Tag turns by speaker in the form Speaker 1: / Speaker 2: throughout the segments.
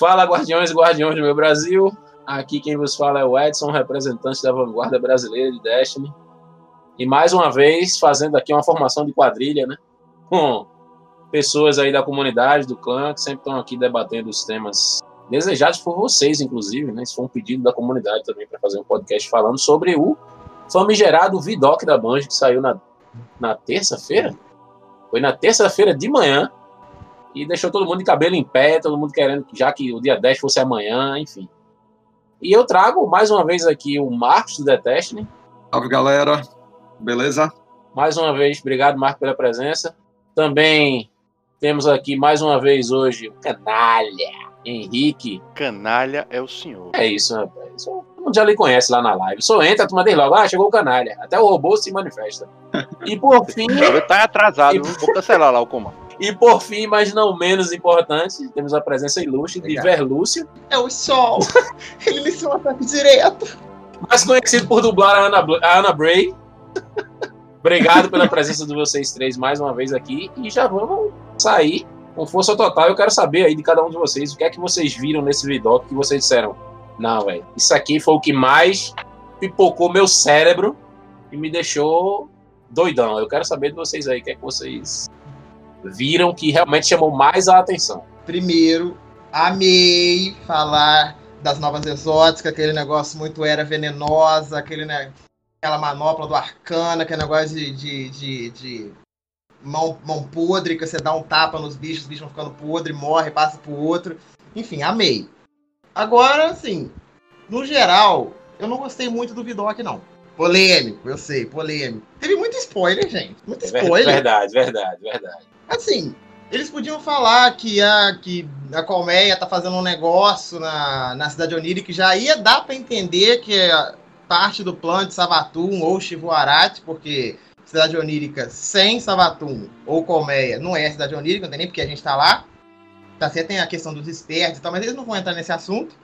Speaker 1: Fala, guardiões e guardiões do meu Brasil. Aqui quem vos fala é o Edson, representante da vanguarda brasileira de Destiny. E mais uma vez, fazendo aqui uma formação de quadrilha, né? Com pessoas aí da comunidade, do clã, que sempre estão aqui debatendo os temas desejados por vocês, inclusive, né? Isso foi um pedido da comunidade também para fazer um podcast falando sobre o famigerado Vidoc da Banjo, que saiu na, na terça-feira. Foi na terça-feira de manhã e deixou todo mundo de cabelo em pé, todo mundo querendo já que o dia 10 fosse amanhã, enfim. E eu trago mais uma vez aqui o Marcos do The Destiny.
Speaker 2: Salve galera, beleza?
Speaker 1: Mais uma vez, obrigado Marcos pela presença. Também temos aqui mais uma vez hoje o Canalha. Henrique.
Speaker 3: Canalha é o senhor.
Speaker 1: É isso, rapaz. Todo mundo já lhe conhece lá na live. Só entra, tu manda logo. Ah, chegou o canalha. Até o robô se manifesta. E por fim.
Speaker 3: Ele tá atrasado, e... vou cancelar lá o comando.
Speaker 1: E por fim, mas não menos importante, temos a presença ilustre de Verlúcio.
Speaker 4: É o sol. Ele me um ataque direto.
Speaker 1: Mais conhecido por dublar a Ana, a Ana Bray. Obrigado pela presença de vocês três mais uma vez aqui. E já vamos sair com força total. Eu quero saber aí de cada um de vocês o que é que vocês viram nesse Vidoc que vocês disseram. Não, velho, isso aqui foi o que mais pipocou meu cérebro e me deixou doidão. Eu quero saber de vocês aí o que é que vocês viram que realmente chamou mais a atenção.
Speaker 4: Primeiro, amei falar das novas exóticas, aquele negócio muito era venenosa, aquele, né, aquela manopla do arcana, aquele negócio de, de, de, de mão, mão podre, que você dá um tapa nos bichos, os bichos vão ficando podre, morre, passa pro outro. Enfim, amei. Agora, assim, no geral, eu não gostei muito do Vidoc, não. Polêmico, eu sei, polêmico. Teve muito spoiler, gente. Muito spoiler.
Speaker 1: Verdade, verdade, verdade.
Speaker 4: Assim, eles podiam falar que a, que a Colmeia tá fazendo um negócio na, na cidade onírica já ia dar para entender que é parte do plano de Savatun ou Chivuarate, porque Cidade Onírica sem Savatum ou Colmeia não é Cidade Onírica, não tem nem porque a gente tá lá. Tá certo, tem a questão dos espertos e tal, mas eles não vão entrar nesse assunto.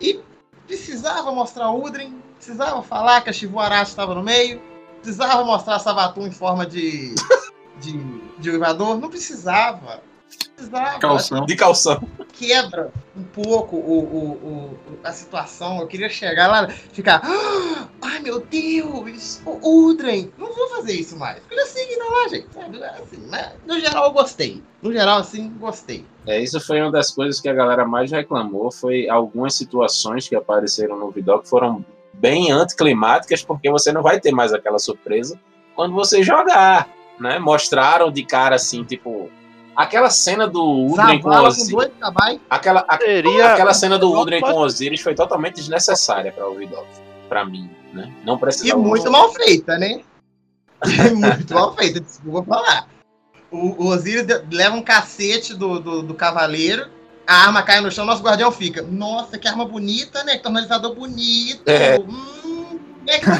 Speaker 4: E precisava mostrar Udrin, precisava falar que a Chivuarash estava no meio, precisava mostrar Savatum em forma de, de, de uivador, não precisava. Precisava.
Speaker 1: Calção. De calção.
Speaker 4: Quebra um pouco o, o, o, a situação. Eu queria chegar lá ficar. Ah, ai meu Deus! O Udren! Não vou fazer isso mais. Eu já segui na lá, gente. Sabe? Assim, né? No geral, eu gostei. No geral, assim, gostei.
Speaker 1: É, isso foi uma das coisas que a galera mais reclamou. Foi algumas situações que apareceram no Vidoc foram bem anticlimáticas, porque você não vai ter mais aquela surpresa quando você jogar. Né? Mostraram de cara assim, tipo, Aquela cena do Udren com Osiris. Aquela, a, Seria... aquela cena do Udren com Osiris foi totalmente desnecessária para o Vidov. Para mim, né? Não precisava.
Speaker 4: E muito mal feita, né? muito mal feita, desculpa falar. O, o Osiris leva um cacete do, do, do, cavaleiro, a arma cai no chão, nosso guardião fica. Nossa, que arma bonita, né? Que tonalizador bonito. É. Hum, é que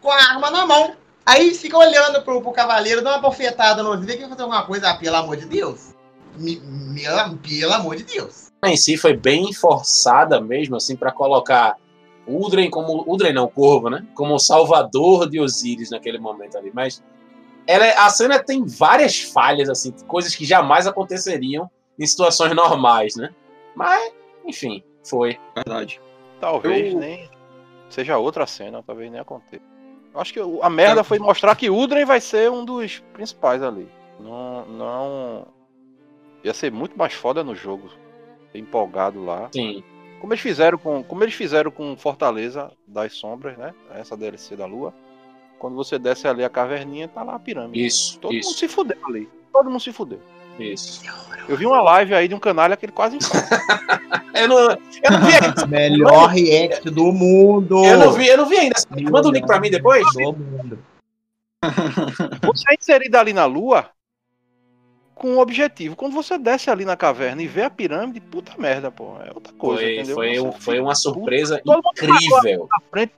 Speaker 4: com a arma na mão. Aí fica olhando pro, pro cavaleiro, dá uma bofetada no ouvido, quer fazer alguma coisa, ah, pelo amor de Deus. Me, me, pelo amor de Deus.
Speaker 1: Em si foi bem forçada mesmo, assim, para colocar Udren como. Udren não, Corvo, né? Como salvador de Osíris naquele momento ali. Mas ela, é, a cena tem várias falhas, assim, coisas que jamais aconteceriam em situações normais, né? Mas, enfim, foi.
Speaker 3: Verdade. Talvez Eu... nem seja outra cena, talvez nem aconteça. Acho que a merda foi mostrar que Udren vai ser um dos principais ali. Não, não. Ia ser muito mais foda no jogo. Empolgado lá.
Speaker 1: Sim.
Speaker 3: Como eles fizeram com, como eles fizeram com Fortaleza das Sombras, né? Essa DLC da Lua. Quando você desce ali a caverninha, tá lá a pirâmide.
Speaker 1: Isso.
Speaker 3: Todo
Speaker 1: isso.
Speaker 3: mundo se fudeu ali. Todo mundo se fudeu.
Speaker 1: Isso.
Speaker 3: Eu vi uma live aí de um canalha que ele quase
Speaker 1: eu, não, eu não vi ainda.
Speaker 4: Melhor react do mundo.
Speaker 1: Eu não vi, eu não vi ainda. Manda o link pra mim depois. Do mundo.
Speaker 3: Você é inserido ali na lua com um objetivo. Quando você desce ali na caverna e vê a pirâmide, puta merda, pô. É outra coisa,
Speaker 1: foi,
Speaker 3: entendeu?
Speaker 1: Foi, um, foi uma surpresa incrível.
Speaker 3: Frente,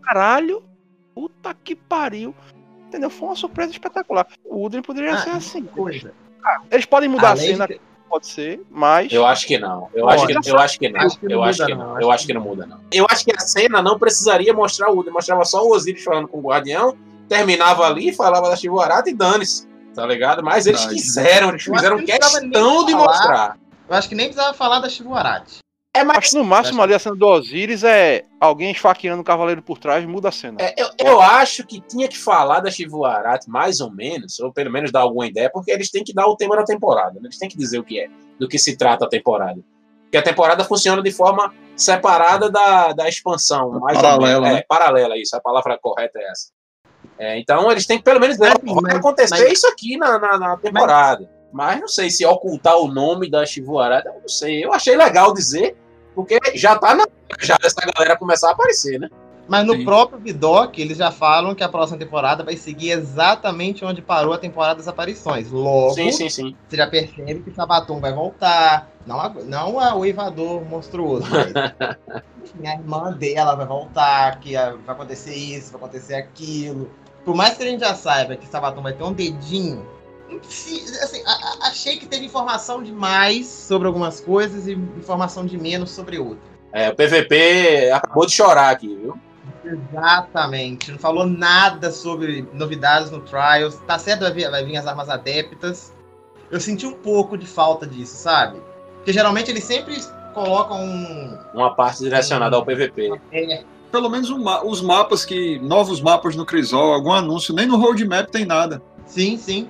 Speaker 3: caralho, puta que pariu. Entendeu? Foi uma surpresa espetacular. O Udrin poderia ah, ser assim. Coisa. Eles podem mudar Além a cena, de... pode ser, mas.
Speaker 1: Eu acho que não. Eu acho que, eu acho que não. Eu acho que não. Eu acho que não muda, não. Eu acho que a cena não precisaria mostrar o Udin, mostrava só o Osiris falando com o Guardião, terminava ali, falava da Chivarata e dane-se. Tá ligado? Mas eles quiseram, eles fizeram questão de mostrar.
Speaker 4: Eu acho que nem precisava falar da Shibuarati.
Speaker 1: É,
Speaker 3: Acho
Speaker 1: mas
Speaker 3: que no máximo ali a cena do Osiris é alguém esfaqueando o cavaleiro por trás muda a cena.
Speaker 1: é, eu, eu acho que tinha que falar da Shivuarati mais ou menos, ou pelo menos dar alguma ideia, porque eles têm que dar o tema da temporada. né? Eles têm que dizer o que é, do que se trata a temporada. Porque a temporada funciona de forma separada da, da expansão. Mais ou
Speaker 2: Paralela,
Speaker 1: menos.
Speaker 2: né?
Speaker 1: É, paralela, isso. A palavra correta é essa. É, então eles têm que pelo menos dizer,
Speaker 4: Mas,
Speaker 1: vai
Speaker 4: mas-
Speaker 1: acontecer
Speaker 4: mas-
Speaker 1: isso aqui na, na, na temporada. Mas, não sei se ocultar o nome da Shivuarati, eu não sei. Eu achei legal dizer, porque já tá na já dessa galera começar a aparecer, né?
Speaker 4: Mas no
Speaker 2: Sim.
Speaker 4: próprio Vidoc, eles já falam que a próxima temporada vai seguir exatamente onde parou a temporada das aparições. Logo,
Speaker 1: Sim, sim, sim.
Speaker 4: você já percebe que Sabaton vai voltar. Não a, não a o Evador monstruoso, mas enfim, a irmã dela vai voltar, que vai acontecer isso, vai acontecer aquilo. Por mais que a gente já saiba que Sabaton vai ter um dedinho, assim, a- a- achei que teve informação demais sobre algumas coisas e informação de menos sobre outras.
Speaker 1: É, o PVP acabou de chorar aqui, viu?
Speaker 4: Exatamente. Não falou nada sobre novidades no Trials. Tá certo, vai vir, vai vir as armas adeptas. Eu senti um pouco de falta disso, sabe? Porque geralmente eles sempre colocam um.
Speaker 1: Uma parte direcionada ao PVP.
Speaker 4: É,
Speaker 2: Pelo menos um os mapas que. Novos mapas no Crisol, algum anúncio, nem no roadmap tem nada.
Speaker 4: sim, sim.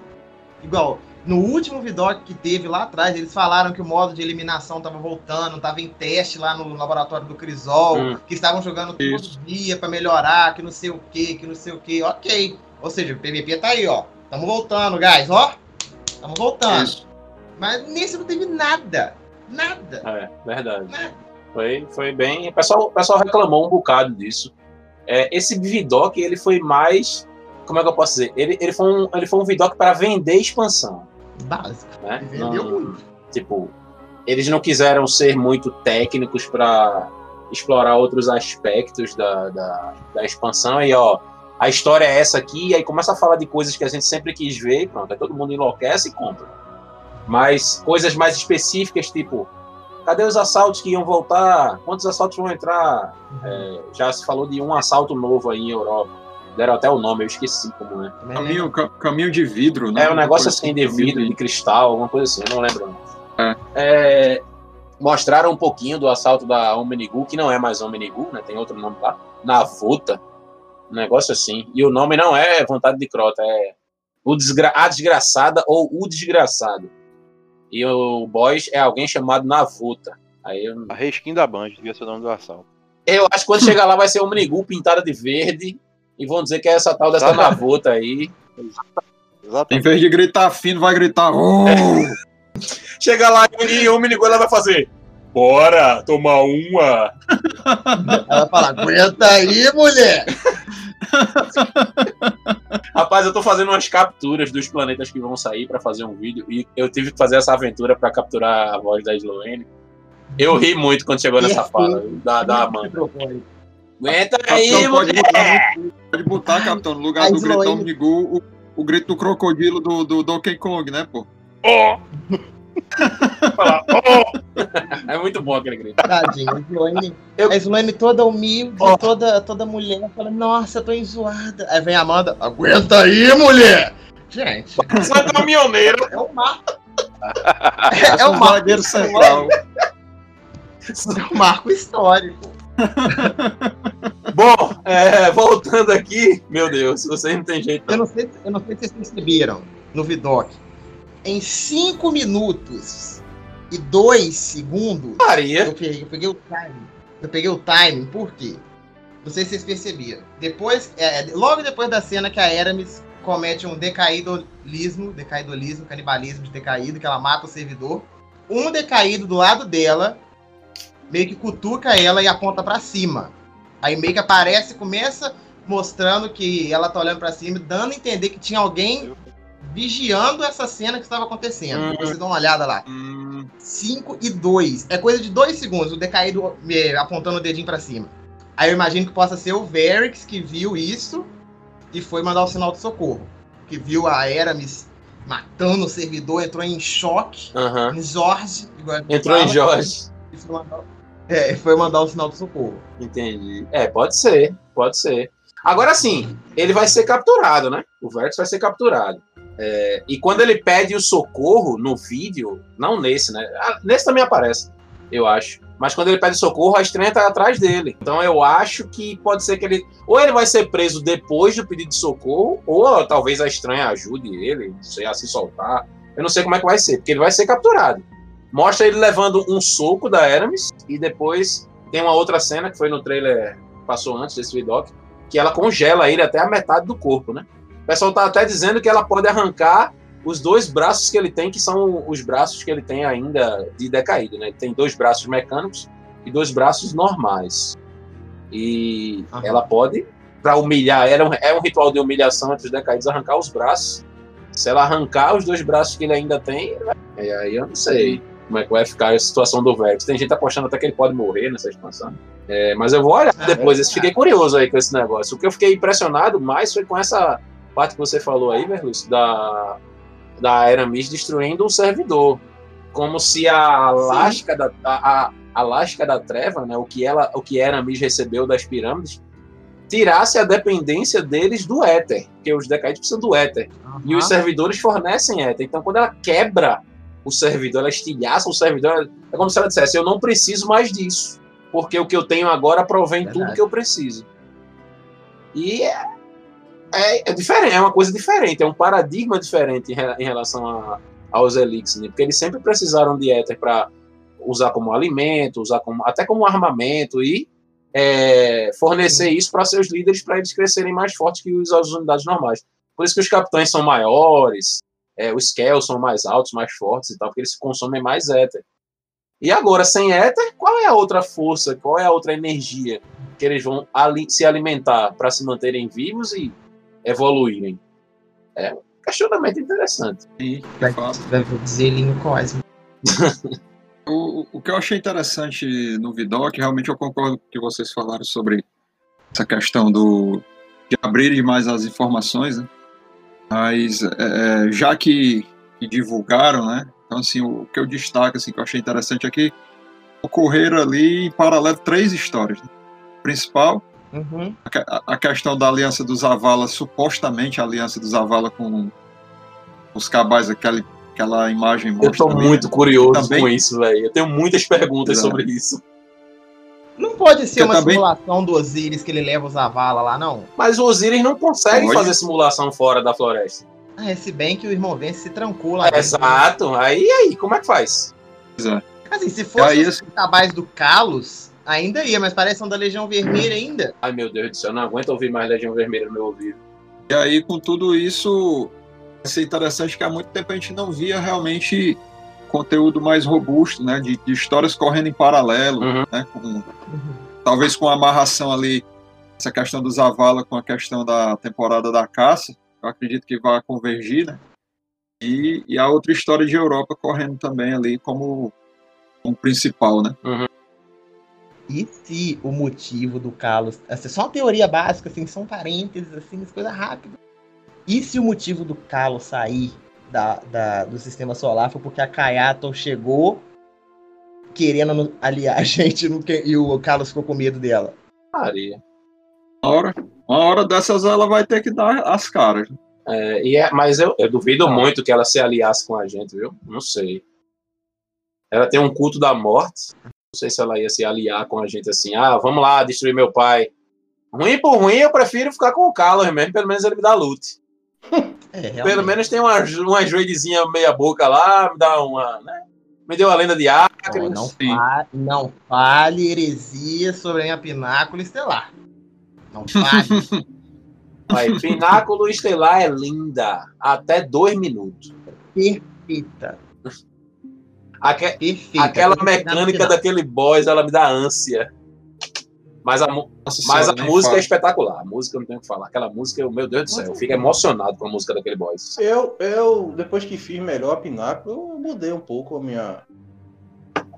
Speaker 4: Igual, no último Vidoc que teve lá atrás, eles falaram que o modo de eliminação tava voltando, tava em teste lá no laboratório do Crisol,
Speaker 1: Hum.
Speaker 4: que estavam jogando todo
Speaker 2: Isso.
Speaker 4: dia pra melhorar, que não sei o que, que não sei o que. Ok. Ou seja, o PVP tá aí, ó. Tamo voltando, guys, ó. Tamo voltando.
Speaker 2: Isso.
Speaker 4: Mas nesse não teve nada. Nada.
Speaker 1: É, verdade.
Speaker 4: Nada.
Speaker 1: Foi, foi bem. O pessoal, o pessoal reclamou um bocado disso. É, esse Vidoc, ele foi mais. Como é que eu posso dizer? Ele, ele, foi, um, ele foi um Vidoc para vender expansão.
Speaker 4: Básico.
Speaker 1: Né?
Speaker 4: Vendeu
Speaker 1: Não-
Speaker 4: muito.
Speaker 1: Tipo, eles não quiseram ser muito técnicos para explorar outros aspectos da, da, da expansão. E, ó, a história é essa aqui, e aí começa a falar de coisas que a gente sempre quis ver, pronto, aí todo mundo enlouquece e compra. Mas coisas mais específicas, tipo, cadê os assaltos que iam voltar? Quantos assaltos vão entrar? É, já se falou de um assalto novo aí em Europa. Deram até o nome, eu esqueci como é.
Speaker 2: Caminho, ca- caminho de vidro, né?
Speaker 1: É um negócio assim de vidro, de cristal, alguma coisa assim, eu não lembro. não.
Speaker 2: É.
Speaker 1: É, mostraram um pouquinho do assalto da Omnigu, que não é mais Omnigu, né? Tem outro nome lá. Navuta. Um negócio assim. E o nome não é Vontade de Crota, é o desgra A Desgraçada ou O Desgraçado. E o boss é alguém chamado Navuta. Aí eu,
Speaker 3: A reskin da Band, devia ser o nome do assalto.
Speaker 1: eu acho que quando chegar lá vai ser Omnigu pintada de verde. E vão dizer que é essa tal dessa. Navuta aí.
Speaker 2: Em
Speaker 3: Exatamente.
Speaker 2: vez de gritar fino, vai gritar. "Oh!"
Speaker 1: Chega lá e o Omnigu ela vai fazer. Bora tomar uma.
Speaker 4: Ela fala, aguenta aí, mulher.
Speaker 1: Rapaz, eu tô fazendo umas capturas dos planetas que vão sair pra fazer um vídeo e eu tive que fazer essa aventura pra capturar a voz da Sloane. Eu ri muito quando chegou nessa fala da, da Amanda. Aguenta aí,
Speaker 2: Capitão, pode
Speaker 1: mulher!
Speaker 2: botar, pode botar, capitão, no lugar do grito do
Speaker 4: Sloane.
Speaker 2: Omnigu, o, o grito do crocodilo do, do Donkey Kong, né, pô?
Speaker 3: Fala,
Speaker 1: É muito bom aquele grito.
Speaker 4: Tadinho, a Sloane,
Speaker 1: Eu-
Speaker 4: a Sloane toda humilde,
Speaker 1: Ó.
Speaker 4: toda, toda mulher, fala, nossa, eu tô enjoada. Aí vem a Amanda, aguenta aí, mulher! Gente,
Speaker 1: Você é caminhoneiro.
Speaker 4: é o marco. É, é o
Speaker 2: o
Speaker 4: marco
Speaker 2: zagueiro central.
Speaker 4: É um marco histórico.
Speaker 1: Bom, é, voltando aqui, meu Deus, vocês não tem jeito.
Speaker 4: Eu
Speaker 1: Não.
Speaker 4: sei, eu não sei se vocês perceberam no Vidoc. Em 5 minutos e 2 segundos,
Speaker 1: Maria.
Speaker 4: eu peguei, eu peguei o timing. Eu peguei o timing, por quê? Não sei se vocês perceberam. Depois, é, logo depois da cena que a Eramis comete um decaídolismo, decaídolismo, canibalismo de decaído, que ela mata o servidor. Um decaído do lado dela meio que cutuca ela e aponta pra cima. Aí meio que aparece e começa mostrando que ela tá olhando pra cima, dando a entender que tinha alguém vigiando essa cena que estava acontecendo.
Speaker 1: Uhum.
Speaker 4: Vocês dão uma olhada lá.
Speaker 2: Hum,
Speaker 4: 5 e 2. É coisa de 2 segundos, o decaído eh, apontando o dedinho pra cima. Aí eu imagino que possa ser o Verix que viu isso e foi mandar o sinal de socorro. Que viu a Eramis matando o servidor, entrou em choque,
Speaker 1: Aham.
Speaker 4: em Jorge.
Speaker 1: Entrou em
Speaker 4: fala,
Speaker 1: Jorge.
Speaker 4: E foi mandar, é, foi mandar o sinal de socorro.
Speaker 1: Entendi. É, pode ser, pode ser. Agora sim, ele vai ser capturado, né? O Vertus vai ser capturado. É, e quando ele pede o socorro no vídeo, não nesse, né? Ah, nesse também aparece, eu acho. Mas quando ele pede socorro, a estranha tá atrás dele. Então eu acho que pode ser que ele. Ou ele vai ser preso depois do pedido de socorro, ou talvez a estranha ajude ele, sei, a se soltar. Eu não sei como é que vai ser, porque ele vai ser capturado. Mostra ele levando um soco da Aramis e depois tem uma outra cena que foi no trailer, passou antes desse vidoc, que ela congela ele até a metade do corpo, né? O pessoal tá até dizendo que ela pode arrancar os dois braços que ele tem, que são os braços que ele tem ainda de decaído, né? Ele tem dois braços mecânicos e dois braços normais. E ela pode, para humilhar, é um, é um ritual de humilhação entre os decaídos, arrancar os braços. Se ela arrancar os dois braços que ele ainda tem, aí eu não sei como é que vai ficar a situação do Vex. Tem gente apostando até que ele pode morrer nessa expansão. É, mas eu vou olhar ah, depois. É, fiquei curioso aí com esse negócio. O que eu fiquei impressionado mais foi com essa parte que você falou aí, Verlus, da, da Aramis destruindo um servidor. Como se a lasca da, a, a, lasca da treva, né, o que ela, o que Aramis recebeu das pirâmides, tirasse a dependência deles do éter, porque os decaídos precisam do éter. Uhum. E os servidores fornecem éter. Então, quando ela quebra o servidor, ela estilhaça o servidor. É como se ela dissesse: Eu não preciso mais disso, porque o que eu tenho agora provém Verdade. tudo que eu preciso. E é, é, é, diferente, é uma coisa diferente, é um paradigma diferente em, relação a, aos Elixir, né? porque eles sempre precisaram de éter para usar como alimento, usar como, até como armamento e é, fornecer Sim. isso para seus líderes para eles crescerem mais fortes que as unidades normais. Por isso que os capitães são maiores, é, os scales são mais altos, mais fortes e tal, porque eles consomem mais éter. E agora, sem éter, qual é a outra força, qual é a outra energia que eles vão ali, se alimentar para se manterem vivos e evoluírem? É um questionamento interessante.
Speaker 4: Sim, vai, vai dizer ele no Cosmo.
Speaker 2: o, o que eu achei interessante no Vidoc, realmente eu concordo com o que vocês falaram sobre essa questão do de abrir mais as informações, né? Mas é, é, já que, que, divulgaram, né? Então, assim, o, o, que eu destaco, assim, que eu achei interessante aqui, é ocorreram ali em paralelo três histórias. Né? Principal, uhum. a, a, questão da aliança dos Avala, supostamente a aliança dos Avala com os cabais, aquela, aquela imagem
Speaker 1: Eu estou muito curioso também, com isso, velho. Eu tenho muitas perguntas sobre isso.
Speaker 4: Não pode ser uma também... simulação do Osiris que ele leva os Avala lá, não?
Speaker 1: Mas o Osiris não consegue pode. fazer simulação fora da floresta.
Speaker 4: Ah, é, se bem que o irmão Vence se trancou lá.
Speaker 1: É, exato. Aí, aí, como é que faz?
Speaker 4: Exato. Assim, se fosse aí, os cabais do Kalos, ainda ia, mas parece um da Legião Vermelha ainda.
Speaker 1: Ai, meu Deus do céu, não aguento ouvir mais Legião Vermelha no meu ouvido.
Speaker 2: E aí, com tudo isso, vai ser interessante que há muito tempo a gente não via realmente conteúdo mais robusto, né? De, de histórias correndo em paralelo, uhum. né? Com, talvez com amarração ali, essa questão dos Zavala com a questão da temporada da caça, eu acredito que vai convergir, né? E, e a outra história de Europa correndo também ali como, como principal, né?
Speaker 4: Uhum. E se o motivo do Carlos, essa é só uma teoria básica, assim, são parênteses, assim, coisa rápida. E se o motivo do Carlos sair da, da, do sistema solar foi porque a Kayato chegou querendo aliar a gente no, e o Carlos ficou com medo dela.
Speaker 1: Maria.
Speaker 2: Uma hora, uma hora dessas ela vai ter que dar as caras.
Speaker 1: É, e é, mas eu, eu duvido ah. muito que ela se aliasse com a gente, viu? Não sei. Ela tem um culto da morte. Não sei se ela ia se aliar com a gente assim. Ah, vamos lá destruir meu pai. Ruim por ruim, eu prefiro ficar com o Carlos mesmo. Pelo menos ele me dá loot. É, Pelo menos tem uma, uma joelhozinha meia boca lá, me dá uma. Né? Me deu a lenda de Acre.
Speaker 4: Não, não, fale, não fale heresia sobre a minha pináculo estelar. Não fale.
Speaker 1: Aí, pináculo estelar é linda. Até dois minutos.
Speaker 4: Perfeita.
Speaker 1: Aque, Perfeita. Aquela mecânica daquele boss, ela me dá ânsia. Mas a, Nossa, mas a música fala. é espetacular. A música eu não tenho o que falar. Aquela música, meu Deus do céu, eu fico emocionado com a música daquele boys.
Speaker 3: Eu, eu depois que fiz melhor a Pináculo, eu mudei um pouco a minha,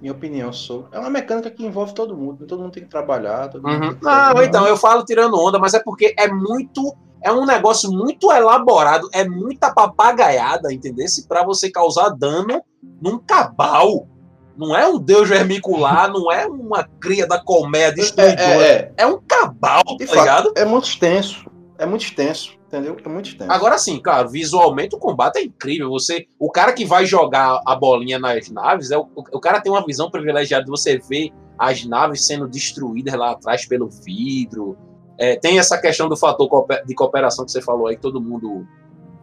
Speaker 3: minha opinião sobre. É uma mecânica que envolve todo mundo, todo mundo tem que trabalhar. Todo
Speaker 1: uhum. mundo não, então, eu falo tirando onda, mas é porque é muito. É um negócio muito elaborado, é muita papagaiada, entendeu? Para você causar dano num cabal. Não é um deus vermicular, não é uma cria da colmeia destruidora. É, é, é. é um cabal, tá ligado?
Speaker 3: É muito extenso. É muito extenso.
Speaker 5: Entendeu? É muito extenso.
Speaker 1: Agora sim, claro, visualmente o combate é incrível. Você, o cara que vai jogar a bolinha nas naves, é o, o cara tem uma visão privilegiada de você ver as naves sendo destruídas lá atrás pelo vidro. É, tem essa questão do fator de cooperação que você falou aí, que todo mundo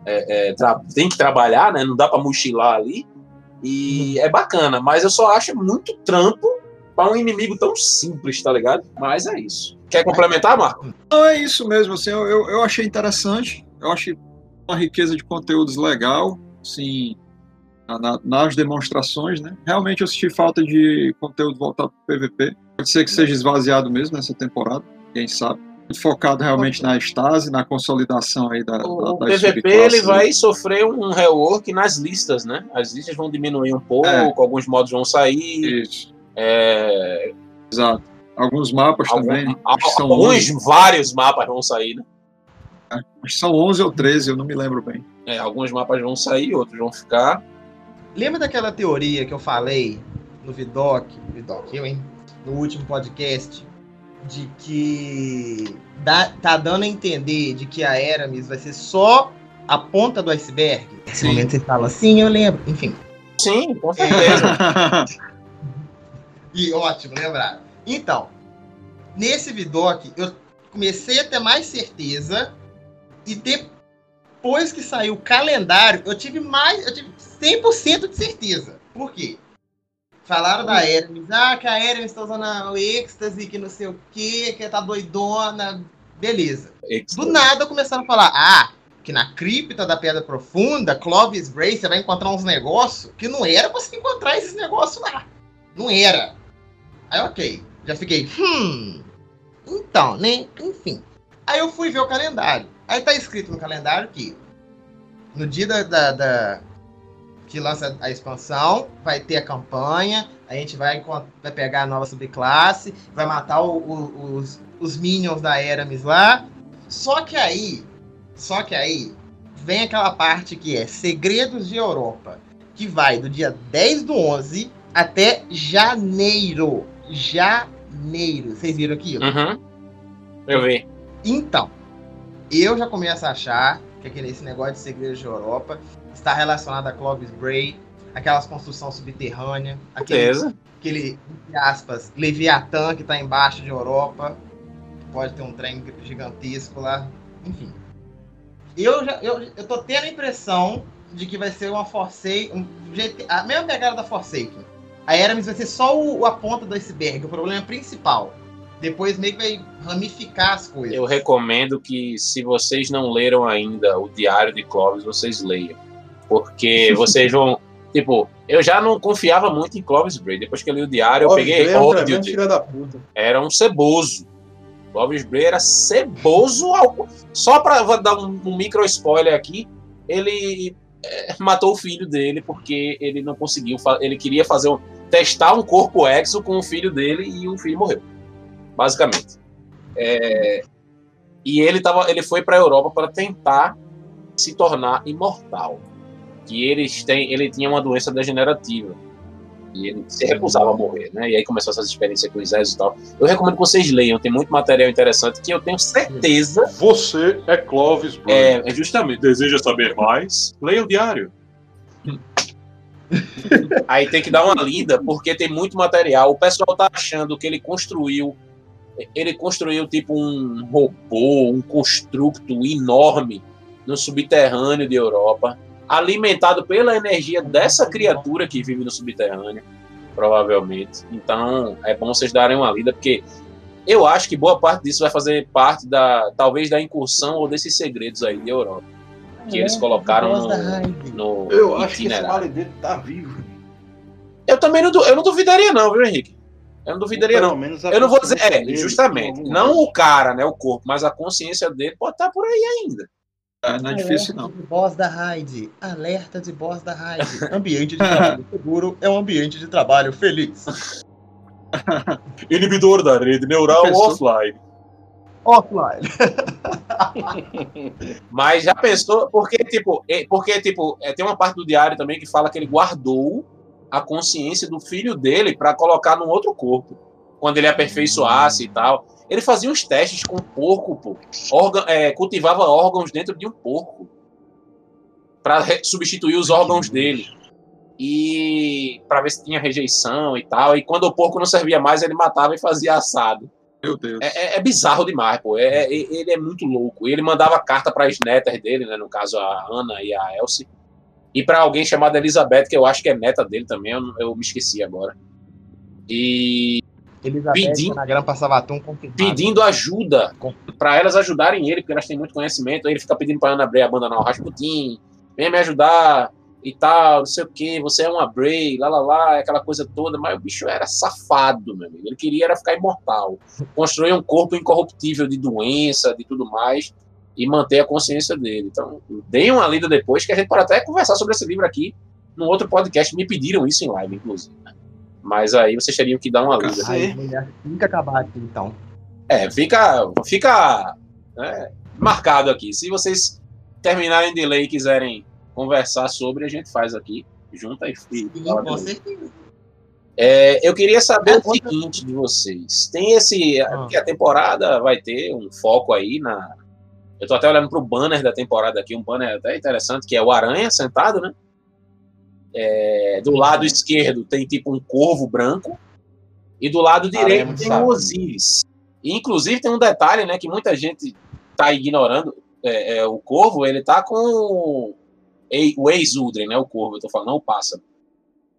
Speaker 1: é, é, tem que trabalhar, né? Não dá para mochilar ali. E uhum. é bacana, mas eu só acho muito trampo para um inimigo tão simples, tá ligado? Mas é isso. Quer complementar, Marco?
Speaker 2: Não, é isso mesmo. Assim, eu, eu achei interessante. Eu achei uma riqueza de conteúdos legal. Assim, na, nas demonstrações, né? Realmente eu senti falta de conteúdo voltado para o PVP. Pode ser que seja esvaziado mesmo nessa temporada, quem sabe. Focado realmente na estase, na consolidação aí da.
Speaker 1: O, da, PVP ele vai sofrer um rework nas listas, né? As listas vão diminuir um pouco, é. alguns modos vão sair. Isso. É...
Speaker 2: Exato. Alguns mapas Algum, também.
Speaker 1: Alguns, vários mapas vão sair, né?
Speaker 2: É, acho que são 11 ou 13, eu não me lembro bem.
Speaker 1: É, alguns mapas vão sair, outros vão ficar.
Speaker 4: Lembra daquela teoria que eu falei no Vidoc, Vidoc, eu, hein? No último podcast, de que dá, tá dando a entender de que a Eramis vai ser só a ponta do iceberg? Nesse momento você fala, sim, eu lembro. Enfim.
Speaker 1: Sim, com certeza.
Speaker 4: e ótimo, lembrar. Então, nesse Vidoc, eu comecei a ter mais certeza e depois que saiu o calendário, eu tive mais, eu tive 100% de certeza. Por quê? Falaram da Hermes, ah, que a Hermes está usando o êxtase, que não sei o quê, que tá doidona, beleza. Do nada começaram a falar, ah, que na cripta da Pedra Profunda, Clovis Bray, você vai encontrar uns negócios que não era pra você encontrar esses negócios lá. Não era. Aí, ok. Já fiquei, hum. Então, né? Enfim. Aí eu fui ver o calendário. Aí tá escrito no calendário que no dia da, da, da que lança a expansão, vai ter a campanha, a gente vai, vai pegar a nova subclasse, vai matar o, o, os, os minions da Eramis lá. Só que aí, só que aí, vem aquela parte que é Segredos de Europa, que vai do dia 10 do 11 até janeiro. Janeiro. Vocês viram aqui?
Speaker 1: Uhum. Eu vi.
Speaker 4: Então, eu já começo a achar que aquele, esse negócio de Segredos de Europa está relacionado a Clovis Bray, aquelas construções subterrâneas, aquele, aquele, entre aspas, Leviatã que está embaixo de Europa, pode ter um trem gigantesco lá, enfim. Eu já eu, eu tô tendo a impressão de que vai ser uma Forsaken, um, a mesma pegada da Forsaken. A Eramis vai ser só o, a ponta do iceberg, o problema principal. Depois meio que vai ramificar as coisas.
Speaker 1: Eu recomendo que, se vocês não leram ainda o Diário de Clovis, vocês leiam porque vocês vão. Tipo, eu já não confiava muito em Clovis Bray. Depois que eu li o diário, Clovis eu peguei
Speaker 5: é ódio. De... Da puta.
Speaker 1: Era um ceboso. Clovis Bray era ceboso. Ao... Só para dar um, um, micro spoiler aqui, ele é, matou o filho dele porque ele não conseguiu. Ele queria fazer um, testar um corpo exo com o filho dele e o filho morreu. Basicamente. É, e ele, tava, ele foi para a Europa para tentar se tornar imortal que eles têm, ele tinha uma doença degenerativa. E ele se recusava a morrer, né? E aí começou essas experiências com os exércitos e tal. Eu recomendo que vocês leiam, tem muito material interessante que eu tenho certeza.
Speaker 6: Você é Clovis
Speaker 1: Brown. É, é justamente.
Speaker 6: Deseja saber mais? Leia o diário.
Speaker 1: aí tem que dar uma lida, porque tem muito material. O pessoal tá achando que ele construiu. Ele construiu tipo um robô, um construto enorme no subterrâneo de Europa alimentado pela energia dessa criatura que vive no subterrâneo, provavelmente. Então, é bom vocês darem uma lida, porque eu acho que boa parte disso vai fazer parte da, talvez, da incursão ou desses segredos aí de Europa. Que é, eles colocaram no, no
Speaker 5: Eu acho que esse vale dele tá vivo.
Speaker 1: Eu também não, eu não duvidaria não, viu, Henrique? Eu não duvidaria não. Eu não vou dizer, é, justamente, não o cara, né, o corpo, mas a consciência dele pode estar por aí ainda.
Speaker 2: É, não é difícil, não. De
Speaker 4: boss da raid. Alerta de boss da raid. Ambiente de trabalho seguro é um ambiente de trabalho feliz.
Speaker 6: Inibidor da rede neural offline.
Speaker 4: Offline.
Speaker 1: Mas já pensou, porque tipo, porque tipo, é, tem uma parte do diário também que fala que ele guardou a consciência do filho dele para colocar num outro corpo, quando ele aperfeiçoasse e tal. Ele fazia uns testes com um porco, pô. Órgão, é, cultivava órgãos dentro de um porco. Pra re- substituir os órgãos dele. E para ver se tinha rejeição e tal. E quando o porco não servia mais, ele matava e fazia assado.
Speaker 2: Meu Deus.
Speaker 1: É, é- é bizarro demais, pô. É, é- ele é muito louco. E ele mandava carta para as netas dele, né? No caso, a Ana e a Elsie. E para alguém chamada Elizabeth, que eu acho que é neta dele também, eu, eu me esqueci agora. E
Speaker 4: Elizabeth
Speaker 1: Pedindo- pedindo ajuda para elas ajudarem ele, porque elas têm muito conhecimento. Aí ele fica pedindo para Ana Bray abandonar o Rasputin, venha me ajudar e tal, não sei o que, você é uma Bray, lá lá lá, aquela coisa toda. Mas o bicho era safado, meu amigo. Ele queria era ficar imortal, construir um corpo incorruptível de doença, de tudo mais, e manter a consciência dele. Então, deem uma lida depois, que a gente pode até conversar sobre esse livro aqui num outro podcast. Me pediram isso em live, inclusive. Mas aí vocês teriam que dar uma lida.
Speaker 4: Aí, mulher, tem que acabar aqui, então.
Speaker 1: É, fica, fica né, marcado aqui. Se vocês terminarem de ler e quiserem conversar sobre, a gente faz aqui, junta e
Speaker 4: certeza.
Speaker 1: É, eu queria saber
Speaker 4: É,
Speaker 1: o seguinte de vocês. Tem esse.
Speaker 4: Ah.
Speaker 1: Porque a temporada vai ter um foco aí na. Eu tô até olhando pro banner da temporada aqui, um banner até interessante, que é o Aranha sentado, né? É, do lado esquerdo tem tipo um corvo branco. E do lado
Speaker 3: é
Speaker 1: direito
Speaker 3: muito
Speaker 1: tem
Speaker 3: sábio.
Speaker 1: o Osiris. E, inclusive tem um detalhe, né, que muita gente tá ignorando. É, é, o corvo, ele tá com o- o ex-Udren, né? O corvo, eu tô falando, não o pássaro.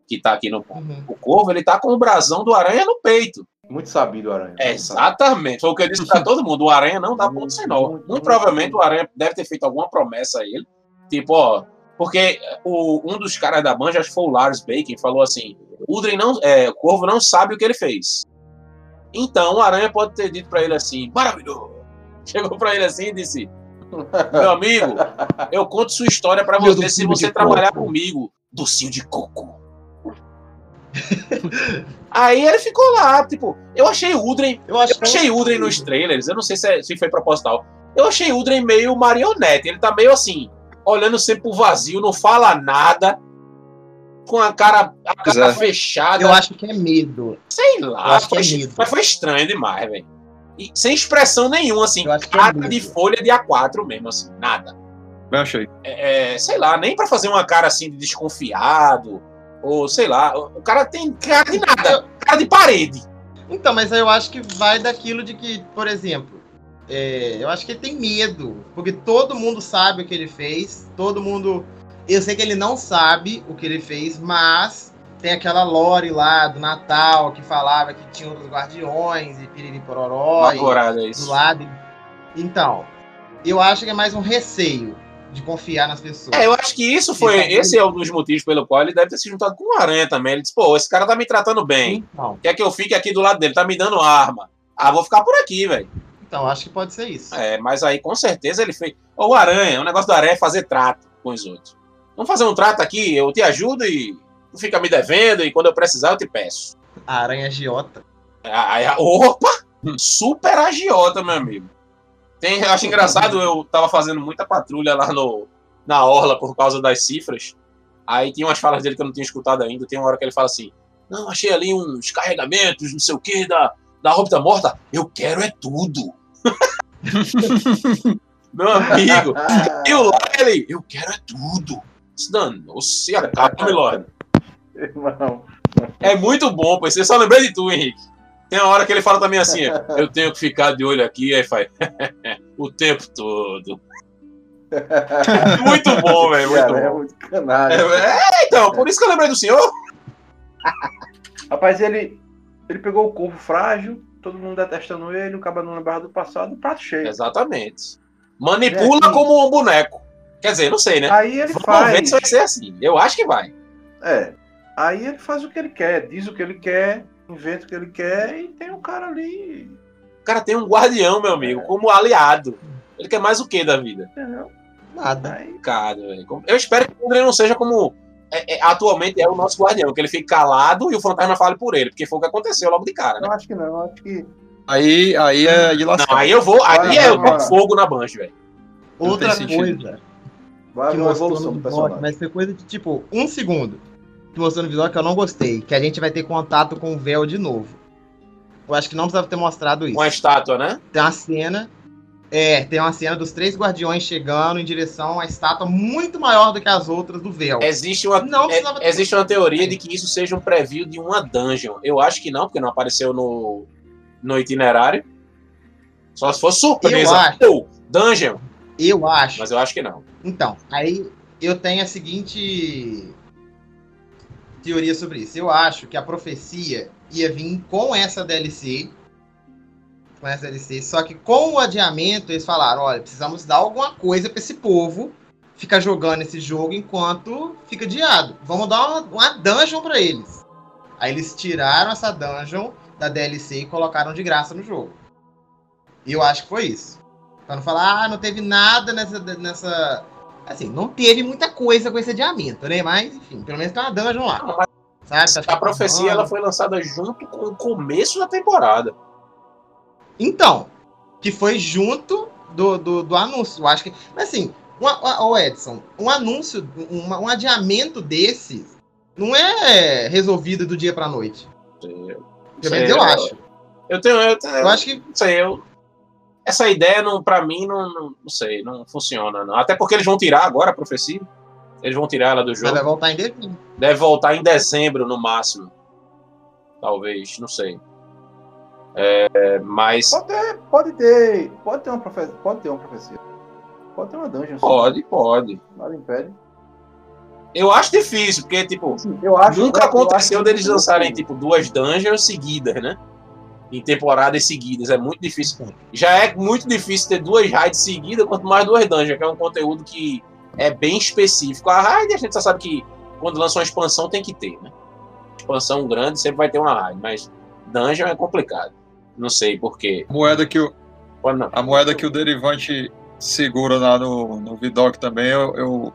Speaker 1: Que tá aqui no
Speaker 4: Uhum.
Speaker 1: o corvo, ele tá com o brasão do aranha no peito.
Speaker 3: Muito sabido, Aranha.
Speaker 1: É, exatamente. Foi o que eu disse pra todo mundo. O aranha não dá ponto sem nó.
Speaker 3: Muito,
Speaker 1: Muito
Speaker 3: muito,
Speaker 1: provavelmente o aranha deve ter feito alguma promessa a ele. Tipo, ó. Porque o, um dos caras da banda, acho que foi o Lars Bacon, falou assim: o Udren não, é, o corvo não sabe o que ele fez. Então o aranha pode ter dito pra ele assim: maravilhoso. Chegou pra ele assim e disse: Meu amigo, eu conto sua história pra
Speaker 4: Meu
Speaker 1: você se você trabalhar
Speaker 4: coco."
Speaker 1: comigo. Docinho de coco. Aí ele ficou lá, tipo, eu achei Udren
Speaker 4: Eu
Speaker 1: eu achei Udren nos trailers, eu não sei se, é- se foi proposital. Eu achei Udren meio marionete. Ele tá meio assim, olhando sempre pro vazio, não fala nada, com a cara, a cara
Speaker 2: é.
Speaker 1: fechada,
Speaker 4: Eu acho que é medo.
Speaker 1: sei lá.
Speaker 4: acho que
Speaker 1: Foi,
Speaker 4: é medo.
Speaker 1: mas foi estranho demais, velho. Sem expressão nenhuma, assim,
Speaker 4: é
Speaker 1: cara
Speaker 4: medo.
Speaker 1: de folha de A4 mesmo, assim, nada.
Speaker 2: Eu achei.
Speaker 1: É, é, sei lá, nem pra fazer uma cara assim de desconfiado, ou sei lá, o cara tem cara de nada, cara de parede.
Speaker 4: Então, mas aí eu acho que vai daquilo de que, por exemplo, é, eu acho que ele tem medo. Porque todo mundo sabe o que ele fez. Todo mundo. Eu sei que ele não sabe o que ele fez, mas tem aquela lore lá do Natal que falava que tinha outros guardiões e piriri pororó. e
Speaker 1: é
Speaker 4: do lado. Então, eu acho que é mais um receio de confiar nas pessoas.
Speaker 1: É, eu acho que isso foi.
Speaker 4: Exatamente.
Speaker 1: Esse é um dos motivos pelo qual ele deve ter se juntado com o Aranha também. Ele disse, pô, esse cara tá me tratando bem.
Speaker 4: Então,
Speaker 1: Quer que eu fique aqui do lado dele, tá me dando arma. Ah, vou ficar por aqui, velho.
Speaker 4: Então, acho que pode ser isso.
Speaker 1: É, mas aí com certeza ele fez. Ô, o Aranha, o negócio do Aranha é fazer trato com os outros. Vamos fazer um trato aqui, eu te ajudo e tu fica me devendo, e quando eu precisar eu te peço.
Speaker 4: A aranha agiota.
Speaker 1: Aí, opa! Super agiota, meu amigo. Tem, eu acho engraçado, eu tava fazendo muita patrulha lá no, na Orla por causa das cifras. Aí tinha umas falas dele que eu não tinha escutado ainda. Tem uma hora que ele fala assim: Não, achei ali uns carregamentos, não sei o que, da, da Rópita Morta. Eu quero é tudo. meu amigo. E o lá ele, eu quero é tudo. Danou-se, acaba, Milord.
Speaker 3: Irmão.
Speaker 1: É muito bom, pois você só lembrei de tu, Henrique. Tem uma hora que ele fala também assim: eu tenho que ficar de olho aqui, aí faz o tempo todo. Muito bom, velho, muito
Speaker 3: Cara, é
Speaker 1: bom.
Speaker 3: muito canalha.
Speaker 1: É, então, por isso que eu lembrei do senhor.
Speaker 3: Rapaz, ele, ele pegou o corpo frágil, todo mundo detestando ele, o cara não lembrava do passado, prato cheio.
Speaker 1: Exatamente. Manipula
Speaker 3: É,
Speaker 1: como um boneco. Quer dizer, não sei, né?
Speaker 3: Aí ele
Speaker 1: Vamos ver se
Speaker 3: faz.
Speaker 1: vai ser assim. Eu acho que vai.
Speaker 3: É. Aí ele faz o que ele quer, diz o que ele quer, inventa o que ele quer e tem um cara ali.
Speaker 1: O cara tem um guardião, meu amigo, como aliado. Ele quer mais o que da vida?
Speaker 3: Entendeu?
Speaker 4: Nada.
Speaker 3: Aí,
Speaker 1: Cara, velho. Eu espero que o André não seja como é, é, atualmente é o nosso guardião, que ele fique calado e o fantasma fale por ele, porque foi o que aconteceu logo de cara, né?
Speaker 3: eu acho que não, eu acho que.
Speaker 2: Aí, aí é de
Speaker 1: Não,
Speaker 2: lascar.
Speaker 1: aí eu vou, aí é eu boto fogo na bancha, velho.
Speaker 4: Outra coisa
Speaker 3: Vai
Speaker 4: que mostrou
Speaker 3: evolução
Speaker 4: no
Speaker 3: personagem.
Speaker 4: mas foi coisa de tipo um segundo que mostrou no visual que eu não gostei, que a gente vai ter contato com o véu de novo. Eu acho que não precisava ter mostrado isso.
Speaker 1: Uma estátua, né?
Speaker 4: Tem uma cena. É, tem uma cena dos três guardiões chegando em direção uma estátua muito maior do que as outras do véu.
Speaker 1: Existe uma,
Speaker 4: Não
Speaker 1: é- existe uma teoria de que isso seja um preview de uma dungeon. Eu acho que não, porque não apareceu no, no itinerário. Só se fosse surpresa.
Speaker 4: Eu acho.
Speaker 1: Pô, dungeon.
Speaker 4: Eu acho.
Speaker 1: Mas eu acho que não.
Speaker 4: Então, aí eu tenho a seguinte teoria sobre isso. Eu acho que a profecia ia vir com essa DLC. Com essa DLC. Só que com o adiamento, eles falaram: olha, precisamos dar alguma coisa pra esse povo ficar jogando esse jogo enquanto fica adiado. Vamos dar uma, uma dungeon pra eles. Aí eles tiraram essa dungeon da DLC e colocaram de graça no jogo. E eu acho que foi isso. Pra não falar, ah, não teve nada nessa, nessa. Assim, não teve muita coisa com esse adiamento, né? Mas, enfim, pelo menos tem uma dungeon lá.
Speaker 1: Não,
Speaker 4: Sabe? Tá
Speaker 1: A profecia ela foi lançada junto com o começo da temporada.
Speaker 4: Então, que foi junto do, do, do anúncio. Eu acho que. Mas assim, o Edson, um anúncio, um, um adiamento desse não é resolvido do dia pra noite. Pelo menos eu acho.
Speaker 1: Eu tenho. Eu, tenho,
Speaker 4: Eu acho que.
Speaker 1: não sei, eu. Essa ideia, não, pra mim, não, não, não sei, não funciona. Não. Até porque eles vão tirar agora a profecia. Eles vão tirar ela do
Speaker 4: Mas
Speaker 1: jogo.
Speaker 4: vai voltar em dezembro.
Speaker 1: Deve voltar em dezembro, no máximo. Talvez, não sei. É, mas
Speaker 5: Pode ter, pode ter, pode ter uma profecia, pode ter uma profecia. Pode ter uma dungeon. sim.
Speaker 1: pode, pode.
Speaker 5: Nada impede.
Speaker 1: Eu acho difícil, porque, tipo,
Speaker 5: eu acho,
Speaker 1: nunca
Speaker 5: eu
Speaker 1: aconteceu
Speaker 5: que-
Speaker 1: deles lançarem, tipo, duas dungeons seguidas, né? Em temporadas seguidas. É muito difícil. Já é muito difícil ter duas raids seguidas, quanto mais duas dungeons, que é um conteúdo que é bem específico. A raid a gente já sabe que quando lança uma expansão tem que ter, né? Expansão grande sempre vai ter uma raid, mas dungeon é complicado. Não sei por quê.
Speaker 2: A moeda que o, a moeda que o Derivante segura lá no, no Vidoc também, eu, eu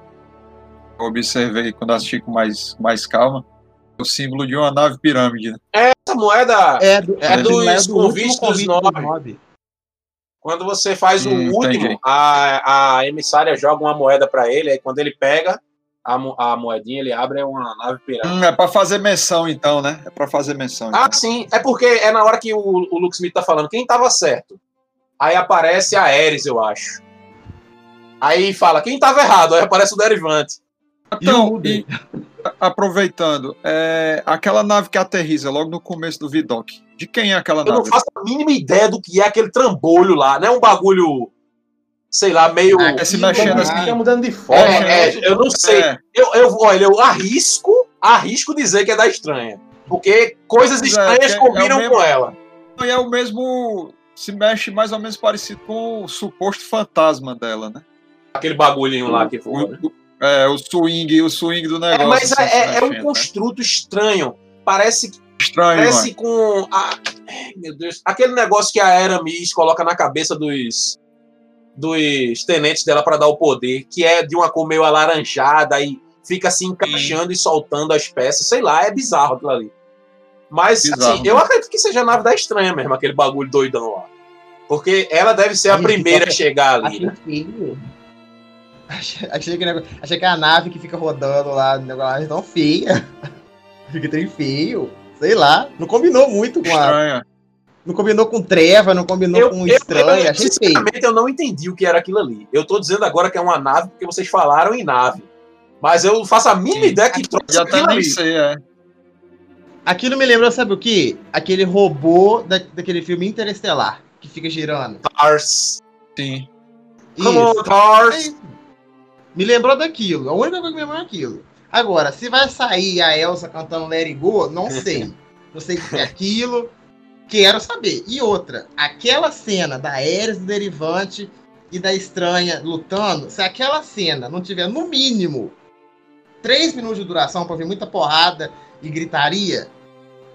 Speaker 2: observei quando assisti com mais, mais calma. O símbolo de uma nave pirâmide. né?
Speaker 1: Essa moeda,
Speaker 4: É, do,
Speaker 1: É dos
Speaker 4: não do
Speaker 1: dos
Speaker 4: convite
Speaker 1: nove.
Speaker 4: dos nove.
Speaker 1: quando você faz o
Speaker 2: Hum,
Speaker 1: último, a, a emissária joga uma moeda pra ele, aí quando ele pega a, mo- a moedinha, ele abre é uma nave pirâmide.
Speaker 2: Hum, é pra fazer menção, então, né? É pra fazer menção.
Speaker 1: Ah,
Speaker 2: Então.
Speaker 1: sim, é porque é na hora que o, o Luke Smith tá falando quem tava certo. Aí aparece a Ares, eu acho. Aí fala quem tava errado, aí aparece o Derivante.
Speaker 2: Então, e, aproveitando, é, aquela nave que aterriza logo no começo do Vidoc, de quem é aquela
Speaker 1: Eu não
Speaker 2: nave?
Speaker 1: faço a mínima ideia do que é aquele trambolho lá, não é um bagulho, sei lá, meio.
Speaker 2: É se mexendo assim.
Speaker 5: mudando de forma.
Speaker 1: É,
Speaker 5: né?
Speaker 1: é, eu não sei.
Speaker 2: É,
Speaker 1: Eu, eu, olha, eu arrisco, arrisco dizer que é da estranha. Porque coisas
Speaker 2: é,
Speaker 1: estranhas
Speaker 2: é
Speaker 1: combinam
Speaker 2: mesmo-
Speaker 1: com ela.
Speaker 2: e é o mesmo. Se mexe mais ou menos parecido com o suposto fantasma dela, né?
Speaker 1: Aquele bagulhinho lá que voa. né?
Speaker 2: O, é, o swing, o swing do
Speaker 1: É,
Speaker 2: negócio.
Speaker 1: mas
Speaker 2: assim,
Speaker 1: é, é- é um
Speaker 2: né?
Speaker 1: construto estranho. Parece,
Speaker 2: Estranho,
Speaker 1: parece
Speaker 2: mano.
Speaker 1: com. A, ai, meu Deus. Aquele negócio que a Aramis coloca na cabeça dos. Dos tenentes dela para dar o poder, que é de uma cor meio alaranjada e fica assim encaixando e soltando as peças. Sei lá, é bizarro aquilo ali. Mas,
Speaker 2: Bizarro.
Speaker 1: assim, eu acredito que seja a nave da estranha mesmo, aquele bagulho doidão lá. Porque ela deve ser a primeira a chegar ali,
Speaker 4: Achei
Speaker 1: né?
Speaker 4: feio. Achei, achei que, achei que a nave que fica rodando lá, o negócio é tão feia. Fica trem feio. Sei lá. Não combinou muito com a.
Speaker 2: Estranha.
Speaker 4: Não combinou com treva, não combinou
Speaker 1: Eu,
Speaker 4: com
Speaker 1: eu,
Speaker 4: estranha.
Speaker 1: eu,
Speaker 4: Achei feio.
Speaker 1: sinceramente, eu não entendi o que era aquilo ali. Eu tô dizendo agora que é uma nave porque vocês falaram em nave. Mas eu faço a mínima
Speaker 2: Sim.
Speaker 1: ideia que trouxe
Speaker 2: Já até
Speaker 1: aquilo ali.
Speaker 2: sei, é.
Speaker 4: Aquilo me lembrou, sabe o quê? Aquele robô da, daquele filme Interestelar, que fica girando.
Speaker 1: Tars.
Speaker 2: Sim.
Speaker 1: Come on,
Speaker 4: Isso.
Speaker 1: Tars.
Speaker 4: isso. Me lembrou daquilo. A única coisa que me lembrou é aquilo. Agora, se vai sair a Elsa cantando Let It Go, não sei. Não sei o que é aquilo. Quero saber. E outra, aquela cena da Ares do Derivante e da Estranha lutando, se aquela cena não tiver, no mínimo, três minutos de duração pra ver muita porrada e gritaria,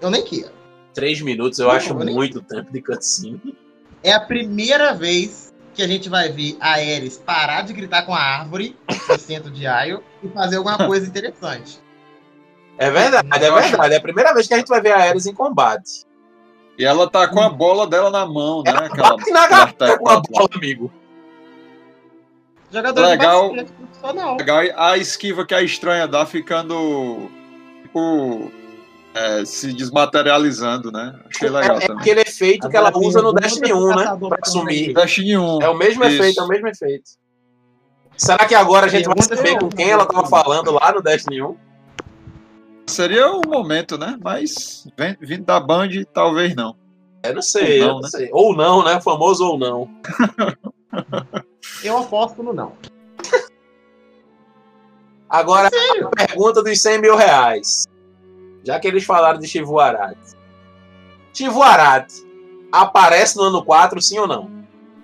Speaker 4: eu nem quero.
Speaker 1: Três minutos eu
Speaker 4: Não,
Speaker 1: acho
Speaker 4: eu
Speaker 1: muito tempo de cutscene.
Speaker 4: É a primeira vez que a gente vai ver a Ares parar de gritar com a árvore no centro de Isle e fazer alguma coisa interessante.
Speaker 1: É verdade, é verdade. É a primeira vez que a gente vai ver a Ares em combate.
Speaker 2: E ela tá com a bola dela na mão, né?
Speaker 1: Ela
Speaker 2: Aquela,
Speaker 1: bate na
Speaker 2: aquele
Speaker 1: garota com a bola, amigo.
Speaker 4: Jogador
Speaker 2: Legal.
Speaker 4: de profissional.
Speaker 2: Legal, e a esquiva que a estranha dá ficando tipo é, se desmaterializando, né? Achei legal
Speaker 1: É, é
Speaker 2: também.
Speaker 1: aquele efeito que ela usa no Destiny
Speaker 4: pro
Speaker 1: 1, né? Pra sumir.
Speaker 2: Destiny 1.
Speaker 1: É o mesmo
Speaker 2: Isso.
Speaker 1: efeito, é o mesmo efeito. Será que agora a gente vai saber com quem ela tava falando lá no Destiny 1?
Speaker 2: Seria o momento, né? Mas vindo da Band, talvez não.
Speaker 1: Eu não sei,
Speaker 2: Ou
Speaker 1: eu
Speaker 2: não,
Speaker 1: não
Speaker 2: né?
Speaker 1: sei. Ou não, né? Famoso ou não.
Speaker 4: Eu aposto no não.
Speaker 1: Agora, a pergunta dos 100 mil reais. Já que eles falaram de Chivu Arati. Chivu aparece no ano 4, sim ou não?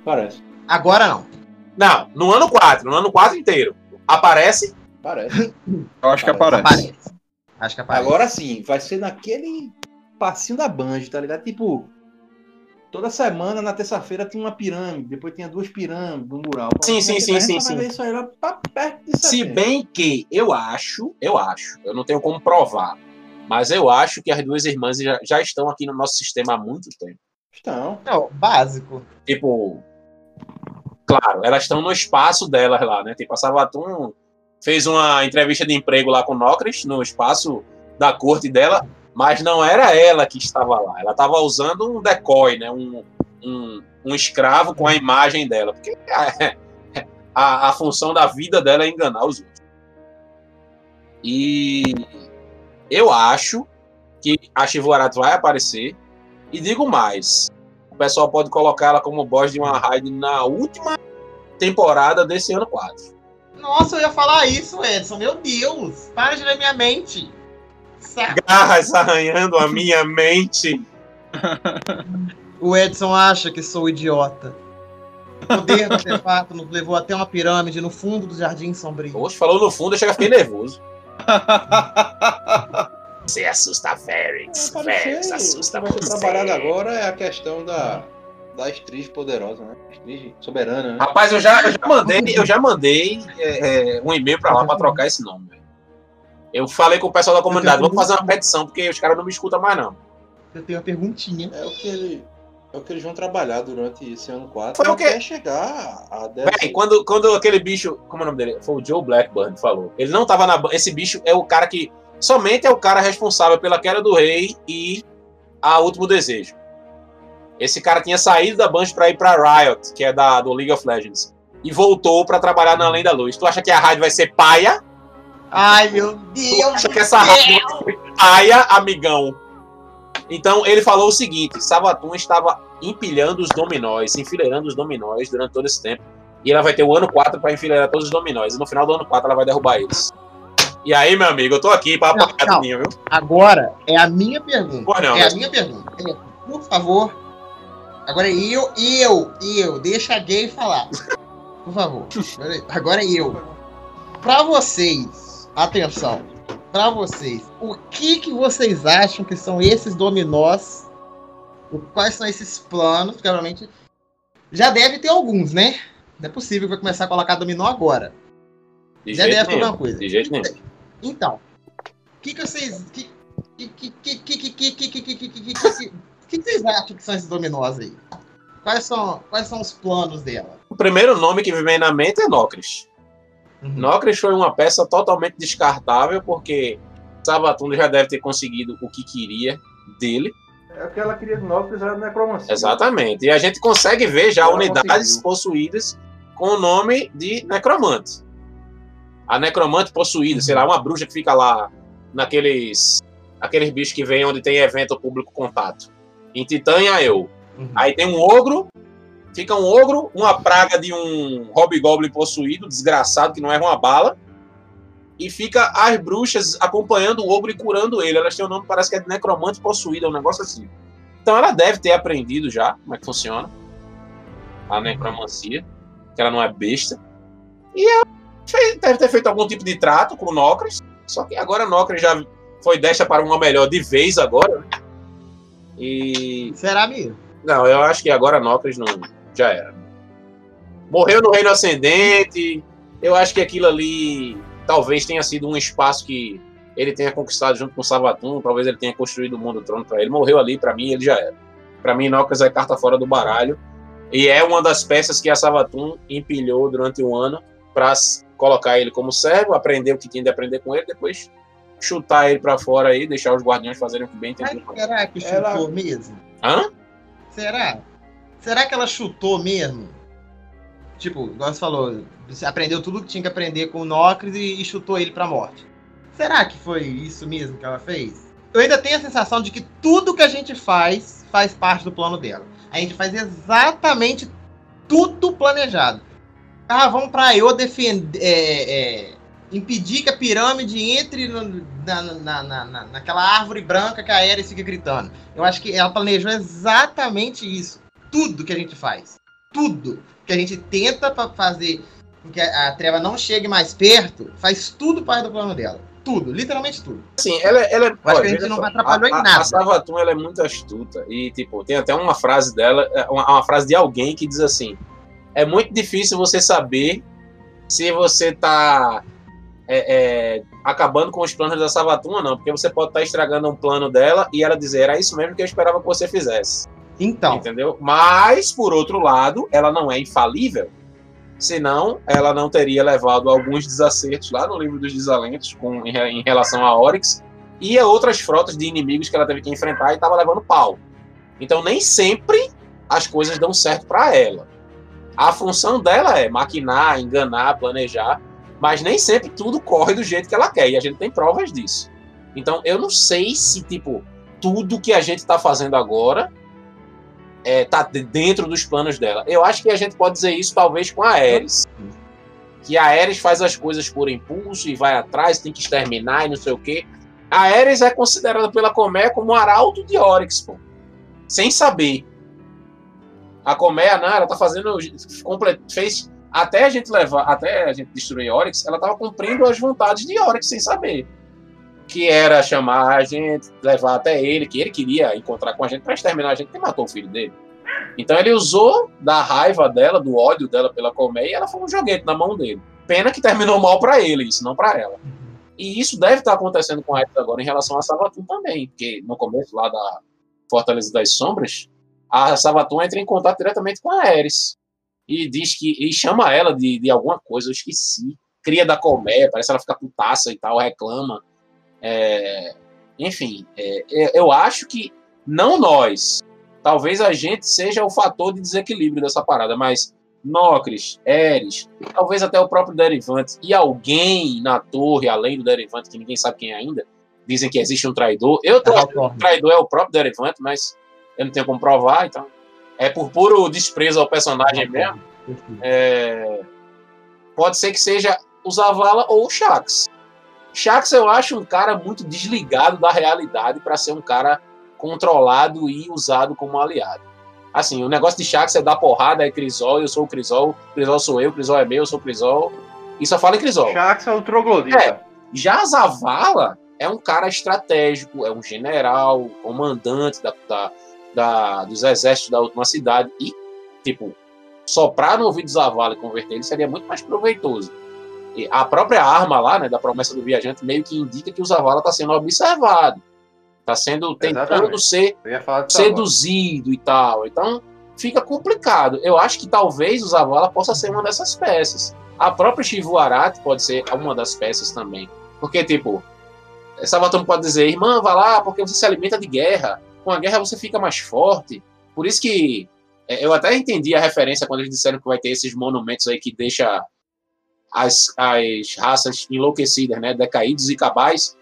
Speaker 5: Parece.
Speaker 4: Agora não.
Speaker 1: Não, no ano 4, no ano 4 inteiro. Aparece?
Speaker 5: Parece.
Speaker 2: Eu acho que
Speaker 5: Parece.
Speaker 2: aparece.
Speaker 4: Aparece. Acho que aparece.
Speaker 5: Agora sim, vai ser naquele passinho da Band, tá ligado? Tipo, toda semana, na terça-feira, tinha uma pirâmide, depois tinha duas pirâmides no mural.
Speaker 1: Sim, sim, sim, sim, sim.
Speaker 5: Isso aí pra perto de
Speaker 1: Se bem que eu acho, eu acho, eu não tenho como provar, mas eu acho que as duas irmãs já, já estão aqui no nosso sistema há muito tempo.
Speaker 5: Estão.
Speaker 4: Não, básico.
Speaker 1: Tipo, claro, elas estão no espaço delas lá, né? Tipo, a Savatum fez uma entrevista de emprego lá com Nocris, no espaço da corte dela, mas não era ela que estava lá. Ela estava usando um decoy, né? Um, um, um escravo com a imagem dela. Porque a, a função da vida dela é enganar os outros. E eu acho que a Shivorat vai aparecer. E digo mais: o pessoal pode colocar ela como boss de uma raid na última temporada desse ano 4.
Speaker 4: Nossa, eu ia falar isso, Edson. Meu Deus. Para de ler minha mente. Saco.
Speaker 1: Garras arranhando a minha mente.
Speaker 4: O Edson acha que sou idiota. O poder do artefato nos levou até uma pirâmide no fundo do Jardim Sombrio.
Speaker 1: Poxa, falou no fundo, eu chega ficar nervoso. Você assusta Ferrix.
Speaker 5: É,
Speaker 1: Ferrix
Speaker 5: parecer,
Speaker 1: assusta
Speaker 5: o que
Speaker 1: você.
Speaker 5: trabalhado agora é a questão da, da Estrige poderosa, né? Estrige soberana, né?
Speaker 1: Rapaz, eu já, eu já mandei, eu já mandei é, é, um e-mail pra lá pra trocar esse nome. velho. Eu falei com o pessoal da comunidade, vamos fazer uma petição, porque os caras não me escutam mais, não.
Speaker 4: Eu tenho uma perguntinha.
Speaker 5: É o que ele. É o que eles vão trabalhar durante esse ano 4
Speaker 1: Foi o quê?
Speaker 5: até chegar a
Speaker 1: Véi,
Speaker 5: DLC.
Speaker 1: quando, quando aquele bicho. Como é o nome dele? Foi o Joe Blackburn que falou. Ele não tava na. Esse bicho é o cara que. Somente é o cara responsável pela queda do rei e a último desejo. Esse cara tinha saído da Bunch pra ir pra Riot, que é da, do League of Legends. E voltou pra trabalhar na Além da Luz. Tu acha que a raid vai ser paia?
Speaker 4: Ai, meu
Speaker 1: Tu
Speaker 4: Deus.
Speaker 1: acha que essa raid vai ser paia, amigão? Então ele falou o seguinte: Savatun estava empilhando os dominóis, enfileirando os dominóis durante todo esse tempo. E ela vai ter o ano 4 para enfileirar todos os dominóis. E no final do ano 4 ela vai derrubar eles. E aí, meu amigo, eu tô aqui pra
Speaker 4: Não,
Speaker 1: apagar viu?
Speaker 4: Agora é a minha pergunta.
Speaker 1: Não,
Speaker 4: é a
Speaker 1: mas-
Speaker 4: minha pergunta. É, Por favor. Agora é eu, eu, eu. Deixa a gay falar. Por favor. Agora é- é eu. Pra vocês, atenção. Pra vocês, o que que vocês acham que são esses dominós? O- Quais são esses planos? Provavelmente já deve ter alguns, né? Não é possível que vai começar a colocar dominó agora.
Speaker 1: De
Speaker 4: Já deve ter alguma coisa.
Speaker 1: De jeito nenhum.
Speaker 4: Então, o que, que vocês. Que, que, que, que, que, que, que, que, que, que, que, que, que, que, que vocês acham que são esses dominós aí? Quais são, quais são os planos dela?
Speaker 1: O primeiro nome que me vem na mente é Nocris.
Speaker 4: Uhum.
Speaker 1: Nocris foi uma peça totalmente descartável, porque Savatun já deve ter conseguido o que queria dele.
Speaker 5: É o que ela queria de novo, precisava de necromancia.
Speaker 1: Exatamente. E a gente consegue ver já
Speaker 5: Ela
Speaker 1: unidades
Speaker 5: conseguiu.
Speaker 1: possuídas com o nome de necromante. A necromante possuída, sei lá, uma bruxa que fica lá naqueles aqueles bichos que vem onde tem evento público contato. Em Titânia eu.
Speaker 4: Uhum.
Speaker 1: Aí tem um ogro, fica um ogro, uma praga de um hobgoblin possuído, desgraçado que não erra uma bala. E fica as bruxas acompanhando o ogro e curando ele. Elas têm o nome, parece que é de necromante possuída, um negócio assim. Então ela deve ter aprendido já como é que funciona a necromancia, que ela não é besta. E ela fez- deve ter feito algum tipo de trato com o Nocris, só que agora o Nocris já foi desta para uma melhor de vez agora. né? E
Speaker 4: Será mesmo?
Speaker 1: não, eu acho que agora Nocris não já era. Morreu no Reino Ascendente. Eu acho que aquilo ali talvez tenha sido um espaço que ele tenha conquistado junto com Savatun. Talvez ele tenha construído o mundo trono para ele. Morreu ali, para mim, ele já era. Para mim, Nocris é carta fora do baralho. E é uma das peças que a Savatun empilhou durante um ano para colocar ele como servo, aprender o que tinha de aprender com ele, depois chutar ele pra fora aí, deixar os guardiões fazerem o que bem
Speaker 4: Mas
Speaker 1: entendem.
Speaker 4: será que chutou
Speaker 5: Ela-
Speaker 4: mesmo?
Speaker 1: Hã?
Speaker 4: Será? Será que ela chutou mesmo? Tipo, igual você falou, você aprendeu tudo que tinha que aprender com o Nocris e, e chutou ele pra morte. Será que foi isso mesmo que ela fez? Eu ainda tenho a sensação de que tudo que a gente faz faz parte do plano dela. A gente faz exatamente tudo planejado. Ah, vamos pra eu defender. é, é, impedir que a pirâmide entre no- na, na, na, na- naquela árvore branca que a Ares fica gritando. Eu acho que ela planejou exatamente isso. Tudo que a gente faz. Tudo que a gente tenta pra fazer com que a, a treva não chegue mais perto, faz tudo parte do plano dela. Tudo, literalmente tudo.
Speaker 1: Assim, ela, ela é.
Speaker 4: Eu acho que a gente não vai atrapalhar em nada.
Speaker 1: A Savatun, ela é muito astuta. E, tipo, tem até uma frase dela, é, uma, uma frase de alguém que diz assim: é muito difícil você saber se você tá é, é, acabando com os planos da Savatun ou não, porque você pode estar estragando um plano dela e ela dizer: era isso mesmo que eu esperava que você fizesse.
Speaker 4: Então,
Speaker 1: Entendeu? Mas, por outro lado, ela não é infalível. Senão, ela não teria levado alguns desacertos lá no livro dos desalentos com, em, em relação a Oryx e a outras frotas de inimigos que ela teve que enfrentar e estava levando pau. Então, nem sempre as coisas dão certo para ela. A função dela é maquinar, enganar, planejar, mas nem sempre tudo corre do jeito que ela quer e a gente tem provas disso. Então, eu não sei se, tipo, tudo que a gente está fazendo agora é, tá de- dentro dos planos dela. Eu acho que a gente pode dizer isso talvez com a Ares. Que a Ares faz as coisas por impulso e vai atrás, tem que exterminar e não sei o quê. A Ares é considerada pela Comé como o arauto de Oryx, pô. Sem saber. A Comé, não, ela tá fazendo. Fez. Até a gente levar. Até a gente destruir Oryx, ela tava cumprindo as vontades de Oryx sem saber. Que era chamar a gente, levar até ele, que ele queria encontrar com a gente para exterminar a gente que matou o filho dele. Então ele usou da raiva dela, do ódio dela pela Comé, e ela foi um joguete na mão dele. Pena que terminou mal para ele, isso não para ela. E isso deve estar acontecendo com a Ares agora em relação a Savatun também, porque no começo lá da Fortaleza das Sombras, a Savatun entra em contato diretamente com a Ares e diz que e chama ela de, de alguma coisa, eu esqueci. Cria da colmeia, parece que ela fica putaça e tal, reclama. É, enfim, é, é, eu acho que não nós, talvez a gente seja o fator de desequilíbrio dessa parada, mas Nocris, Eris, talvez até o próprio Derivante e alguém na torre, além do Derivante, que ninguém sabe quem é ainda, dizem que existe um traidor. Eu tô achando que o traidor é o próprio Derivante, mas eu não tenho como provar, então é por puro desprezo ao personagem mesmo. É, pode ser que seja o Zavala ou o Shax. Shax eu acho um cara muito desligado da realidade para ser um cara controlado e usado como aliado. Assim, o negócio de Shax é dar porrada, é Crisol, eu sou o Crisol, Crisol sou eu, Crisol é meu, eu sou o Crisol. E só fala em Crisol.
Speaker 3: Shax é o troglodita.
Speaker 1: É. Já a Zavala é um cara estratégico, é um general, comandante da, da- da- dos exércitos da última cidade. E, tipo, soprar no ouvido do Zavala e converter ele seria muito mais proveitoso. E a própria arma lá, né, da promessa do viajante, meio que indica que o Zavala está sendo observado. Está sendo tentando ser seduzido e tal. Então fica complicado. Eu acho que talvez o Zavala possa ser uma dessas peças. A própria Shivuarati pode ser uma das peças também. Porque, tipo, Savatão pode dizer, irmã, vá lá, porque você se alimenta de guerra. Com a guerra você fica mais forte. Por isso que é, eu até entendi a referência quando eles disseram que vai ter esses monumentos aí que deixa as, as raças enlouquecidas, né? Decaídos e cabais.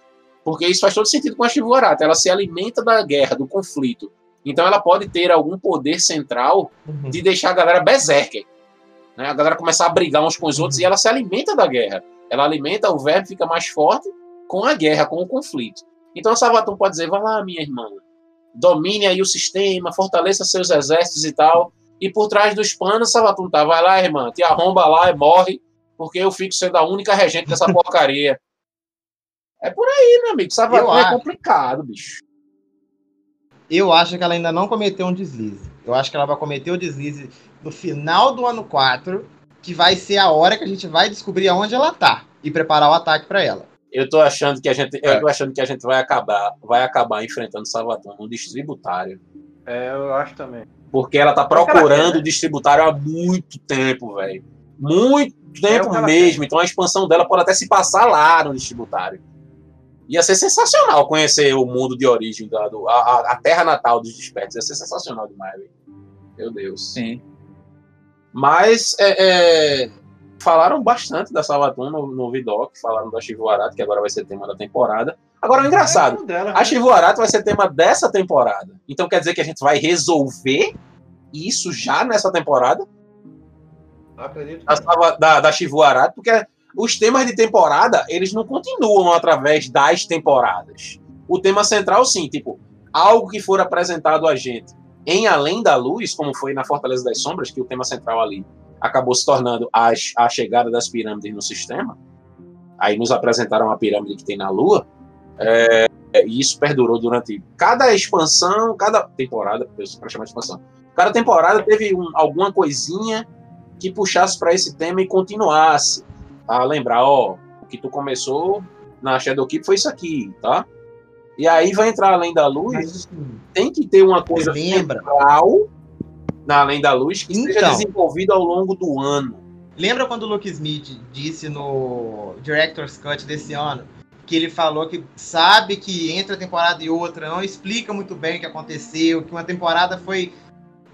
Speaker 1: Porque isso faz todo sentido com a Shivuarati. Ela se alimenta da guerra, do conflito. Então ela pode ter algum poder central
Speaker 4: Uhum.
Speaker 1: de deixar a galera berserker. Né? A galera começar a brigar uns com os outros e ela se alimenta da guerra. Ela alimenta, o verbo fica mais forte com a guerra, com o conflito. Então a Savatun pode dizer, vai lá, minha irmã, domine aí o sistema, fortaleça seus exércitos e tal. E por trás dos panos, Savatun tá, vai lá, irmã, te arromba lá e morre, porque eu fico sendo a única regente dessa porcaria. É por aí, meu amigo. Savatun
Speaker 4: Eu
Speaker 1: é
Speaker 4: acho.
Speaker 1: complicado, bicho.
Speaker 4: Eu acho que ela ainda não cometeu um deslize. Eu acho que ela vai cometer o deslize no final do ano 4, que vai ser a hora que a gente vai descobrir aonde ela tá e preparar o ataque pra ela.
Speaker 1: Eu tô achando que a gente,
Speaker 3: É.
Speaker 1: eu tô achando que a gente vai acabar, vai acabar enfrentando Savatun num distributário.
Speaker 3: É, eu acho também.
Speaker 1: Porque ela tá
Speaker 3: É o
Speaker 1: procurando
Speaker 3: quer, né?
Speaker 1: distributário há muito tempo, velho. Muito
Speaker 3: É
Speaker 1: tempo
Speaker 3: o ela
Speaker 1: mesmo. Então a expansão dela pode até se passar lá no distributário. Ia ser sensacional conhecer o mundo de origem, da, do, a, a terra natal dos despertos. Ia ser sensacional demais, velho. Meu Deus.
Speaker 2: Sim.
Speaker 1: Mas é, é, falaram bastante da Savatun no, no Vidoc, falaram da Shivuarat, que agora vai ser tema da temporada. Agora, o engraçado,
Speaker 5: É dela,
Speaker 1: a Shivuarat vai ser tema dessa temporada. Então quer dizer que a gente vai resolver isso já nessa temporada
Speaker 5: Acredito.
Speaker 1: da, Sava- da, da Shivuarat, porque os temas de temporada, eles não continuam através das temporadas. O tema central, sim, tipo, algo que for apresentado a gente em Além da Luz, como foi na Fortaleza das Sombras, que o tema central ali acabou se tornando a, a chegada das pirâmides no sistema. Aí nos apresentaram a pirâmide que tem na Lua. É, e isso perdurou durante cada expansão, cada temporada, para chamar de expansão. Cada temporada teve um- alguma coisinha que puxasse para esse tema e continuasse a lembrar, ó, o que tu começou na Shadow Keep foi isso aqui, tá? E aí vai entrar além da luz,
Speaker 4: Mas, assim,
Speaker 1: tem que ter uma coisa
Speaker 4: lembra?
Speaker 1: central na além da luz que seja
Speaker 4: Então.
Speaker 1: desenvolvida ao longo do ano.
Speaker 4: Lembra quando o Luke Smith disse no Director's Cut desse ano que ele falou que sabe que entre a temporada e outra não explica muito bem o que aconteceu, que uma temporada foi,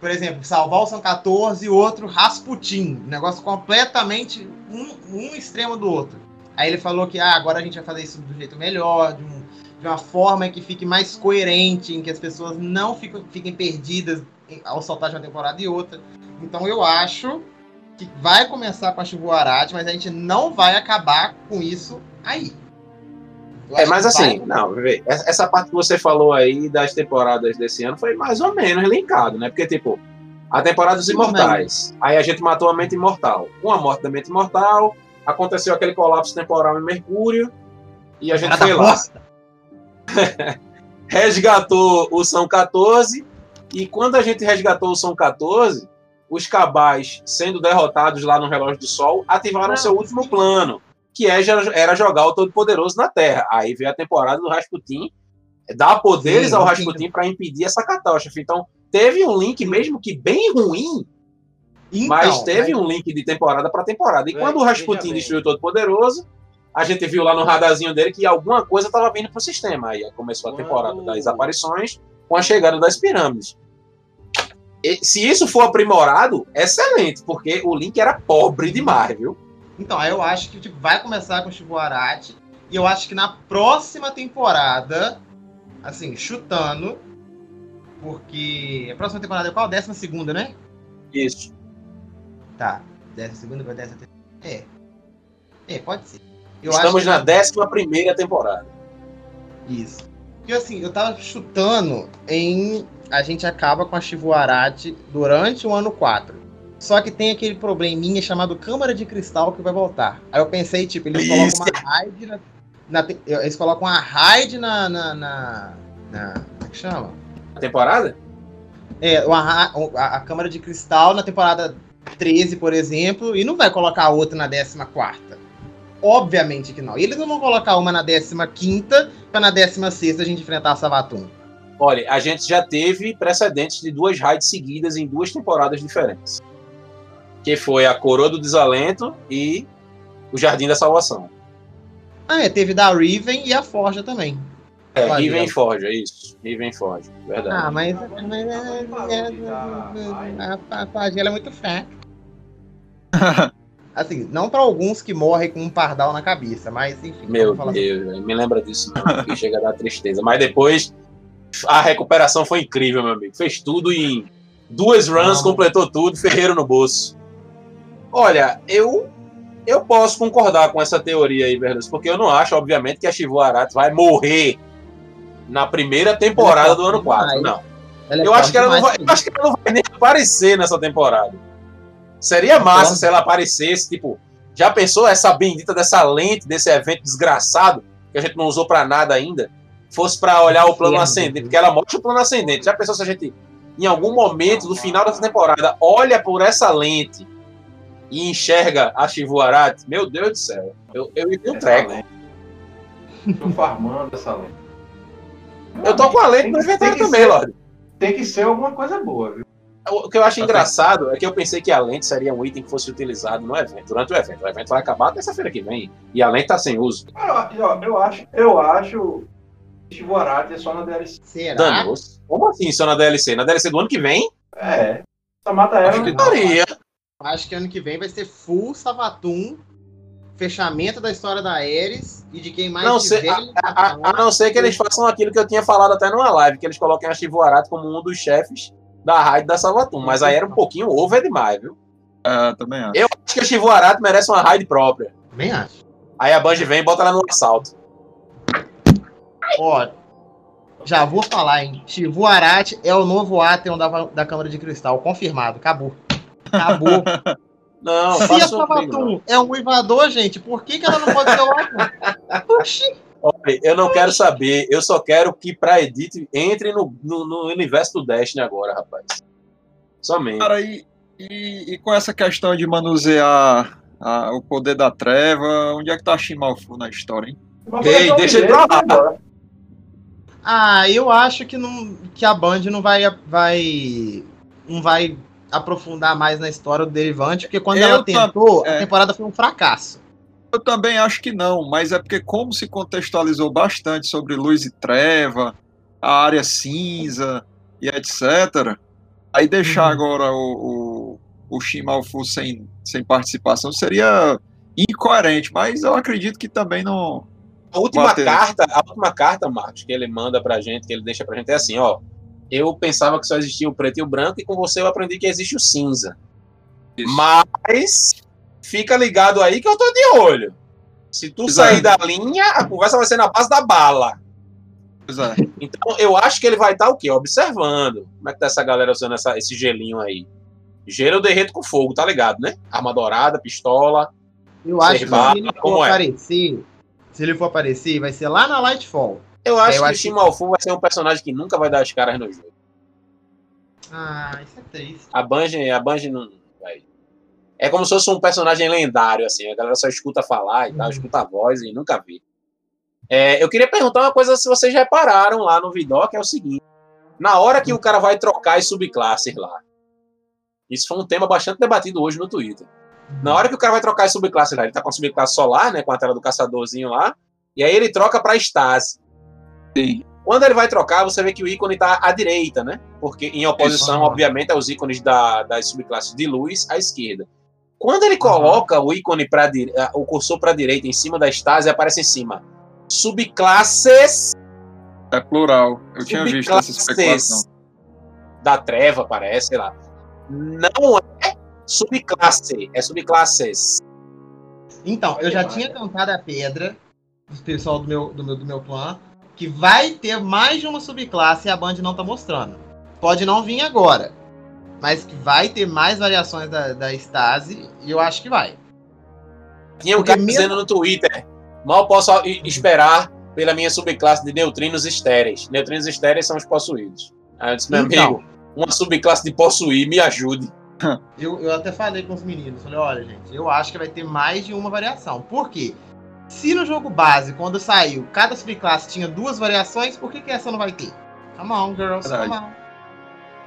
Speaker 4: por exemplo, salvar o São 14 e outro Rasputin, um negócio completamente um, um extremo do outro. Aí ele falou que ah, agora a gente vai fazer isso do jeito melhor, de, um- de uma forma que fique mais coerente, em que as pessoas não fiquem, fiquem perdidas ao saltar de uma temporada e outra. Então eu acho que vai começar com a Shibuarati, mas a gente não vai acabar com isso aí. Eu
Speaker 1: É, mas assim,
Speaker 4: vai-
Speaker 1: não, vê, essa parte que você falou aí das temporadas desse ano foi mais ou menos linkado, né? Porque, tipo, a temporada dos imortais. Aí a gente matou a mente imortal. Com a morte da mente imortal, aconteceu aquele colapso temporal em Mercúrio. E a gente foi lá,
Speaker 4: bosta.
Speaker 1: resgatou o São 14. E quando a gente resgatou o São 14, os cabais, sendo derrotados lá no Relógio do Sol, ativaram
Speaker 4: Não,
Speaker 1: seu último plano, que é, era jogar o Todo-Poderoso na Terra. Aí veio a temporada do Rasputin, dar poderes
Speaker 4: Sim,
Speaker 1: ao. Rasputin para impedir essa catástrofe. Então, teve um link, mesmo que bem ruim,
Speaker 4: Então,
Speaker 1: mas teve um link de temporada para temporada. E
Speaker 3: Bem,
Speaker 1: quando o Rasputin destruiu o Todo-Poderoso, a gente viu lá no radarzinho dele que alguma coisa estava vindo pro sistema. Aí começou a temporada das aparições com a chegada das pirâmides. E se isso for aprimorado, excelente, porque o link era pobre demais, viu?
Speaker 4: Então, aí eu acho que tipo, vai começar com o Shibuarati. E eu acho que na próxima temporada, assim, chutando, porque a próxima temporada é qual? Décima segunda, né?
Speaker 1: Isso.
Speaker 4: Tá. Décima segunda vai décima terceira. É. É, pode ser. Eu
Speaker 1: Estamos na décima primeira temporada.
Speaker 4: Isso. Porque assim, eu tava chutando em. A gente acaba com a Shivuarati durante o ano 4. Só que tem aquele probleminha chamado Câmara de Cristal que vai voltar. Aí eu pensei, tipo, eles
Speaker 1: Isso.
Speaker 4: colocam uma raid na. na eles colocam uma raid na. na, na, na- como é que chama?
Speaker 1: A temporada?
Speaker 4: É, uma a, a Câmara de Cristal na temporada 13, por exemplo, e não vai colocar outra na 14. Obviamente que não. E eles não vão colocar uma na 15 pra na 16 a gente enfrentar a Savatun.
Speaker 1: Olha, a gente já teve precedentes de duas raids seguidas em duas temporadas diferentes. Que foi a Coroa do Desalento e o Jardim da Salvação.
Speaker 4: Ah, é, teve da Riven e a Forja também.
Speaker 1: É,
Speaker 4: Olha,
Speaker 1: Riven
Speaker 4: ó.
Speaker 1: Forja, isso. Riven Forja, verdade.
Speaker 4: Ah, mas, mas é, é, a, a Forja ela é muito fraca. Assim, não pra alguns que morrem com um pardal na cabeça, mas enfim.
Speaker 1: Meu Deus, velho, me lembra disso não, que chega a dar tristeza. Mas depois a recuperação foi incrível, meu amigo. Fez tudo em duas runs,
Speaker 4: Não.
Speaker 1: completou tudo, ferreiro no bolso. Olha, eu eu posso concordar com essa teoria aí, Verdus, porque eu não acho, obviamente, que a Arata vai morrer na primeira temporada do ano 4.
Speaker 4: demais.
Speaker 1: Não.
Speaker 4: Ela é
Speaker 1: Eu acho, que ela não
Speaker 4: forte
Speaker 1: vai, eu acho que ela não vai nem aparecer nessa temporada. Seria massa
Speaker 4: Concordo.
Speaker 1: se ela aparecesse, tipo, já pensou essa bendita dessa lente, desse evento desgraçado, que a gente não usou pra nada ainda, fosse pra olhar o plano
Speaker 4: Inferno,
Speaker 1: ascendente, porque ela mostra o plano ascendente. Já pensou se a gente, em algum momento do final dessa temporada, olha por essa lente e enxerga a Shivuarat? Meu Deus do céu. Eu, eu ia ter um treco.
Speaker 5: Tô farmando essa lente.
Speaker 1: Eu tô com a lente no
Speaker 5: que-
Speaker 1: inventário
Speaker 5: tem que
Speaker 1: também,
Speaker 5: ser-
Speaker 1: Lorde.
Speaker 5: Tem que ser alguma coisa boa, viu?
Speaker 1: O que eu acho engraçado é que eu pensei que a lente seria um item que fosse utilizado no evento, durante o evento. O evento vai acabar terça-feira que vem. E a lente tá sem uso.
Speaker 5: Ah, ó, eu acho, eu acho que é só na DLC.
Speaker 4: Será?
Speaker 1: Danos. Como assim só na DLC? Na DLC do ano que vem?
Speaker 5: É. Só mata ela.
Speaker 2: Acho que
Speaker 5: não.
Speaker 1: Maria.
Speaker 4: Acho que ano que vem vai ser full Savatum, fechamento da história da Ares e de quem mais
Speaker 1: Não
Speaker 4: tiver
Speaker 1: sei, a, a- a não ser que eles façam aquilo que eu tinha falado até numa live, que eles coloquem a Chivoarat como um dos chefes da raid da Savatum. Mas aí era um pouquinho over demais, viu?
Speaker 2: É, também acho.
Speaker 1: Eu acho que a Chivoarat merece uma raid própria.
Speaker 4: Também acho.
Speaker 1: Aí a Bungie vem e bota ela no assalto.
Speaker 4: Ó, já vou falar, hein? Shivu Arati é o novo Atheon da, da Câmara de Cristal. Confirmado. Acabou. Acabou.
Speaker 1: Não,
Speaker 4: Se a
Speaker 1: um.
Speaker 4: Savatum é um uivador, gente, por que, que ela não pode ser o Atheon? Oxi.
Speaker 1: Olha, eu não quero saber, eu só quero que pra Edith entre no, no, no universo do Destiny agora, rapaz. Somente.
Speaker 2: Cara, e, e, e com essa questão de manusear a- o poder da treva, onde é que tá Shimalfu na história, hein?
Speaker 1: Ei, deixa ele
Speaker 5: pra
Speaker 1: lá.
Speaker 4: Ah, eu acho que, não, que a Band não vai, vai, não vai aprofundar mais na história do Derivante, porque quando
Speaker 2: Eu
Speaker 4: ela tentou,
Speaker 2: é.
Speaker 4: a temporada foi um fracasso.
Speaker 2: Eu também acho que não, mas é porque como se contextualizou bastante sobre luz e treva, a área cinza e etc. Aí deixar
Speaker 4: Uhum.
Speaker 2: agora o, o, o Shimalfu sem, sem participação seria incoerente, mas eu acredito que também não.
Speaker 1: A última carta, a última carta, Marcos, que ele manda pra gente, que ele deixa pra gente é assim, ó. Eu pensava que só existia o preto e o branco, e com você eu aprendi que existe o cinza.
Speaker 2: Isso.
Speaker 1: Mas fica ligado aí que eu tô de olho. Se tu sair
Speaker 2: é.
Speaker 1: da linha, a conversa vai ser na base da bala.
Speaker 2: Pois é.
Speaker 1: Então, eu acho que ele vai estar o quê? Observando. Como é que tá essa galera usando essa- esse gelinho aí? Gelo eu derreto com fogo, tá ligado, né? Arma dourada, pistola.
Speaker 4: Eu acho que se ele for
Speaker 1: é?
Speaker 4: aparecer, se ele for aparecer, vai ser lá na Lightfall.
Speaker 1: Eu acho
Speaker 4: eu
Speaker 1: que o
Speaker 4: acho que-
Speaker 1: Shimalfu vai ser um personagem que nunca vai dar as caras no jogo.
Speaker 4: Ah, isso é triste.
Speaker 1: A Bungie, a Bungie não. É como se fosse um personagem lendário, assim. A galera só escuta falar e tal,
Speaker 4: Uhum.
Speaker 1: escuta a voz e nunca vê. É, eu queria perguntar uma coisa se vocês repararam lá no Vidoc, é o seguinte. Na hora que o cara vai trocar as subclasses lá, isso foi um tema bastante debatido hoje no Twitter. Na hora que o cara vai trocar as subclasses lá, ele tá com a subclasse solar, né, com a tela do caçadorzinho lá, e aí ele troca pra Stasi.
Speaker 2: Sim.
Speaker 1: Quando ele vai trocar, você vê que o ícone tá à direita, né? Porque em oposição,
Speaker 4: Isso.
Speaker 1: obviamente, aos ícones da, das subclasses de luz à esquerda. Quando ele coloca o ícone para o cursor para direita em cima da Stasi, aparece em cima subclasses
Speaker 2: É plural. Eu tinha visto essa especulação.
Speaker 1: subclasses da treva, parece, sei lá. Não é subclasse, é subclasses.
Speaker 4: Então, eu já tinha cantado a pedra do pessoal do meu, do meu, do meu clã que vai ter mais de uma subclasse e a Band não tá mostrando. Pode não vir agora, mas que vai ter mais variações da, da Stasi e eu acho que vai.
Speaker 1: Tinha um cara
Speaker 4: mesmo-
Speaker 1: dizendo no Twitter: mal posso esperar pela minha subclasse de neutrinos estéreis. Neutrinos estéreis são os possuídos. Aí eu disse, meu
Speaker 4: Então.
Speaker 1: amigo, uma subclasse de possuir, me ajude.
Speaker 4: Eu, eu até falei com os meninos, falei, olha, gente, eu acho que vai ter mais de uma variação. Por quê? Se no jogo base, quando saiu, cada subclasse tinha duas variações, por que, que essa não vai ter? Come on, girls,
Speaker 2: Verdade.
Speaker 4: come on.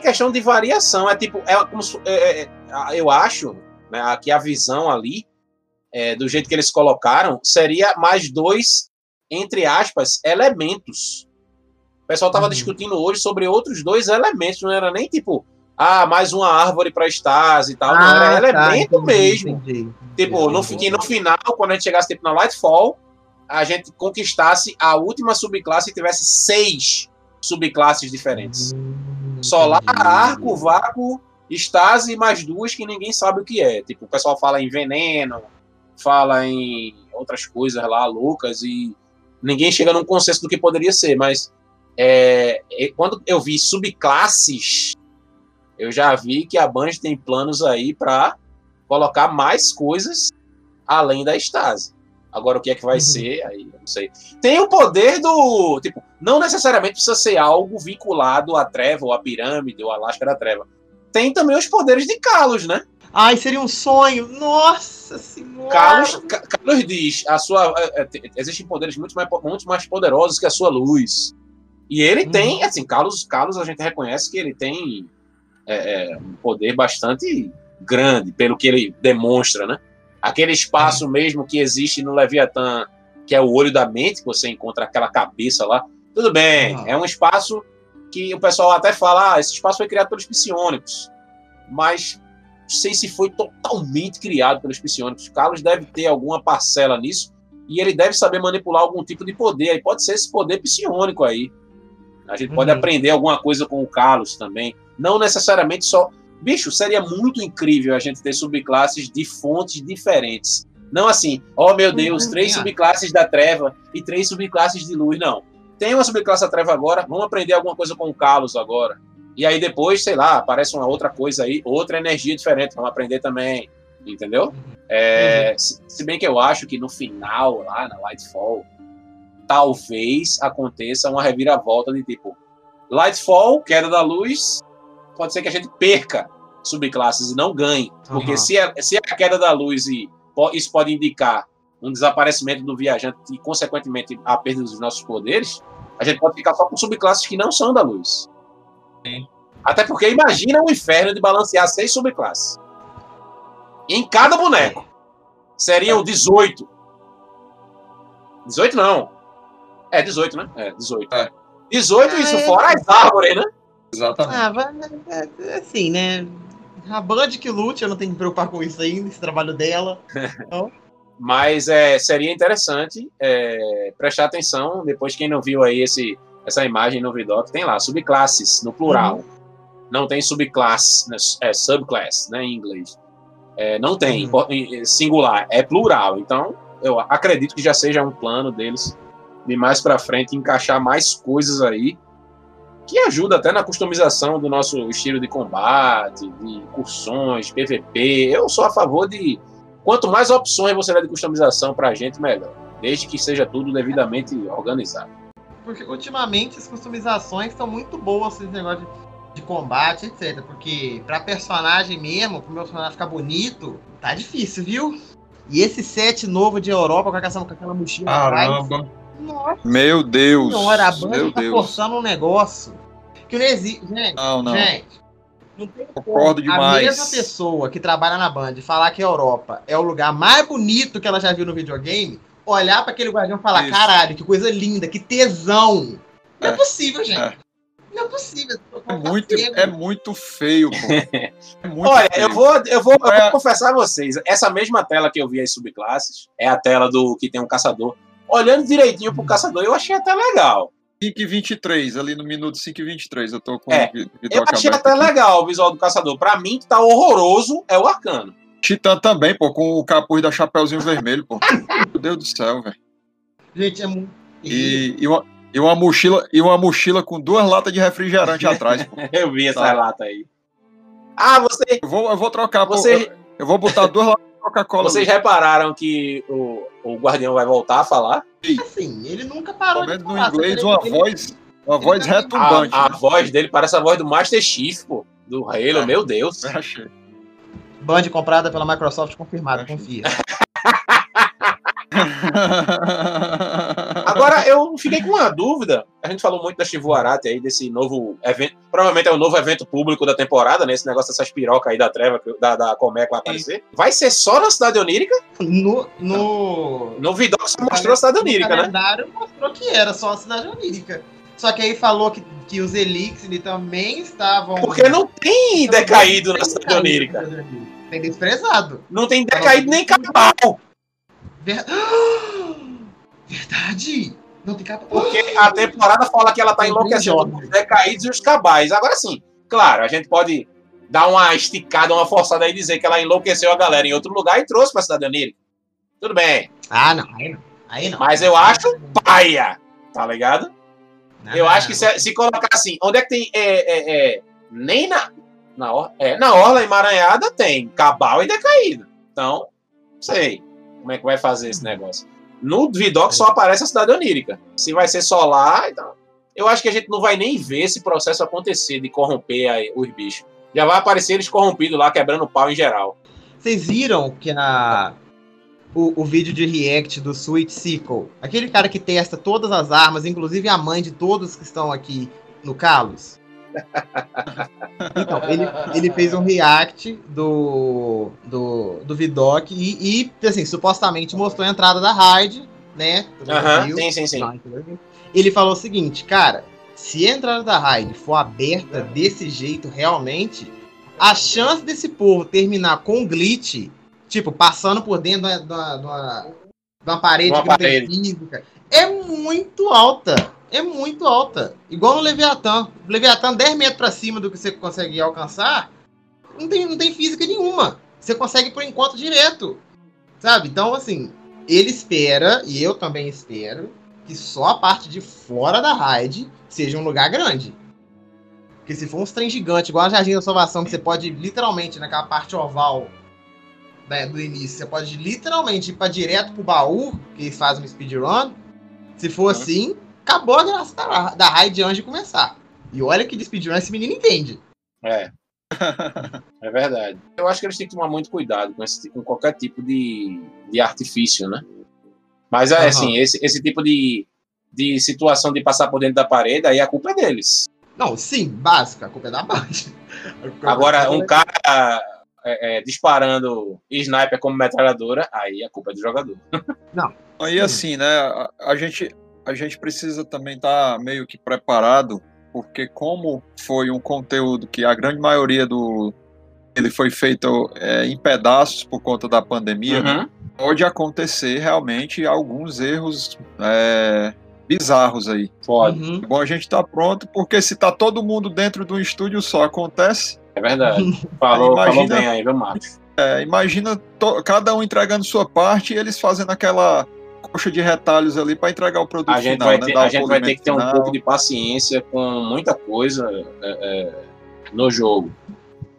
Speaker 1: Questão de variação. É tipo, é como é, é, é, eu acho né, que a visão ali, é, do jeito que eles colocaram, seria mais dois, entre aspas, elementos. O pessoal estava
Speaker 4: Uhum.
Speaker 1: discutindo hoje sobre outros dois elementos, não era nem tipo, ah, mais uma árvore para Stasi e tal, não, era
Speaker 4: Ah, tá,
Speaker 1: elemento
Speaker 4: entendi,
Speaker 1: mesmo.
Speaker 4: entendi.
Speaker 1: Tipo, no, que no final, quando a gente chegasse tipo, na Lightfall, a gente conquistasse a última subclasse e tivesse seis subclasses diferentes.
Speaker 4: Hum,
Speaker 1: Solar, arco, vácuo, estase e mais duas que ninguém sabe o que é. Tipo, o pessoal fala em veneno, fala em outras coisas lá, loucas, e ninguém chega num consenso do que poderia ser, mas é, é, quando eu vi subclasses, eu já vi que a Band tem planos aí para colocar mais coisas além da estase. Agora, o que é que vai
Speaker 4: Uhum.
Speaker 1: ser? Aí, não sei. Tem o poder do. Tipo, não necessariamente precisa ser algo vinculado à treva, ou à pirâmide, ou à lasca da treva. Tem também os poderes de Kalos, né?
Speaker 4: Ai, seria um sonho. Nossa senhora.
Speaker 1: Kalos, Ka- Kalos diz: a sua, é, é, te- existem poderes muito mais, muito mais poderosos que a sua luz. E ele
Speaker 4: Uhum.
Speaker 1: tem, assim, Kalos, Kalos a gente reconhece que ele tem é, é, um poder bastante grande, pelo que ele demonstra, né? Aquele espaço mesmo que existe no Leviatã, que é o olho da mente, que você encontra aquela cabeça lá. Tudo bem,
Speaker 4: Ah.
Speaker 1: é um espaço que o pessoal até fala, ah, esse espaço foi criado pelos psionicos. Mas não sei se foi totalmente criado pelos psionicos. Carlos deve ter alguma parcela nisso e ele deve saber manipular algum tipo de poder. Aí pode ser esse poder psionico aí. A gente pode
Speaker 4: Uhum.
Speaker 1: aprender alguma coisa com o Carlos também. Não necessariamente só. Bicho, seria muito incrível a gente ter subclasses de fontes diferentes. Não assim, oh meu Deus,
Speaker 4: Uhum,
Speaker 1: três subclasses da treva e três subclasses de luz. Não. Tem uma subclasse da treva agora, vamos aprender alguma coisa com o Carlos agora. E aí depois, sei lá, aparece uma outra coisa aí, outra energia diferente, vamos aprender também. Entendeu? É, se, se bem que eu acho que no final, lá na Lightfall, talvez aconteça uma reviravolta de tipo Lightfall, queda da luz, pode ser que a gente perca subclasses e não ganhe. Porque
Speaker 4: Aham.
Speaker 1: se, é, se é a queda da luz e isso pode indicar um desaparecimento do viajante e, consequentemente, a perda dos nossos poderes, a gente pode ficar só com subclasses que não são da luz. Até porque imagina o inferno de balancear seis subclasses. Em cada boneco. Seriam 18. 18 não. É 18, né? É, 18.
Speaker 2: É.
Speaker 1: 18, isso
Speaker 4: Ah, é.
Speaker 1: fora as árvores, né?
Speaker 2: Exatamente.
Speaker 4: Ah, vai, é, é assim, né? A Band que lute, eu não tenho que me preocupar com isso ainda, esse trabalho dela.
Speaker 1: Mas é, seria interessante é, prestar atenção, depois quem não viu aí esse, essa imagem no Vidoc, tem lá, subclasses, no plural. Não tem subclasse, né, é subclass, né, em inglês. É, não tem,
Speaker 4: Uhum.
Speaker 1: singular, é plural. Então, eu acredito que já seja um plano deles de mais pra frente encaixar mais coisas aí que ajuda até na customização do nosso estilo de combate, de incursões, PVP. Eu sou a favor de quanto mais opções você der de customização pra gente, melhor. Desde que seja tudo devidamente organizado.
Speaker 4: Porque ultimamente as customizações estão muito boas, esse negócio de, de combate, etc. Porque pra personagem mesmo, pro meu personagem ficar bonito, tá difícil, viu? E esse set novo de Europa com aquela, com aquela mochila atrás.
Speaker 2: Caramba.
Speaker 4: Nossa
Speaker 2: Meu Deus.
Speaker 4: senhora, a Band
Speaker 2: Meu
Speaker 4: tá
Speaker 2: Deus.
Speaker 4: forçando um negócio que não existe. Gente,
Speaker 2: Não, não.
Speaker 4: gente. Não tem como
Speaker 2: Concordo
Speaker 4: a
Speaker 2: demais.
Speaker 4: mesma pessoa que trabalha na Band falar que a Europa é o lugar mais bonito que ela já viu no videogame, olhar pra aquele guardião e falar:
Speaker 2: Isso.
Speaker 4: caralho, que coisa linda, que tesão. Não é,
Speaker 2: É.
Speaker 4: possível, gente.
Speaker 2: É.
Speaker 4: Não é possível.
Speaker 2: É muito, é muito feio, pô. É muito
Speaker 1: Olha,
Speaker 2: feio.
Speaker 1: eu vou, eu, vou, eu
Speaker 2: É.
Speaker 1: vou confessar a vocês, essa mesma tela que eu vi as subclasses é a tela do que tem um caçador. Olhando direitinho pro caçador, eu achei até legal.
Speaker 2: 5 e 23, ali no minuto 5 e 23, eu tô com
Speaker 1: É,
Speaker 2: o
Speaker 1: Eu achei
Speaker 2: aberto
Speaker 1: até
Speaker 2: aqui.
Speaker 1: legal o visual do caçador. Pra mim, que tá horroroso, é o arcano.
Speaker 2: Titã também, pô, com o capuz da Chapeuzinho Vermelho, pô. Meu Deus do céu, velho.
Speaker 4: Gente, é muito.
Speaker 2: E, e, uma, e, uma mochila, e uma mochila com duas latas de refrigerante atrás, pô.
Speaker 1: Eu vi essa
Speaker 2: Tá.
Speaker 1: lata aí. Ah, você,
Speaker 2: Eu vou, eu vou trocar, pô.
Speaker 1: Você-
Speaker 2: Eu, eu vou botar duas latas Coca-Cola.
Speaker 1: vocês
Speaker 2: ali.
Speaker 1: repararam que o, o guardião vai voltar a falar?
Speaker 4: Assim, ele nunca parou de
Speaker 2: no
Speaker 4: falar. que
Speaker 2: inglês, uma
Speaker 4: ele-
Speaker 2: voz, uma
Speaker 4: ele
Speaker 2: voz
Speaker 4: tá-
Speaker 2: retumbante.
Speaker 1: A, a voz dele parece a voz do Master Chief, pô. Do Halo,
Speaker 2: É.
Speaker 1: meu Deus.
Speaker 2: Eu achei.
Speaker 4: Band comprada pela Microsoft, confirmado,
Speaker 2: Acho-
Speaker 4: confia.
Speaker 1: Agora, eu fiquei com uma dúvida. A gente falou muito da Chivuarate aí, desse novo evento. Provavelmente é o novo evento público da temporada, né? Esse negócio dessas pirocas aí da treva, da, da Comé que vai aparecer. Vai ser só na Cidade Onírica?
Speaker 4: No. no...
Speaker 1: No Vidoc só mostrou a Cidade Onírica, né?
Speaker 4: calendário mostrou que era só a cidade onírica. Só que aí falou que, que os Elixir também estavam.
Speaker 1: Porque não tem decaído na Cidade
Speaker 4: Decaído
Speaker 1: Onírica.
Speaker 4: na Cidade Onírica. Tem desprezado.
Speaker 1: Não tem decaído nem cabal.
Speaker 4: Ver- Verdade! Não tem capa.
Speaker 1: Porque a temporada fala que ela tá enlouquecendo os decaídos e os cabais. Agora sim, claro, a gente pode dar uma esticada, uma forçada aí e dizer que ela enlouqueceu a galera em outro lugar e trouxe pra Cidade Onírica. Tudo bem.
Speaker 4: Ah, não. Aí não. Aí não.
Speaker 1: Mas eu acho paia, tá ligado?
Speaker 4: Não,
Speaker 1: Eu
Speaker 4: não,
Speaker 1: acho que
Speaker 4: não.
Speaker 1: se, se colocar assim, onde é que tem. É, é, é, nem na. Na, or- é, na Orla Emaranhada tem cabal e decaído. Então, não sei como é que vai fazer esse negócio. No Vidoc só aparece a cidade onírica. Se vai ser só lá, então. Eu acho que a gente não vai nem ver esse processo acontecer de corromper os bichos. Já vai aparecer eles corrompidos lá, quebrando pau em geral.
Speaker 4: Vocês viram que a. O, o vídeo de react do Sweet Sickle, aquele cara que testa todas as armas, inclusive a mãe de todos que estão aqui no Kalos. Então, ele, ele fez um react do, do, do Vidoc e, e, assim, supostamente mostrou a entrada da raid, né?
Speaker 1: Aham,
Speaker 4: viu.
Speaker 1: sim, sim, sim.
Speaker 4: Entendeu? Ele falou o seguinte, cara, se a entrada da raid for aberta desse jeito realmente, a chance desse povo terminar com glitch, tipo, passando por dentro de uma parede
Speaker 1: Uma parede.
Speaker 4: física, é muito alta. É muito alta. Igual no Leviatã. Leviatã, 10 metros pra cima do que você consegue alcançar, não tem, não tem física nenhuma. Você consegue por enquanto direto. Sabe? Então, assim, ele espera, e eu também espero, que só a parte de fora da raid seja um lugar grande. Porque se for um trem gigante, igual a Jardim da Salvação, que você pode literalmente, naquela parte oval né, do início, você pode literalmente ir pra direto pro baú, que fazem um speedrun. Se for assim, acabou a graça da, da raid antes de começar. E olha que de speedrun esse menino entende.
Speaker 1: É. É verdade. Eu acho que eles têm que tomar muito cuidado com, esse, com qualquer tipo de, de artifício, né? Mas é
Speaker 4: Aham.
Speaker 1: assim, esse, esse tipo de, de situação de passar por dentro da parede, aí a culpa é deles.
Speaker 4: Não, sim, básica, a culpa é da Band.
Speaker 1: Agora, um cara é, é, disparando sniper como metralhadora, aí a culpa é do jogador.
Speaker 2: Aí assim, né? A, a gente, a gente precisa também estar meio que preparado, porque como foi um conteúdo que a grande maioria do ele foi feito é, em pedaços por conta da pandemia, né,
Speaker 1: Uhum.
Speaker 2: pode acontecer realmente alguns erros é, bizarros aí.
Speaker 1: Pode,
Speaker 4: Uhum.
Speaker 2: É bom a gente estar pronto, porque se tá todo mundo dentro de um estúdio só, acontece.
Speaker 1: é verdade. Falou, falou
Speaker 2: Imagina-
Speaker 1: bem aí, viu, Marcos?
Speaker 2: É, imagina to- cada um entregando sua parte e eles fazendo aquela coxa de retalhos ali para entregar o produto
Speaker 1: A gente,
Speaker 2: final,
Speaker 1: vai
Speaker 2: né?
Speaker 1: ter,
Speaker 2: Dar
Speaker 1: a gente vai ter que ter um
Speaker 2: final.
Speaker 1: pouco de paciência com muita coisa é, é, no jogo.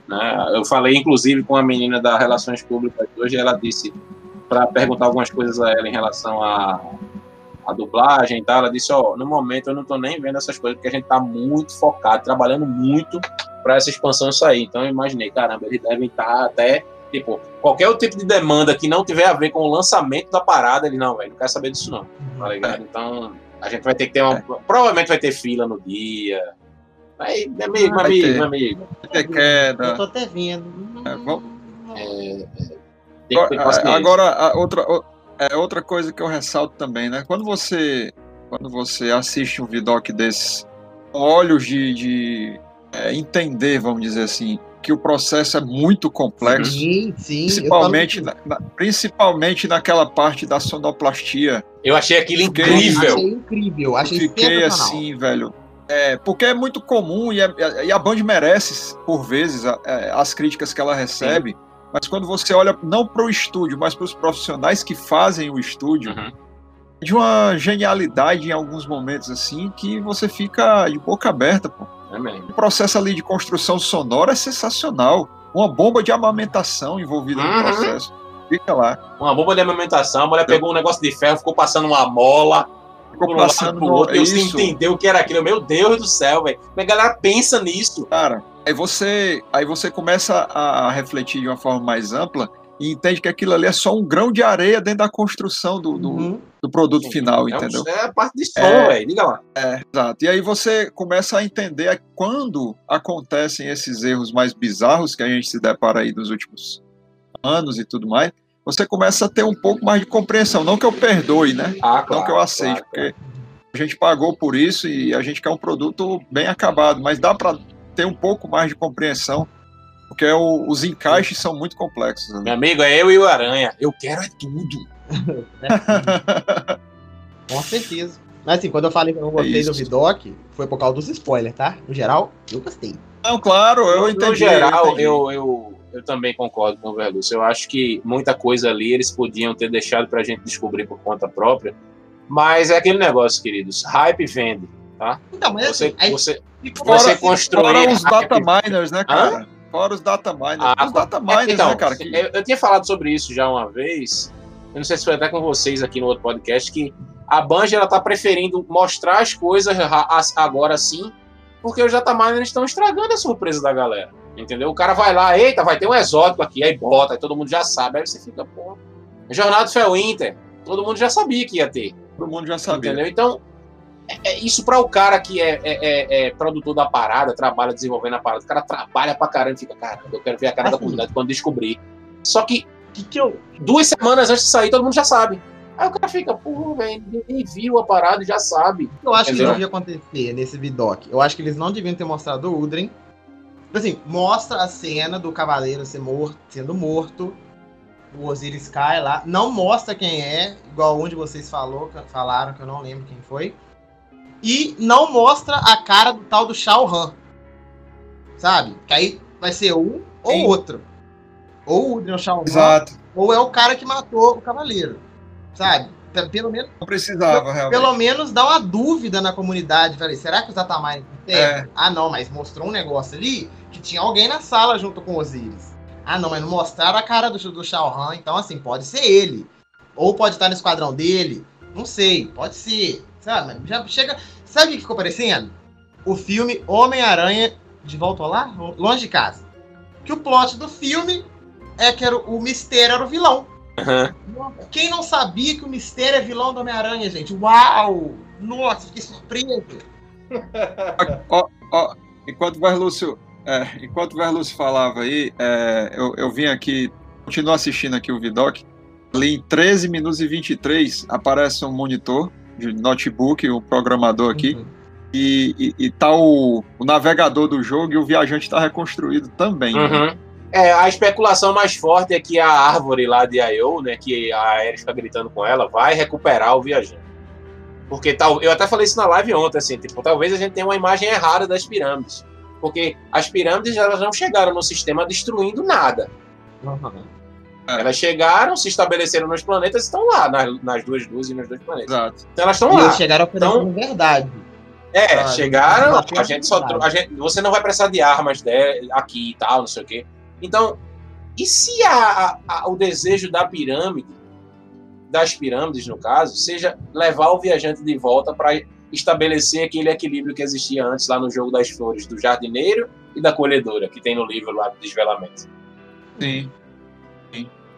Speaker 1: né? Eu falei, inclusive, com a menina da Relações Públicas hoje, ela disse para perguntar algumas coisas a ela em relação à à dublagem e tal. Ela disse: Ó, no momento eu não tô nem vendo essas coisas, porque a gente tá muito focado, trabalhando muito para essa expansão sair. Então eu imaginei, caramba, eles devem estar até. Tipo, qualquer outro tipo de demanda que não tiver a ver com o lançamento da parada, ele não, velho, não quer saber disso não tá ligado? Então, a gente vai ter que ter uma. Provavelmente vai ter fila no dia. Aí, meu amigo, meu
Speaker 2: Vai
Speaker 1: amigo, meu amigo.
Speaker 2: Vai ter queda.
Speaker 4: Eu tô até vendo.
Speaker 2: É, vamos-
Speaker 1: É, é, tem que ter
Speaker 2: Agora, a outra, é outra coisa que eu ressalto também, né? Quando você, quando você assiste um vidoc desses, com olhos de, de é, entender, vamos dizer assim, que o processo é muito complexo,
Speaker 4: Sim, sim.
Speaker 2: principalmente, na, na- principalmente naquela parte da sonoplastia.
Speaker 1: Eu achei aquilo
Speaker 2: Fiquei-
Speaker 1: incrível.
Speaker 4: Achei incrível,
Speaker 2: Eu
Speaker 4: achei
Speaker 2: fiquei assim, velho. É, porque é muito comum e a, e a Band merece, por vezes, a- é, as críticas que ela recebe. Mas quando você olha não para o estúdio, mas para os profissionais que fazem o estúdio,
Speaker 1: Uhum.
Speaker 2: de uma genialidade em alguns momentos assim que você fica de boca aberta. Pô.
Speaker 1: É mesmo.
Speaker 2: O processo ali de construção sonora é sensacional. Uma bomba de amamentação envolvida
Speaker 1: Uhum.
Speaker 2: no processo. Fica lá.
Speaker 1: Uma bomba de amamentação, a mulher pegou um negócio de ferro, ficou passando uma mola
Speaker 2: Ficou
Speaker 1: um
Speaker 2: passando
Speaker 1: pro outro,
Speaker 2: isso.
Speaker 1: entendeu o que era aquilo. Meu Deus do céu, velho. É a galera pensa nisso?
Speaker 2: Cara, aí você, aí você começa a refletir de uma forma mais ampla e entende que aquilo ali é só um grão de areia dentro da construção do, do,
Speaker 4: Uhum.
Speaker 2: do produto final,
Speaker 1: é, um-
Speaker 2: entendeu?
Speaker 1: é a parte de som,
Speaker 2: É.
Speaker 1: velho. Diga lá.
Speaker 2: Exato. E aí você começa a entender quando acontecem esses erros mais bizarros que a gente se depara aí nos últimos anos e tudo mais, você começa a ter um pouco mais de compreensão. Não que eu perdoe, né?
Speaker 1: Ah,
Speaker 2: Não que eu aceite, porque a gente pagou por isso e a gente quer um produto bem acabado, mas dá para ter um pouco mais de compreensão, porque o- os encaixes são muito complexos. né?
Speaker 1: Meu amigo, é eu e o Aranha. Eu quero é tudo.
Speaker 4: Com certeza. Mas assim, quando eu falei que eu não gostei
Speaker 2: É
Speaker 4: do Vidoc, foi por causa dos spoilers, tá? No geral, eu gostei.
Speaker 2: Não, claro, eu
Speaker 1: no,
Speaker 2: entendi.
Speaker 1: no geral,
Speaker 2: entendi.
Speaker 1: eu, eu, eu também concordo com o Verluce. Eu acho que muita coisa ali eles podiam ter deixado pra gente descobrir por conta própria. Mas é aquele negócio, queridos. Hype vende.
Speaker 4: Então, mas
Speaker 1: Você,
Speaker 4: assim, aí
Speaker 1: você,
Speaker 2: Fora-
Speaker 1: você construir.
Speaker 2: Fora os data miners, né, cara? Fora os data miners.
Speaker 1: Ah,
Speaker 2: os data miners,
Speaker 1: então,
Speaker 2: né, cara? Que...
Speaker 1: eu, eu tinha falado sobre isso já uma vez. Eu não sei se foi até com vocês aqui no outro podcast, que a Band ela tá preferindo mostrar as coisas ra- as- agora sim, porque os dataminers estão estragando a surpresa da galera. Entendeu? O cara vai lá, eita, vai ter um exótico aqui, aí bota, aí todo mundo já sabe, aí você fica, pô. Jornada do Fel Inter, todo mundo já sabia que ia ter.
Speaker 2: Todo mundo já sabia.
Speaker 1: Entendeu? Então, é isso para o cara que é, é, é- é produtor da parada, trabalha desenvolvendo a parada, o cara trabalha pra caramba e fica, caramba, eu quero ver a cara da
Speaker 4: Assim.
Speaker 1: comunidade quando descobrir. Só que
Speaker 4: Que que eu,
Speaker 1: duas semanas antes de sair, todo mundo já sabe. Aí o cara fica, pô, velho, ninguém viu a parada e já sabe.
Speaker 4: eu acho que
Speaker 1: Entendeu?
Speaker 4: devia acontecer nesse Vidoc? Eu acho que eles não deviam ter mostrado o Udren. Assim, mostra a cena do cavaleiro ser morto, sendo morto. O Osiris cai lá. Não mostra quem é, igual um de vocês falou, falaram, que eu não lembro quem foi. E não mostra a cara do tal do Shao Han. Sabe? Que aí vai ser um ou
Speaker 2: Sim.
Speaker 4: outro. Ou o o Shao Han,
Speaker 2: Exato.
Speaker 4: ou é o cara que matou o cavaleiro. Sabe? Pe- Pelo menos
Speaker 2: Não precisava, realmente.
Speaker 4: pelo menos dá uma dúvida na comunidade. Falei, será que os Atamai tem?
Speaker 2: É.
Speaker 4: Ah, não, mas mostrou um negócio ali que tinha alguém na sala junto com Osiris. Ah, não, mas não mostraram a cara do, do Shao Han, então assim, pode ser ele. Ou pode estar no esquadrão dele. Não sei, pode ser. Sabe? Mas Já chega. Sabe o que ficou parecendo? O filme Homem-Aranha de Volta ao Lar? Longe de casa. Que o plot do filme é que era o, o Mistério era o vilão. Quem não sabia que o Mistério é vilão do Homem-Aranha, gente? Uau! Nossa, fiquei surpreso.
Speaker 2: Ó, ó, enquanto o Verlúcio, é, enquanto o Verlúcio falava aí, é, eu, eu vim aqui, continuo assistindo aqui o Vidoc. Ali em 13 minutos e 23 aparece um monitor de notebook, um programador aqui,
Speaker 4: Uhum.
Speaker 2: e, e, e tá o, o navegador do jogo e o viajante tá reconstruído também. né?
Speaker 1: Uhum. É, a especulação mais forte é que a árvore lá de I.O., né, que a Ares fica gritando com ela, vai recuperar o viajante. Porque tal, eu até falei isso na live ontem, assim, tipo, talvez a gente tenha uma imagem errada das pirâmides. Porque as pirâmides elas não chegaram no sistema destruindo nada.
Speaker 4: Uhum.
Speaker 2: É.
Speaker 1: Elas chegaram, se estabeleceram nos planetas e estão lá, nas, nas duas luzes e nos dois planetas.
Speaker 2: Exato.
Speaker 1: Então elas estão lá.
Speaker 4: eles chegaram oferecendo
Speaker 1: Então-
Speaker 4: verdade.
Speaker 1: É,
Speaker 4: Ah,
Speaker 1: chegaram, a gente só. A gente, você não vai precisar de armas de, aqui e tal, não sei o quê. Então, e se a- a- a- o desejo da pirâmide, das pirâmides no caso, seja levar o viajante de volta para estabelecer aquele equilíbrio que existia antes lá no jogo das flores, do jardineiro e da colhedora, que tem no livro lá do desvelamento.
Speaker 2: Sim.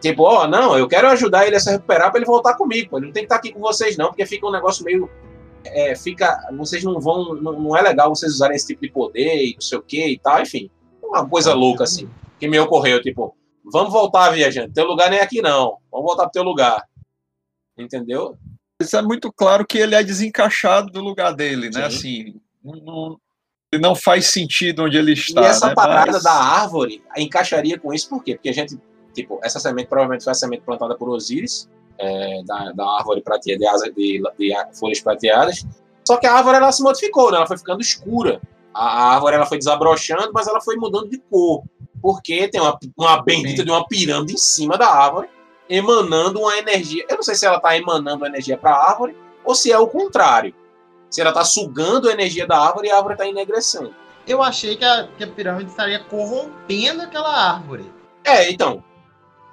Speaker 1: Tipo, ó, não, eu quero ajudar ele a se recuperar para ele voltar comigo. Ele não tem que estar aqui com vocês, não, porque fica um negócio meio. é, fica. Vocês não vão. Não, não é legal vocês usarem esse tipo de poder e não sei o que e tal, enfim. Uma coisa louca, assim, que me ocorreu, tipo, vamos voltar, viajante. Teu lugar nem é aqui, não. Vamos voltar pro teu lugar. Entendeu?
Speaker 2: Isso é muito claro que ele é desencaixado do lugar dele, né?
Speaker 1: Sim.
Speaker 2: Assim, não, não- ele não faz sentido onde ele está.
Speaker 1: e essa
Speaker 2: né?
Speaker 1: parada
Speaker 2: Mas-
Speaker 1: da árvore encaixaria com isso, por quê? Porque a gente, tipo, essa semente provavelmente foi a semente plantada por Osíris, é, da, da árvore prateada, de, asa- de, de folhas prateadas. Só que a árvore ela se modificou, né? ela foi ficando escura. A, a árvore ela foi desabrochando, mas ela foi mudando de cor. Porque tem uma, uma bendita de uma pirâmide em cima da árvore, emanando uma energia. Eu não sei se ela está emanando energia para a árvore ou se é o contrário. Se ela está sugando a energia da árvore e a árvore está enegrecendo.
Speaker 4: Eu achei que a, que a pirâmide estaria corrompendo aquela árvore.
Speaker 1: É, então.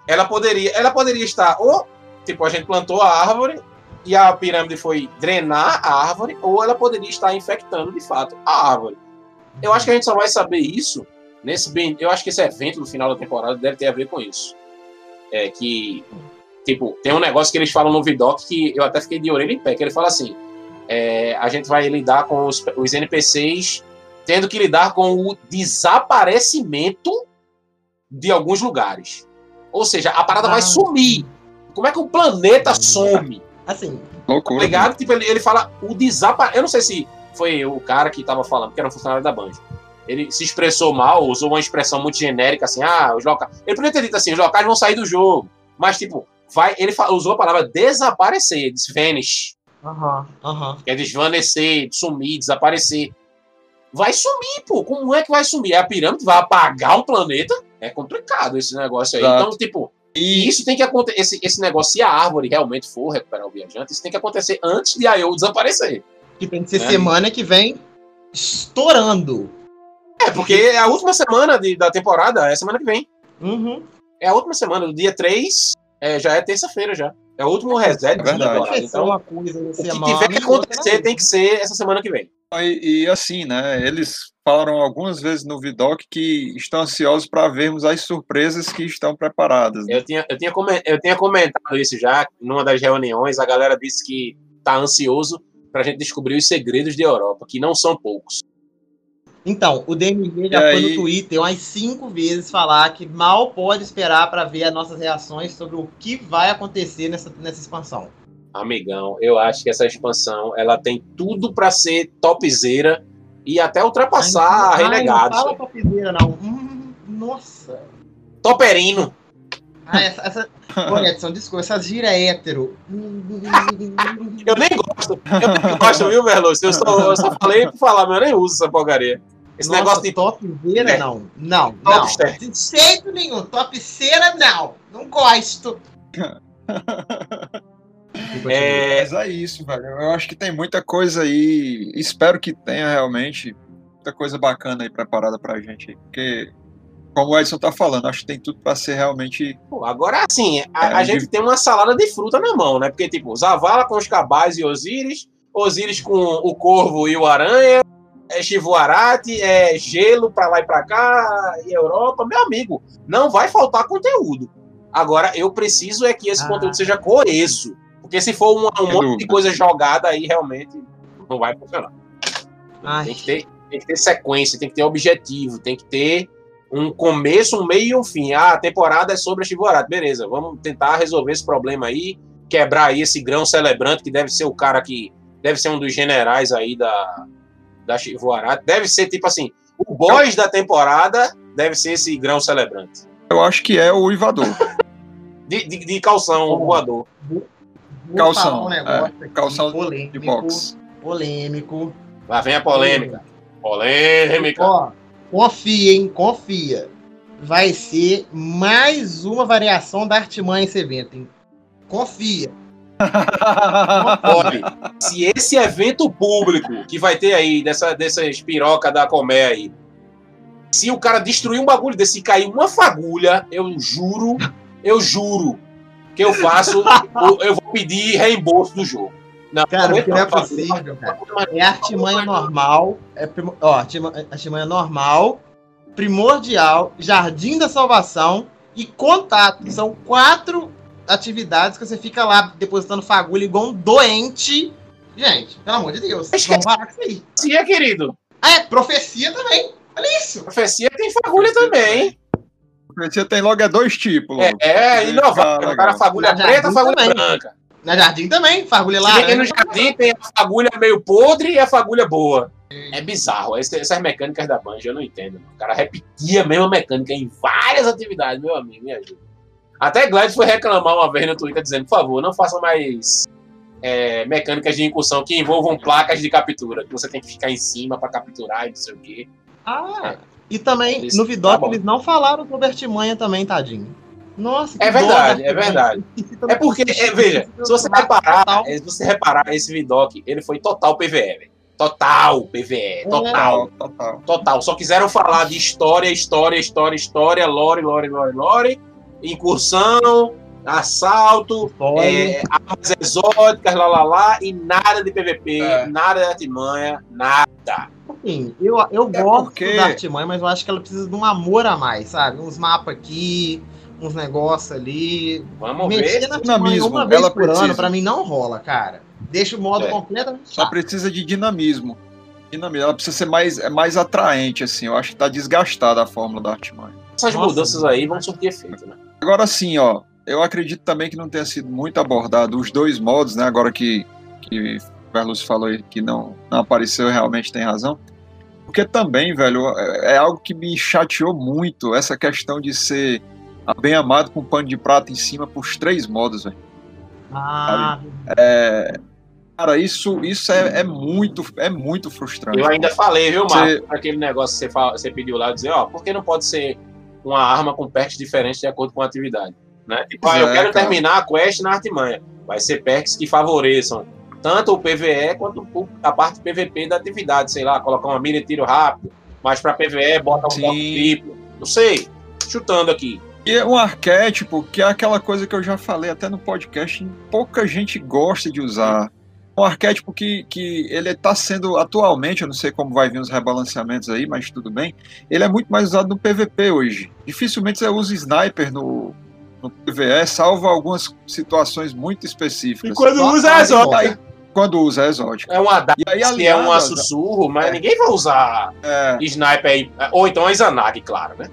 Speaker 1: Ela poderia, ela poderia estar, ou, tipo, a gente plantou a árvore e a pirâmide foi drenar a árvore, ou ela poderia estar infectando de fato a árvore. Eu acho que a gente só vai saber isso nesse bem. Eu acho que esse evento do final da temporada deve ter a ver com isso. É que, tipo, tem um negócio que eles falam no Vidoc que eu até fiquei de orelha em pé, que ele fala assim: é, a gente vai lidar com os, os NPCs tendo que lidar com o desaparecimento de alguns lugares. Ou seja, a parada vai
Speaker 4: Ah.
Speaker 1: sumir. Como é que o planeta some?
Speaker 4: Assim,
Speaker 2: Loucura.
Speaker 1: Tá ligado? Tipo, ele, ele fala o desaparecimento. Eu não sei se foi o cara que tava falando, que era um funcionário da Band. Ele se expressou mal, usou uma expressão muito genérica, assim, ah, os locais. Ele podia ter dito assim, os locais vão sair do jogo. Mas, tipo, vai. Ele usou a palavra desaparecer, vanish.
Speaker 4: aham, aham.
Speaker 1: que é desvanecer, sumir, desaparecer. Vai sumir, pô. Como é que vai sumir? A pirâmide vai apagar um planeta? É complicado esse negócio aí.
Speaker 2: Exato.
Speaker 1: Então, tipo,
Speaker 2: E
Speaker 1: isso tem que acontecer. Esse, esse negócio, se a árvore realmente for recuperar o viajante, isso tem que acontecer antes de Ayo desaparecer.
Speaker 4: Que tem que ser
Speaker 1: É.
Speaker 4: semana que vem estourando.
Speaker 1: É, porque é a última semana de- da temporada, é a semana que vem.
Speaker 4: Uhum.
Speaker 1: É a última semana, do dia 3, é, já é terça-feira já. É o último reset da
Speaker 2: verdade.
Speaker 1: Então,
Speaker 4: uma coisa na
Speaker 1: o que
Speaker 4: semana
Speaker 1: tiver que acontecer
Speaker 4: outra.
Speaker 1: tem que ser essa semana que vem.
Speaker 2: E, e assim, né? Eles falaram algumas vezes no Vidoc que estão ansiosos para vermos as surpresas que estão preparadas. né?
Speaker 1: Eu tinha, eu, tinha eu tinha comentado isso já numa das reuniões. A galera disse que tá ansioso pra gente descobrir os segredos de Europa, que não são poucos.
Speaker 4: Então, o DMG já
Speaker 2: E
Speaker 4: foi
Speaker 2: aí-
Speaker 4: no Twitter umas cinco vezes falar que mal pode esperar para ver as nossas reações sobre o que vai acontecer nessa, nessa expansão.
Speaker 1: Amigão, eu acho que essa expansão ela tem tudo pra ser topzera e até ultrapassar a
Speaker 4: Ai,
Speaker 1: Renegados.
Speaker 4: Não fala topzera, não. Hum, nossa.
Speaker 1: Toperino.
Speaker 4: Ah, essa, essa... Ô, Edson, desculpa, essa gira é hétero.
Speaker 1: Eu nem gosto. Eu nem gosto, viu, Merlúcio? Eu só, eu só falei por falar, mas eu nem uso essa porcaria. Esse
Speaker 4: Nossa,
Speaker 1: negócio de
Speaker 4: topzera,
Speaker 1: É.
Speaker 4: não. Não, não. De jeito nenhum. Topzera, não. Não gosto.
Speaker 1: É,
Speaker 2: Mas é isso, velho. Eu acho que tem muita coisa aí. Espero que tenha realmente muita coisa bacana aí preparada pra gente. Porque, como o Edson tá falando, acho que tem tudo pra ser realmente.
Speaker 1: Pô, agora sim, a,
Speaker 2: É,
Speaker 1: a
Speaker 2: de-
Speaker 1: gente tem uma salada de fruta na mão, né? Porque, tipo, Zavala com os cabais e Osíris, Osíris com o corvo e o aranha, é Chivuarate, é gelo pra lá e pra cá, e Europa. Meu amigo, não vai faltar conteúdo. Agora, eu preciso é que esse
Speaker 4: Ah.
Speaker 1: conteúdo seja coeso. Porque se for um, um monte de coisa jogada aí, realmente não vai funcionar.
Speaker 4: Ai,
Speaker 1: Tem que, ter, tem que ter sequência, tem que ter objetivo, tem que ter um começo, um meio e um fim. Ah, a temporada é sobre a Chivorata. Beleza, vamos tentar resolver esse problema aí, quebrar aí esse grão celebrante, que deve ser o cara que. Deve ser um dos generais aí da, da Chivorata. Deve ser tipo assim: o boss da temporada deve ser esse grão celebrante.
Speaker 2: Eu acho que é o Uivador.
Speaker 1: De, de, de calção
Speaker 4: Bom.
Speaker 1: voador.
Speaker 4: Vou
Speaker 2: calção,
Speaker 4: falar um negócio
Speaker 2: é,
Speaker 4: aqui
Speaker 2: calção
Speaker 4: polêmico,
Speaker 2: de boxe.
Speaker 4: polêmico.
Speaker 1: Lá vem a polêmica. Polêmica.
Speaker 4: Ó, confia, hein? Confia. Vai ser mais uma variação da artimanha esse evento, hein? Confia.
Speaker 1: Olha, se esse evento público que vai ter aí, dessa, dessa espiroca da Comé aí, se o cara destruir um bagulho desse e cair uma fagulha, eu juro, eu juro que eu faço, eu, eu vou pedir reembolso do jogo. Não,
Speaker 4: Cara,
Speaker 1: não,
Speaker 4: porque não é possível, cara.
Speaker 1: fagulha,
Speaker 4: É artimanha normal. É, primo- ó, artima- artimanha normal, primordial, jardim da salvação e contato. São quatro atividades que você fica lá depositando fagulha igual um doente. Gente, pelo amor de Deus. Vamos parar com isso aí.
Speaker 1: Profecia, querido.
Speaker 4: Ah, é, profecia também. Olha isso.
Speaker 1: Profecia tem fagulha também?
Speaker 2: Você tem logo é dois tipos.
Speaker 1: É,
Speaker 2: logo.
Speaker 1: é inovar.
Speaker 2: Ah,
Speaker 1: O cara fagulha
Speaker 4: Na
Speaker 1: preta, fagulha
Speaker 4: também.
Speaker 1: branca.
Speaker 4: Na jardim também, fagulha
Speaker 1: que no jardim tem a fagulha meio podre e a fagulha boa. É bizarro. Essas mecânicas da Banja eu não entendo. O cara repetia a mesma mecânica em várias atividades, meu amigo, me ajuda. Até Gladys foi reclamar uma vez no Twitter dizendo, por favor, não façam mais é, mecânicas de incursão que envolvam placas de captura, que você tem que ficar em cima pra capturar e não sei o quê.
Speaker 4: Ah, e também,
Speaker 1: Eles-
Speaker 4: no Vidoc,
Speaker 1: tá
Speaker 4: eles não falaram sobre artimanha também, tadinho. Nossa,
Speaker 1: É verdade,
Speaker 4: da
Speaker 1: é verdade.
Speaker 4: artimanha.
Speaker 1: É porque, é, veja, se você reparar, é, se você reparar, esse Vidoc, ele foi total PVE, velho. Total PVE, total.
Speaker 2: Total, total.
Speaker 1: Total. Só quiseram falar de história, história, história, história, lore, lore, lore, lore, incursão, assalto, é, armas exóticas, lá, lá, lá, e nada de PVP,
Speaker 2: É.
Speaker 1: nada de artimanha, nada.
Speaker 4: Assim, eu, eu
Speaker 2: É
Speaker 4: gosto
Speaker 2: porque-
Speaker 4: da artimanha, mas eu acho que ela precisa de um amor a mais, sabe? Uns mapas aqui, uns negócios ali.
Speaker 1: Vamos
Speaker 4: Mexer
Speaker 1: ver.
Speaker 4: na
Speaker 2: Dinamismo,
Speaker 4: uma vez
Speaker 2: ela
Speaker 4: por ano,
Speaker 2: precisa.
Speaker 4: pra mim não rola, cara. Deixa o modo
Speaker 1: É.
Speaker 4: completamente
Speaker 2: Só precisa de dinamismo. Dinamismo. Ela precisa ser mais, é mais atraente, assim. Eu acho que tá desgastada a fórmula da Artimanha.
Speaker 1: Essas
Speaker 4: Nossa,
Speaker 1: mudanças aí vão surtir efeito, né?
Speaker 2: Agora sim, ó. Eu acredito também que não tenha sido muito abordado os dois modos, né? Agora que, que o Carlos falou aí que não, não apareceu, realmente tem razão. Porque também, velho, é é algo que me chateou muito, essa questão de ser bem amado com pano de prata em cima pros três modos, velho.
Speaker 4: Ah,
Speaker 2: É, cara, isso, isso é, é muito, é muito frustrante.
Speaker 1: Eu ainda falei, viu, Marco?
Speaker 2: Você-
Speaker 1: Aquele negócio que você, fala- você pediu lá, dizer, ó, por que não pode ser uma arma com perks diferentes de acordo com a atividade? Né? Tipo, ah, eu
Speaker 2: É,
Speaker 1: quero
Speaker 2: cara.
Speaker 1: terminar a quest na artimanha. Vai ser perks que favoreçam tanto o PVE quanto a parte PVP da atividade. Sei lá, colocar uma mira e tiro rápido, mas pra PVE bota um triplo. Não sei, chutando aqui.
Speaker 2: E é um arquétipo que é aquela coisa que eu já falei até no podcast, pouca gente gosta de usar. Um arquétipo que, que ele está sendo atualmente, eu não sei como vai vir os rebalanceamentos aí, mas tudo bem. Ele é muito mais usado no PVP hoje. Dificilmente você usa sniper no, no PVE, salvo algumas situações muito específicas.
Speaker 1: quando
Speaker 4: Só
Speaker 1: usa é
Speaker 4: bosta.
Speaker 2: Quando usa é exótico.
Speaker 1: É uma
Speaker 2: E aí,
Speaker 1: que é um sussurro, mas
Speaker 2: é.
Speaker 1: ninguém vai usar
Speaker 2: É,
Speaker 1: sniper aí. Ou então a Izanagi, claro, né?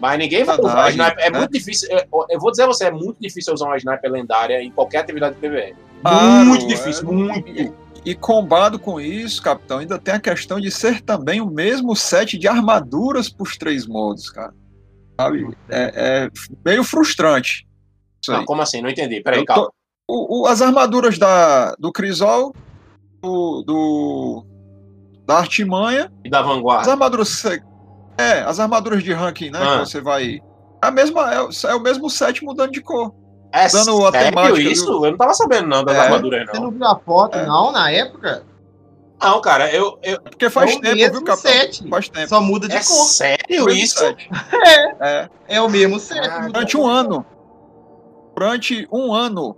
Speaker 1: Mas ninguém vai usar a sniper. É
Speaker 2: né?
Speaker 1: muito difícil. é, Eu vou dizer a você, é muito difícil usar uma sniper lendária em qualquer atividade de PVE.
Speaker 2: Claro,
Speaker 1: muito difícil,
Speaker 2: é.
Speaker 1: muito.
Speaker 2: E combado com isso, capitão, ainda tem a questão de ser também o mesmo set de armaduras para os três modos, cara. Sabe? É, é meio frustrante.
Speaker 1: Não, como assim? Não entendi. Peraí,
Speaker 2: Eu
Speaker 1: calma.
Speaker 2: O- o- as armaduras da, do Crisol, do, do- da Artimanha,
Speaker 1: E da
Speaker 2: as
Speaker 1: vanguarda.
Speaker 2: armaduras. se- É, as armaduras de ranking, né?
Speaker 1: Ah.
Speaker 2: Que você vai. É, a mesma, é, o- é o mesmo set mudando de cor.
Speaker 1: É
Speaker 2: dando a temática,
Speaker 1: isso?
Speaker 2: viu?
Speaker 1: Eu não tava sabendo não das
Speaker 2: É.
Speaker 1: armaduras,
Speaker 4: Você
Speaker 1: não.
Speaker 4: não viu a foto,
Speaker 2: É.
Speaker 4: não, na época?
Speaker 1: Não, cara, eu... eu
Speaker 2: Porque faz
Speaker 4: É
Speaker 2: tempo,
Speaker 4: mesmo
Speaker 2: viu, capitão?
Speaker 4: set.
Speaker 2: Faz tempo.
Speaker 4: Só muda de
Speaker 1: é
Speaker 4: cor.
Speaker 1: sério isso?
Speaker 2: set. É.
Speaker 4: É o mesmo set.
Speaker 1: Ah,
Speaker 2: durante um ano. Durante um ano,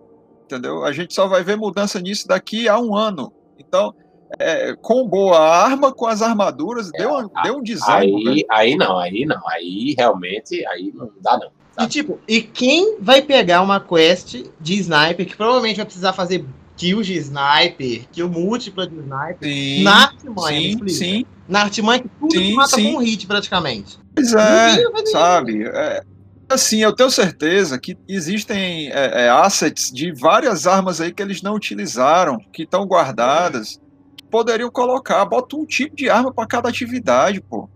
Speaker 2: entendeu? A gente só vai ver mudança nisso daqui a um ano. Então, é, combou a arma com as armaduras, deu, um- deu um design.
Speaker 1: Aí, aí não, aí não. Aí realmente, aí não dá não.
Speaker 4: E tipo, e quem vai pegar uma quest de sniper, que provavelmente vai precisar fazer kills de sniper, kill múltipla de sniper,
Speaker 2: Sim,
Speaker 4: na artimanha,
Speaker 2: sim,
Speaker 4: explica.
Speaker 2: sim.
Speaker 4: Na artimanha que tudo
Speaker 2: Sim,
Speaker 4: mata
Speaker 2: sim.
Speaker 4: com um hit praticamente.
Speaker 2: Pois é, sabe? É, assim, eu tenho certeza que existem é, é, assets de várias armas aí que eles não utilizaram, que estão guardadas, que poderiam colocar. Bota um tipo de arma para cada atividade, pô.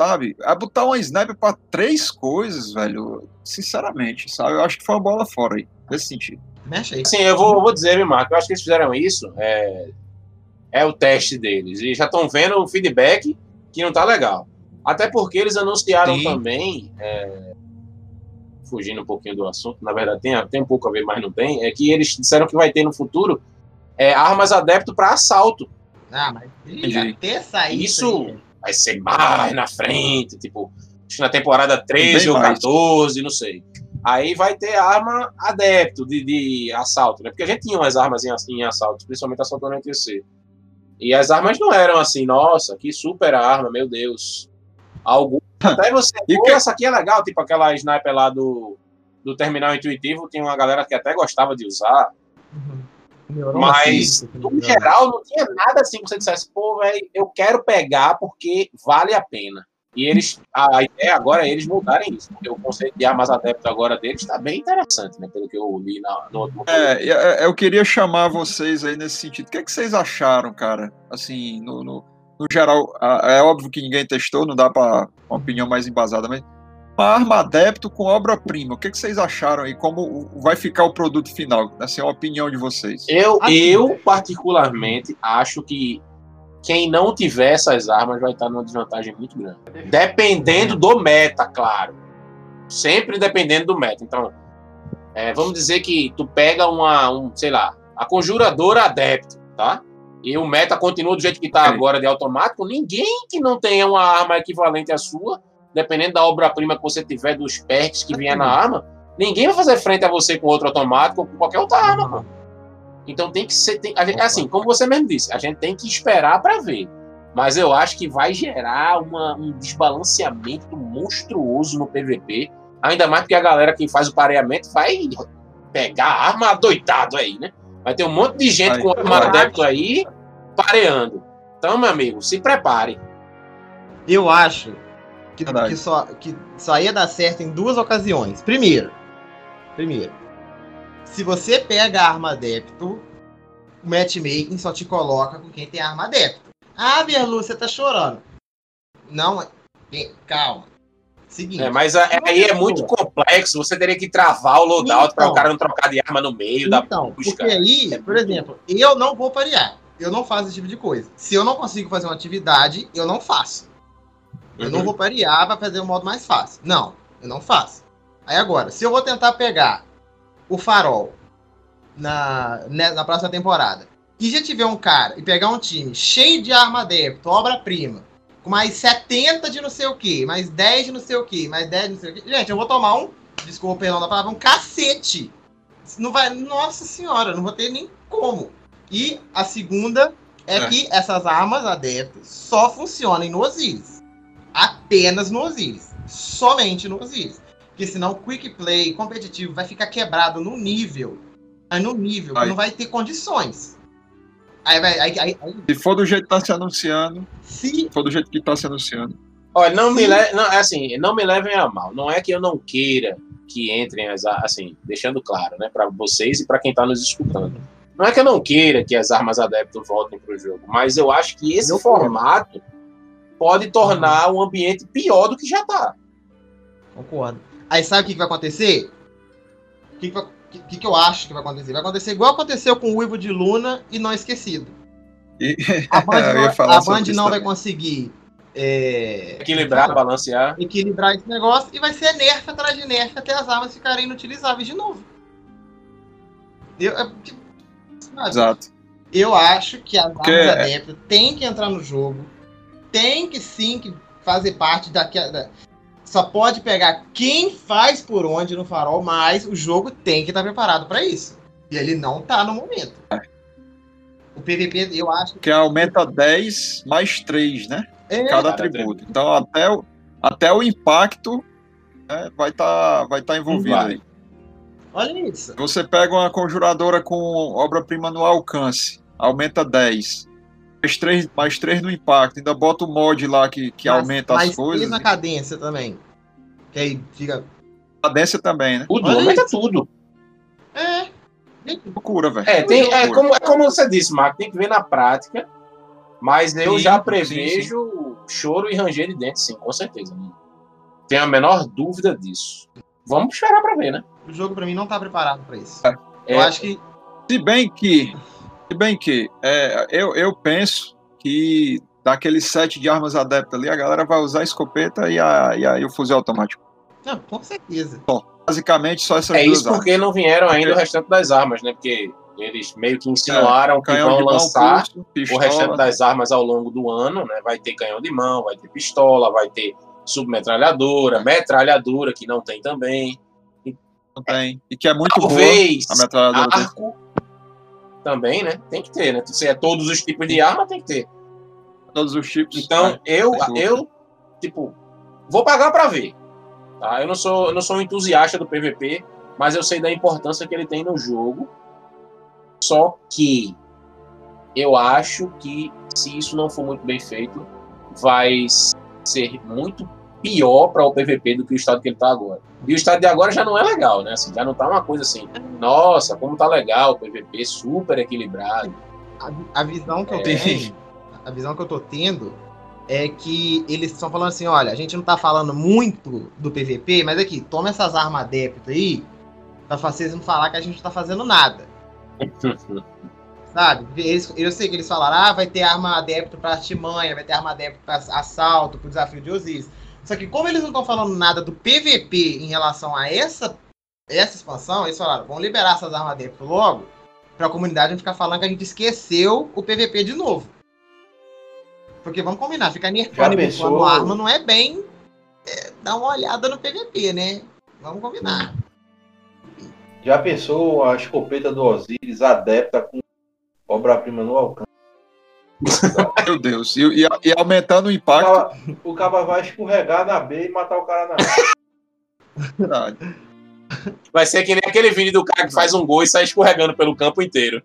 Speaker 2: Sabe? A botar uma sniper para três coisas, velho. Sinceramente, sabe? Eu acho que foi uma bola fora aí, nesse sentido.
Speaker 4: Mexe aí.
Speaker 1: Assim, eu vou, eu vou dizer, viu, Marco, eu acho que eles fizeram isso, é, é o teste deles. E já estão vendo o feedback que não tá legal. Até porque eles anunciaram
Speaker 2: Sim.
Speaker 1: também, é, fugindo um pouquinho do assunto, na verdade tem, tem um pouco a ver, mas não tem, é que eles disseram que vai ter no futuro é, armas adepto para assalto.
Speaker 4: Ah, mas
Speaker 2: Entendi.
Speaker 4: até sair
Speaker 1: Isso
Speaker 4: aí,
Speaker 1: vai ser mais na frente, tipo, acho que na temporada 13
Speaker 2: Bem
Speaker 1: ou
Speaker 2: mais.
Speaker 1: 14, não sei. Aí vai ter arma adepto de, de assalto, né? Porque a gente tinha umas armas em, em assalto, principalmente assalto no NTC. E as armas não eram assim, nossa, que super arma, meu Deus. Algum. Até você,
Speaker 2: E
Speaker 1: pô,
Speaker 2: que-
Speaker 1: essa aqui é legal, tipo aquela sniper lá do, do terminal intuitivo, tinha uma galera que até gostava de usar.
Speaker 4: Melhorou
Speaker 1: Mas,
Speaker 4: assim,
Speaker 1: no geral, não tinha nada assim que você dissesse, pô, velho, eu quero pegar porque vale a pena. E eles, a ideia agora é eles mudarem isso, porque o conceito de armas adepto agora deles está bem interessante, né? Pelo que eu li na, no outro.
Speaker 2: É, e, é, eu queria chamar vocês aí nesse sentido. O que, é que vocês acharam, cara? Assim, no, no, no geral, é óbvio que ninguém testou, não dá para uma opinião mais embasada, mas uma arma adepto com obra-prima. O que, que vocês acharam aí? Como vai ficar o produto final? Assim, a opinião de vocês.
Speaker 1: Eu,
Speaker 4: Assim.
Speaker 1: eu, particularmente, acho que quem não tiver essas armas vai estar numa desvantagem muito grande. Dependendo do meta, claro. Sempre dependendo do meta. Então, é, vamos dizer que tu pega uma, um, sei lá, a conjuradora adepto, tá? E o meta continua do jeito que tá
Speaker 2: Ok.
Speaker 1: agora de automático. Ninguém que não tenha uma arma equivalente à sua, dependendo da obra-prima que você tiver, dos perks que vier na arma, ninguém vai fazer frente a você com outro automático ou com qualquer outra arma, pô. Então tem que ser. Tem, a gente- assim, como você mesmo disse, a gente tem que esperar para ver. Mas eu acho que vai gerar uma- um desbalanceamento monstruoso no PVP. Ainda mais porque a galera que faz o pareamento vai pegar arma adoitado aí, né? Vai ter um monte de gente
Speaker 2: Vai,
Speaker 1: com arma adepto aí pareando. Então, meu amigo, se prepare.
Speaker 4: Eu acho que, que só, que só ia dar certo em duas ocasiões. Primeiro, primeiro, se você pega a arma adepto, o matchmaking só te coloca com quem tem arma adepto. Ah, Berlu, você tá chorando. Não, é- calma. Seguinte.
Speaker 1: É, mas a- aí é muito complexo. Você teria que travar o loadout para o
Speaker 4: Então.
Speaker 1: cara não trocar de arma no meio da
Speaker 4: Então,
Speaker 1: busca.
Speaker 4: porque aí,
Speaker 1: É
Speaker 4: por
Speaker 1: muito-
Speaker 4: exemplo, eu não vou parear. Eu não faço esse tipo de coisa. Se eu não consigo fazer uma atividade, eu não faço. Eu não
Speaker 1: Uhum.
Speaker 4: vou parear para fazer o modo mais fácil. Não, eu não faço. Aí agora, se eu vou tentar pegar o farol na, né, na próxima temporada e já tiver um cara e pegar um time cheio de arma adepto, obra-prima, mais 70 de não sei o que, mais 10 de não sei o que, mais 10 de não sei o que. Gente, eu vou tomar um, desculpa perdão da palavra, um cacete. Não vai, nossa senhora, não vou ter nem como. E a segunda é,
Speaker 2: É.
Speaker 4: que essas armas adeptas só funcionam no Osiris. Apenas no Osiris. Somente no Osiris. Porque senão o quick play competitivo vai ficar quebrado no nível. No nível, não vai ter condições. Aí, aí, aí, aí,
Speaker 2: Se for do jeito que tá se anunciando,
Speaker 4: se
Speaker 2: se for do jeito que tá se anunciando.
Speaker 1: Olha, não me le... não, é assim, não me levem a mal. Não é que eu não queira que entrem as assim, deixando claro, né, para vocês e para quem tá nos escutando. Não é que eu não queira que as armas adepto voltem pro jogo, mas eu acho que esse
Speaker 4: Eu
Speaker 1: formato pode tornar o ambiente pior do que já tá.
Speaker 4: Concordo. Aí sabe o que, que vai acontecer? O que, que, vai- que, que que eu acho que vai acontecer? Vai acontecer igual aconteceu com o Uivo de Luna e Não Esquecido.
Speaker 2: E-
Speaker 4: A Band
Speaker 2: Eu
Speaker 4: não, a Band
Speaker 2: isso
Speaker 4: não vai conseguir é,
Speaker 1: Equilibrar, balancear.
Speaker 4: equilibrar esse negócio e vai ser nerf atrás de nerf até as armas ficarem inutilizáveis de novo. Eu, é, tipo, sabe?
Speaker 2: Exato.
Speaker 4: Eu acho que as
Speaker 2: Porque
Speaker 4: armas
Speaker 2: é-
Speaker 4: adeptas têm que entrar no jogo. Tem que sim que fazer parte daquela. Só pode pegar quem faz por onde no farol, mas o jogo tem que estar preparado para isso. E ele não tá no momento. O PVP, eu acho
Speaker 2: Que aumenta 10 mais 3, né?
Speaker 4: é,
Speaker 2: Cada atributo. Então até o, até o impacto né, vai estar vai tá envolvido
Speaker 1: Vai.
Speaker 2: aí.
Speaker 4: Olha isso.
Speaker 2: Você pega uma conjuradora com obra-prima no alcance, aumenta 10. Mais 3, mais 3 no impacto. Ainda bota o mod lá que, que
Speaker 4: Mas-
Speaker 2: aumenta
Speaker 4: mas
Speaker 2: as coisas.
Speaker 4: três na cadência também. Que aí fica.
Speaker 2: A cadência também, né?
Speaker 1: Tudo,
Speaker 4: Olha
Speaker 1: aumenta
Speaker 4: isso.
Speaker 1: tudo.
Speaker 4: É.
Speaker 2: Loucura, velho.
Speaker 1: É, tem, é, como, é como você disse, Marco, tem que ver na prática. Mas eu
Speaker 2: Sim,
Speaker 1: já
Speaker 2: sim,
Speaker 1: prevejo choro e ranger de dentes, sim, com certeza. Não tenho a menor dúvida disso. Vamos esperar pra ver, né?
Speaker 4: O jogo pra mim não tá preparado pra isso.
Speaker 1: É.
Speaker 4: Eu acho que.
Speaker 2: Se bem que, se bem que é, eu, eu penso que daquele set de armas adeptas ali, a galera vai usar a escopeta e, a, e, a- e o fuzil automático.
Speaker 4: Não, com certeza.
Speaker 2: Basicamente, só essas
Speaker 1: É
Speaker 2: duas
Speaker 1: isso
Speaker 2: armas.
Speaker 1: porque não vieram ainda o restante das armas, né? Porque eles meio que insinuaram que
Speaker 2: Canhão
Speaker 1: vão lançar o restante das armas ao longo do ano, né? Vai ter canhão de mão, vai ter pistola, vai ter submetralhadora, metralhadora, que não tem também.
Speaker 2: Não tem. E que é muito
Speaker 1: Talvez
Speaker 2: boa a metralhadora dele.
Speaker 1: arco também, né? Tem que ter, né? Se é todos os tipos de arma, tem que ter.
Speaker 2: todos os tipos.
Speaker 1: Então,
Speaker 2: É,
Speaker 1: eu,
Speaker 2: dúvida.
Speaker 1: eu, tipo, vou pagar pra ver. Tá? Eu não sou, eu não sou um entusiasta do PVP, mas eu sei da importância que ele tem no jogo. Só que eu acho que se isso não for muito bem feito, vai ser muito pior para o PVP do que o estado que ele tá agora. E o estado de agora já não é legal, né? Assim, já não tá uma coisa assim, nossa, como tá legal o PVP, super equilibrado.
Speaker 4: A, a visão que eu
Speaker 1: É.
Speaker 4: tenho, a visão que eu tô tendo é que eles estão falando assim, olha, a gente não tá falando muito do PVP, mas aqui, toma essas armas adeptas aí, pra vocês não falar que a gente não tá fazendo nada. Sabe? Eles- eu sei que eles falaram, ah, vai ter arma adepto pra artimanha, vai ter arma adepto pra assalto, pro desafio de Osiris. Só que como eles não estão falando nada do PVP em relação a essa, essa expansão, eles falaram, vamos liberar essas armas adepto logo, pra comunidade não ficar falando que a gente esqueceu o PVP de novo. Porque vamos combinar, ficar nerfando
Speaker 5: pensou?
Speaker 4: bufando arma não é bem é, dar uma olhada no PVP, né? Vamos combinar.
Speaker 5: Já pensou a escopeta do Osiris adepta com obra-prima no alcance?
Speaker 2: Meu Deus. E, e- e aumentando o impacto.
Speaker 5: o cara vai escorregar na B e matar o cara na A.
Speaker 2: verdade.
Speaker 1: Vai ser que nem aquele vídeo do cara que faz um gol e sai escorregando pelo campo inteiro.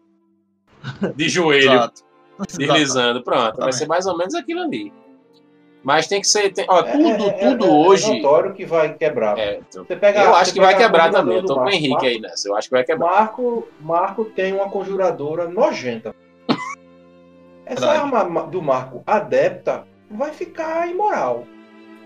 Speaker 1: De joelho,
Speaker 2: Exato.
Speaker 1: deslizando. Pronto, vai
Speaker 2: Exatamente.
Speaker 1: ser mais ou menos aquilo ali. Mas tem que ser. tem- ó,
Speaker 5: É-
Speaker 1: tudo,
Speaker 5: é- é-
Speaker 1: tudo
Speaker 5: é-
Speaker 1: hoje.
Speaker 5: É notório que vai quebrar.
Speaker 1: é, então,
Speaker 5: Você pega,
Speaker 1: eu acho
Speaker 5: você
Speaker 1: que vai quebrar também. Eu tô com o. Henrique
Speaker 5: Marco-
Speaker 1: aí nessa. Eu acho que vai quebrar.
Speaker 5: Marco, Marco tem uma conjuradora nojenta. Essa
Speaker 2: Verdade.
Speaker 5: arma do Marco adepta vai ficar imoral.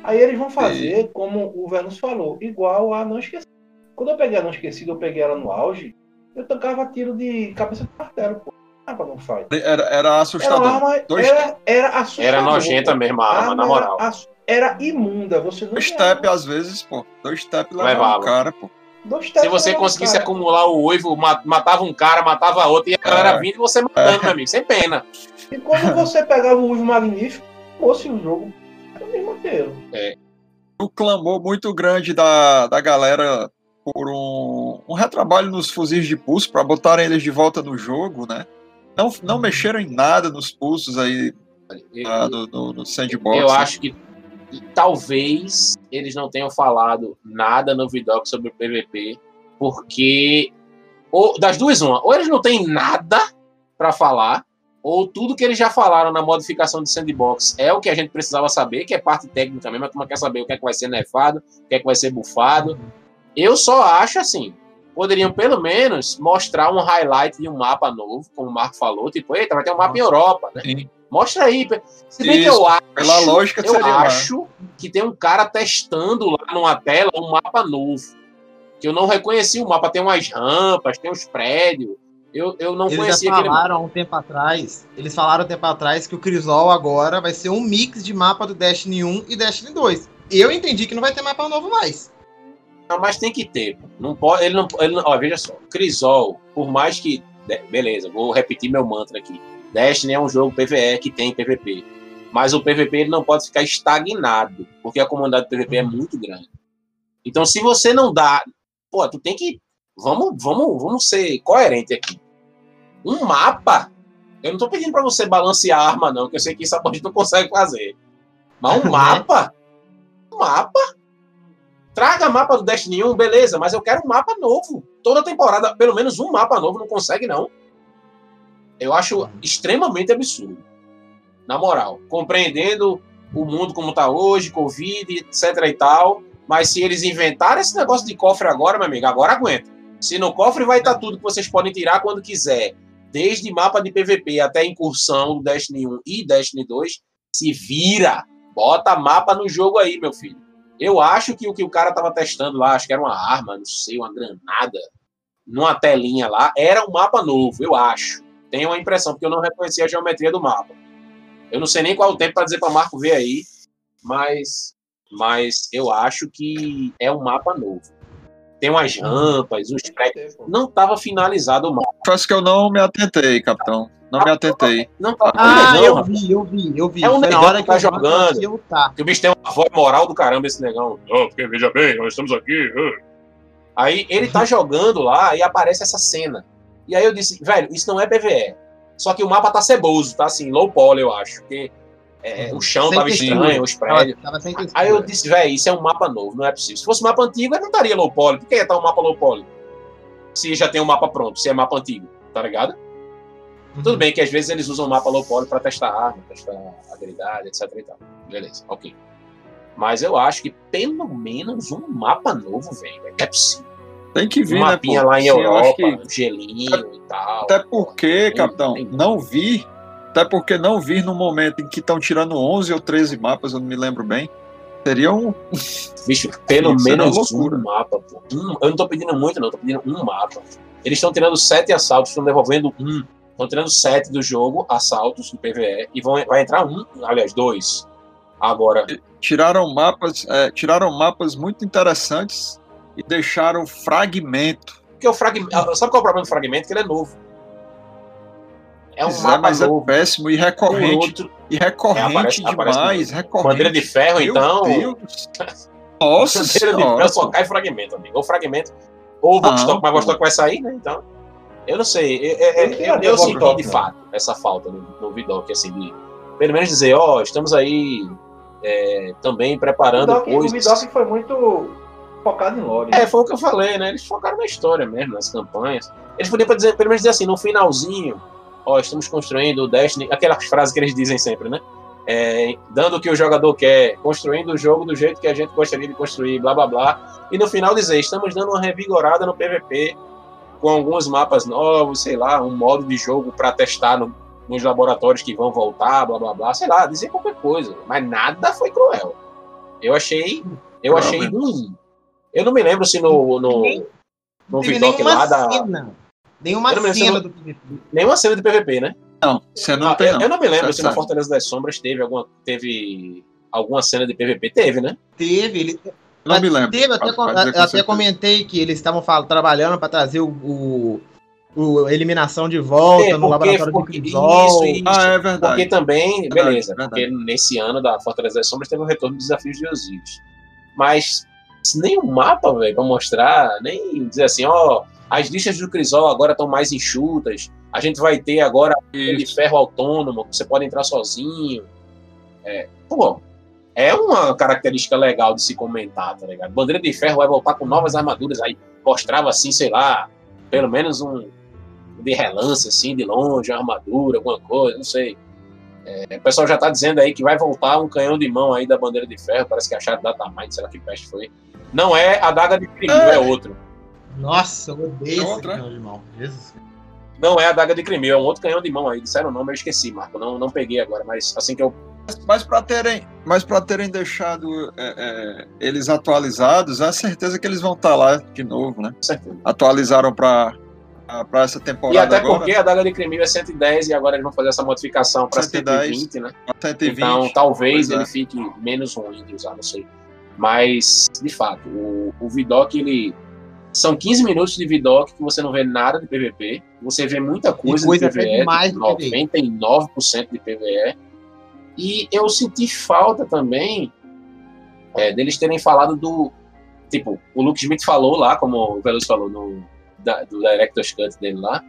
Speaker 5: Aí eles vão fazer, como o Vênus falou, igual a Não Esquecida. Quando eu peguei a Não Esquecida, eu peguei ela no auge, eu tancava tiro de cabeça de martelo, pô. Ah, não faz.
Speaker 2: Era, era
Speaker 5: Era
Speaker 2: assustador.
Speaker 5: arma,
Speaker 2: Dois
Speaker 5: era, era assustador.
Speaker 1: Era nojenta
Speaker 5: pô.
Speaker 1: mesmo a
Speaker 5: A
Speaker 1: arma, na moral.
Speaker 5: Era, era imunda, você não
Speaker 2: Dois step às vezes, pô. Dois step levava
Speaker 1: Levava.
Speaker 2: o cara, pô.
Speaker 1: Se você
Speaker 5: era
Speaker 1: conseguisse
Speaker 5: cara.
Speaker 1: acumular o oivo, ma- matava um cara, matava outro, e a galera
Speaker 2: É.
Speaker 1: vindo e você matando, meu amigo, sem pena.
Speaker 5: E quando você pegava o uso magnífico, fosse o jogo era o mesmo inteiro.
Speaker 2: O clamor muito grande da, da galera por um, um retrabalho nos fuzis de pulso para botarem eles de volta no jogo, né? Não, não mexeram em nada nos pulsos aí ah, no, no, no sandbox.
Speaker 1: Eu
Speaker 2: né?
Speaker 1: acho que talvez eles não tenham falado nada no Vidoc sobre o PVP, porque ou, das duas uma, ou eles não têm nada pra falar, ou tudo que eles já falaram na modificação de sandbox é o que a gente precisava saber, que é parte técnica mesmo, a turma quer saber o que é que vai ser nerfado, o que é que vai ser bufado. Eu só acho assim, poderiam pelo menos mostrar um highlight de um mapa novo, como o Marco falou, tipo, eita, vai ter um mapa em Europa, né?
Speaker 2: Sim.
Speaker 1: Mostra aí. Se bem que eu acho,
Speaker 2: Pela lógica
Speaker 1: eu
Speaker 2: seria
Speaker 1: acho que tem um cara testando lá numa tela um mapa novo. Que eu não reconheci o mapa. Tem umas rampas, tem uns prédios. Eu, eu não
Speaker 4: Eles já
Speaker 1: conhecia aquele mapa.
Speaker 4: falaram há um tempo atrás. Eles falaram um tempo atrás que o Crisol agora vai ser um mix de mapa do Destiny 1 e Destiny 2. Eu entendi que não vai ter mapa novo mais.
Speaker 1: Não, mas tem que ter. pô. Não pode, ele não, ele não, ó, veja só. Crisol, por mais que. Beleza, vou repetir meu mantra aqui. Destiny é um jogo PVE que tem PVP. Mas o PVP ele não pode ficar estagnado, porque a comunidade do PVP é muito grande. Então, se você não dá. Pô, tu tem que. Vamos, vamos, vamos ser coerente aqui. Um mapa. Eu não tô pedindo pra você balancear a arma, não, que eu sei que isso a gente não consegue fazer. Mas um mapa. Um mapa. Traga mapa do Destiny 1, beleza, mas eu quero um mapa novo. Toda temporada, pelo menos um mapa novo, não consegue, não. Eu acho extremamente absurdo. Na moral, compreendendo o mundo como tá hoje, Covid, etc e tal, mas se eles inventarem esse negócio de cofre agora, meu amigo, agora aguenta. Se no cofre vai estar tudo que vocês podem tirar quando quiser, desde mapa de PVP até incursão do Destiny 1 e Destiny 2, se vira. Bota mapa no jogo aí, meu filho. Eu acho que o que o cara tava testando lá, acho que era uma arma, não sei, uma granada, numa telinha lá, era um mapa novo, eu acho. Tenho a impressão, porque eu não reconhecia a geometria do mapa. Eu não sei nem qual o tempo para dizer para Marco ver aí, mas, mas eu acho que é um mapa novo. Tem umas rampas, os prédios. Não estava finalizado o mapa.
Speaker 2: Confesso que eu não me atentei, capitão. Não me atentei.
Speaker 1: Não tava
Speaker 4: Ah,
Speaker 1: não,
Speaker 4: eu
Speaker 1: rapaz.
Speaker 4: vi, eu vi, eu vi.
Speaker 1: É um negão
Speaker 4: hora
Speaker 1: que
Speaker 4: que
Speaker 1: tá
Speaker 4: eu
Speaker 1: jogando.
Speaker 4: Eu tá.
Speaker 1: Que o bicho tem uma voz moral do caramba, esse negão.
Speaker 6: Oh, porque veja bem, nós estamos aqui.
Speaker 1: Aí ele tá jogando lá e aparece essa cena. E aí eu disse, velho, isso não é PVE. Só que o mapa tá ceboso, tá assim, low poly, eu acho. Porque é, o chão tava estranho, os prédios.
Speaker 4: Tava, tava.
Speaker 1: Aí eu disse, velho, isso é um mapa novo, não é possível. Se fosse um mapa antigo, ele não estaria low poly. Por que ia estar um mapa low poly? Se já tem um mapa pronto, se é mapa antigo, tá ligado?
Speaker 4: Uhum.
Speaker 1: Tudo bem que às vezes eles usam o mapa low poly pra testar arma, testar habilidade, etc e tal. Beleza, ok. Mas eu acho que pelo menos um mapa novo velho. É possível.
Speaker 2: Tem que vir, né?
Speaker 1: mapinha
Speaker 2: pô?
Speaker 1: lá em
Speaker 2: Sim,
Speaker 1: Europa,
Speaker 2: que-
Speaker 1: gelinho e tal.
Speaker 2: Até porque, capitão,
Speaker 1: tem-
Speaker 2: não vi. Até porque não vir no momento em que estão tirando 11 ou 13 mapas, eu não me lembro bem. Seria um.
Speaker 1: Bicho, pelo
Speaker 2: Isso era
Speaker 1: menos
Speaker 2: uma
Speaker 1: um mapa, pô. Um- eu não tô pedindo muito, não, tô pedindo um mapa. Eles estão tirando sete assaltos, estão devolvendo um. Estão tirando sete do jogo, assaltos do PVE, e vão, vai entrar um, aliás, dois. Agora,
Speaker 2: Tiraram mapas, é, tiraram mapas muito interessantes e deixaram fragmento.
Speaker 1: porque o fragmento. Sabe qual é o problema do fragmento? Que ele é novo. É um
Speaker 2: Pois é, mas
Speaker 1: novo.
Speaker 2: é péssimo e
Speaker 1: O
Speaker 2: recorrente.
Speaker 1: outro,
Speaker 2: E recorrente
Speaker 1: É, aparece- aparece
Speaker 2: demais. recorrente.
Speaker 1: bandeira de ferro,
Speaker 2: Meu
Speaker 1: então.
Speaker 2: Deus. Nossa
Speaker 1: bandeira de ferro
Speaker 2: senhora.
Speaker 1: só cai fragmento, amigo. Ou fragmento. Ou o Vostock,
Speaker 2: Não,
Speaker 1: mas o
Speaker 2: pô.
Speaker 1: Vostock vai sair, né? Então. Eu não sei. Eu, eu, eu, eu
Speaker 5: o
Speaker 1: senti de fato essa falta no, no Vidoc, assim, de pelo menos dizer, ó, estamos aí é, também
Speaker 5: O
Speaker 1: preparando
Speaker 5: Vidoc, o
Speaker 1: coisas.
Speaker 5: Vidoc foi muito focado em lore.
Speaker 1: É, foi o que eu falei, né? Eles focaram na história mesmo, nas campanhas. Eles podiam dizer, pelo menos dizer assim, no finalzinho, ó, estamos construindo o Destiny, aquelas frases que eles dizem sempre, né? É, dando o que o jogador quer, construindo o jogo do jeito que a gente gostaria de construir, blá blá blá. E no final dizer, estamos dando uma revigorada no PVP, com alguns mapas novos, sei lá, um modo de jogo para testar no- nos laboratórios que vão voltar, blá blá blá, sei lá, dizer qualquer coisa. Mas nada foi cruel. Eu achei, eu achei ruim. Eu não me lembro se no, no,
Speaker 4: Nem-
Speaker 1: no
Speaker 4: Teve
Speaker 1: Vidoc
Speaker 4: nenhuma
Speaker 1: lá da.
Speaker 4: cena. Nenhuma
Speaker 1: se
Speaker 4: cena do PVP.
Speaker 1: Nenhuma cena de PVP, né?
Speaker 2: Não, você não
Speaker 1: Ah,
Speaker 2: tem,
Speaker 1: eu,
Speaker 2: não.
Speaker 1: eu não me lembro
Speaker 2: Tá
Speaker 1: se na. Fortaleza das Sombras teve alguma, teve alguma cena de PVP. Teve, né?
Speaker 4: Teve, ele
Speaker 2: Não me lembro.
Speaker 4: Teve, eu até, com- até
Speaker 2: certeza.
Speaker 4: comentei que eles estavam trabalhando para trazer o, o, o- a eliminação de volta
Speaker 1: É,
Speaker 4: no
Speaker 1: porque-
Speaker 4: laboratório
Speaker 1: porque-
Speaker 4: de Crisol.
Speaker 1: isso, isso.
Speaker 2: Ah, é
Speaker 1: Porque
Speaker 2: verdade.
Speaker 1: também,
Speaker 2: Verdade,
Speaker 1: beleza,
Speaker 2: verdade.
Speaker 1: porque nesse ano da Fortaleza das Sombras teve um retorno dos desafios de Osíris. Mas nem um mapa, velho, pra mostrar, nem dizer assim, ó, as listas do Crisol agora estão mais enxutas, a gente vai ter agora de ferro autônomo, que você pode entrar sozinho. É, pô, é uma característica legal de se comentar, tá ligado? Bandeira de ferro vai voltar com novas armaduras, aí mostrava assim, sei lá, pelo menos um, de relance, assim, de longe, armadura, alguma coisa, não sei. É, o pessoal já tá dizendo aí que vai voltar um canhão de mão aí da bandeira de ferro, parece que acharam tamanho, sei lá que peste foi. Não é a daga de Crimil, é, é outro.
Speaker 4: Nossa, eu odeio é esse canhão de mão. Jesus.
Speaker 1: Não é a daga de Crimil, é um outro canhão de mão aí. Disseram o nome, eu esqueci, Marco. Não, não peguei agora, mas assim que eu
Speaker 2: mas para terem, mas para terem deixado é, é, eles atualizados, é certeza que eles vão estar tá lá de novo, né?
Speaker 1: Certeza.
Speaker 2: Atualizaram para para essa temporada.
Speaker 1: E até
Speaker 2: agora.
Speaker 1: porque a daga de Cremil é 110 e agora eles vão fazer essa modificação para 120, né?
Speaker 2: 120,
Speaker 1: então talvez ele é. fique menos ruim de usar, não sei. Mas, de fato, o, o Vidoc, ele. São 15 minutos de Vidoc que você não vê nada de PVP. Você vê muita coisa, coisa de PVE, mais 99% de PVE. E eu senti falta também é, deles terem falado do. Tipo, o Luke Smith falou lá, como o Veloso falou no, da, do Director's Cut dele lá,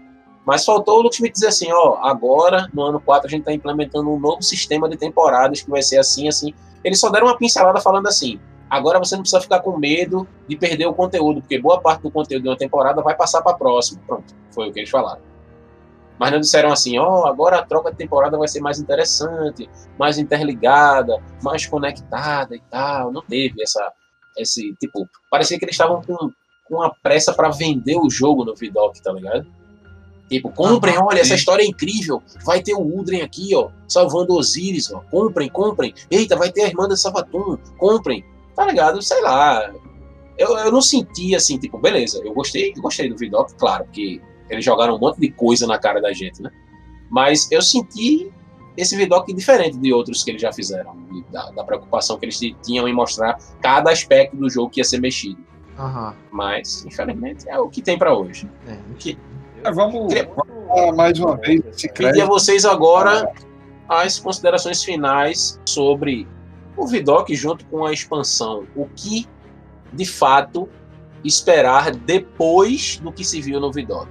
Speaker 1: mas faltou o Luke Smith dizer assim: ó, agora no ano 4 a gente está implementando um novo sistema de temporadas que vai ser assim, assim. Eles só deram uma pincelada falando assim: agora você não precisa ficar com medo de perder o conteúdo, porque boa parte do conteúdo de uma temporada vai passar para a próxima. Pronto, foi o que eles falaram. Mas não disseram assim, ó, oh, agora a troca de temporada vai ser mais interessante, mais interligada, mais conectada e tal. Não teve essa, esse, tipo, parecia que eles estavam com, com uma pressa para vender o jogo no Vidoc, tá ligado? Tipo, comprem, ah, olha, essa história é incrível. Vai ter o Udren aqui, ó, salvando Osiris, ó. Comprem, comprem. Eita, vai ter a irmã da Savatum. Comprem. Tá ligado? Sei lá. Eu, eu não senti assim, tipo, beleza, eu gostei, eu gostei do Vidoc, claro, porque eles jogaram um monte de coisa na cara da gente, né? Mas eu senti esse Vidoc diferente de outros que eles já fizeram, da, da, preocupação que eles tinham em mostrar cada aspecto do jogo que ia ser mexido.
Speaker 4: Uhum.
Speaker 1: Mas, infelizmente, é o que tem para hoje.
Speaker 2: É. Que... É, vamos, queria... vamos mais uma vez.
Speaker 1: Pedir a vocês agora as considerações finais sobre o Vidoc junto com a expansão. O que, de fato, esperar depois do que se viu no Vidoc?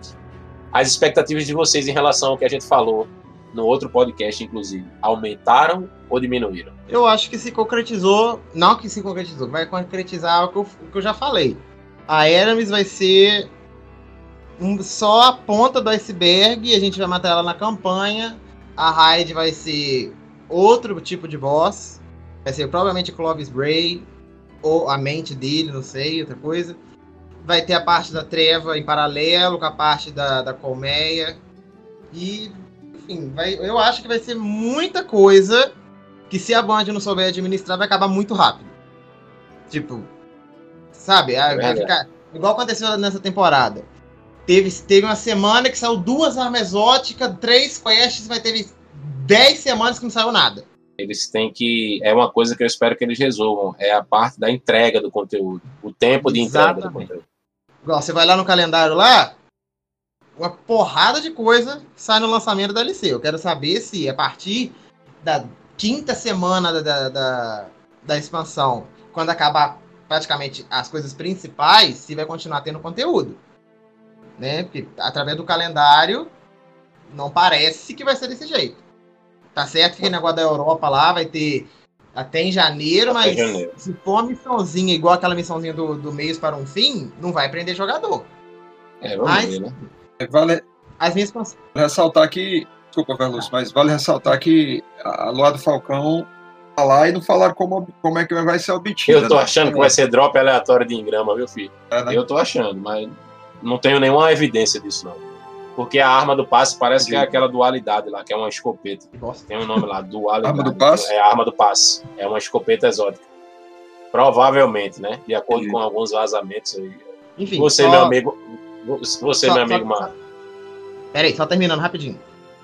Speaker 1: as expectativas de vocês em relação ao que a gente falou no outro podcast, inclusive, aumentaram ou diminuíram?
Speaker 4: Eu acho que se concretizou, não que se concretizou, vai concretizar o que eu, o que eu já falei. A Eramis vai ser um, só a ponta do iceberg, a gente vai matar ela na campanha. A Raid vai ser outro tipo de boss. Vai ser provavelmente Clovis Bray, ou a mente dele, não sei, outra coisa vai ter a parte da treva em paralelo com a parte da, da colmeia. E, enfim, vai, eu acho que vai ser muita coisa que se a Band não souber administrar, vai acabar muito rápido. Tipo, sabe? É vai ficar, igual aconteceu nessa temporada. Teve, teve uma semana que saiu duas armas exóticas, três quests, vai ter dez semanas que não saiu nada.
Speaker 1: Eles têm que. É uma coisa que eu espero que eles resolvam. É a parte da entrega do conteúdo. O tempo de Exatamente. entrega do conteúdo.
Speaker 4: Você vai lá no calendário lá, uma porrada de coisa sai no lançamento da DLC. Eu quero saber se a partir da quinta semana da, da, da expansão, quando acabar praticamente as coisas principais, se vai continuar tendo conteúdo. Né? Porque através do calendário não parece que vai ser desse jeito. Tá certo que o negócio da Europa lá vai ter até em janeiro, até mas janeiro. se for uma missãozinha igual aquela missãozinha do, do mês para um fim, não vai prender jogador.
Speaker 1: É, vamos mas, ver, né?
Speaker 2: Vale
Speaker 4: as minhas
Speaker 2: ressaltar que, desculpa, Carlos, mas vale ressaltar que a Lua do Falcão tá lá e não falaram como, como é que vai ser obtida.
Speaker 1: Eu tô né? achando que vai ser drop aleatório de engrama, viu, filho? É, né? Eu tô achando, mas não tenho nenhuma evidência disso, não. Porque a arma do passe parece que é aquela dualidade lá, que é uma escopeta. Tem um nome lá, dualidade.
Speaker 2: arma do passe?
Speaker 1: É a arma do passe. É uma escopeta exótica. Provavelmente, né? De acordo Sim. com alguns vazamentos aí. Enfim, você, só... meu amigo. Você, só, meu amigo, só, Marco.
Speaker 4: Peraí, só terminando rapidinho.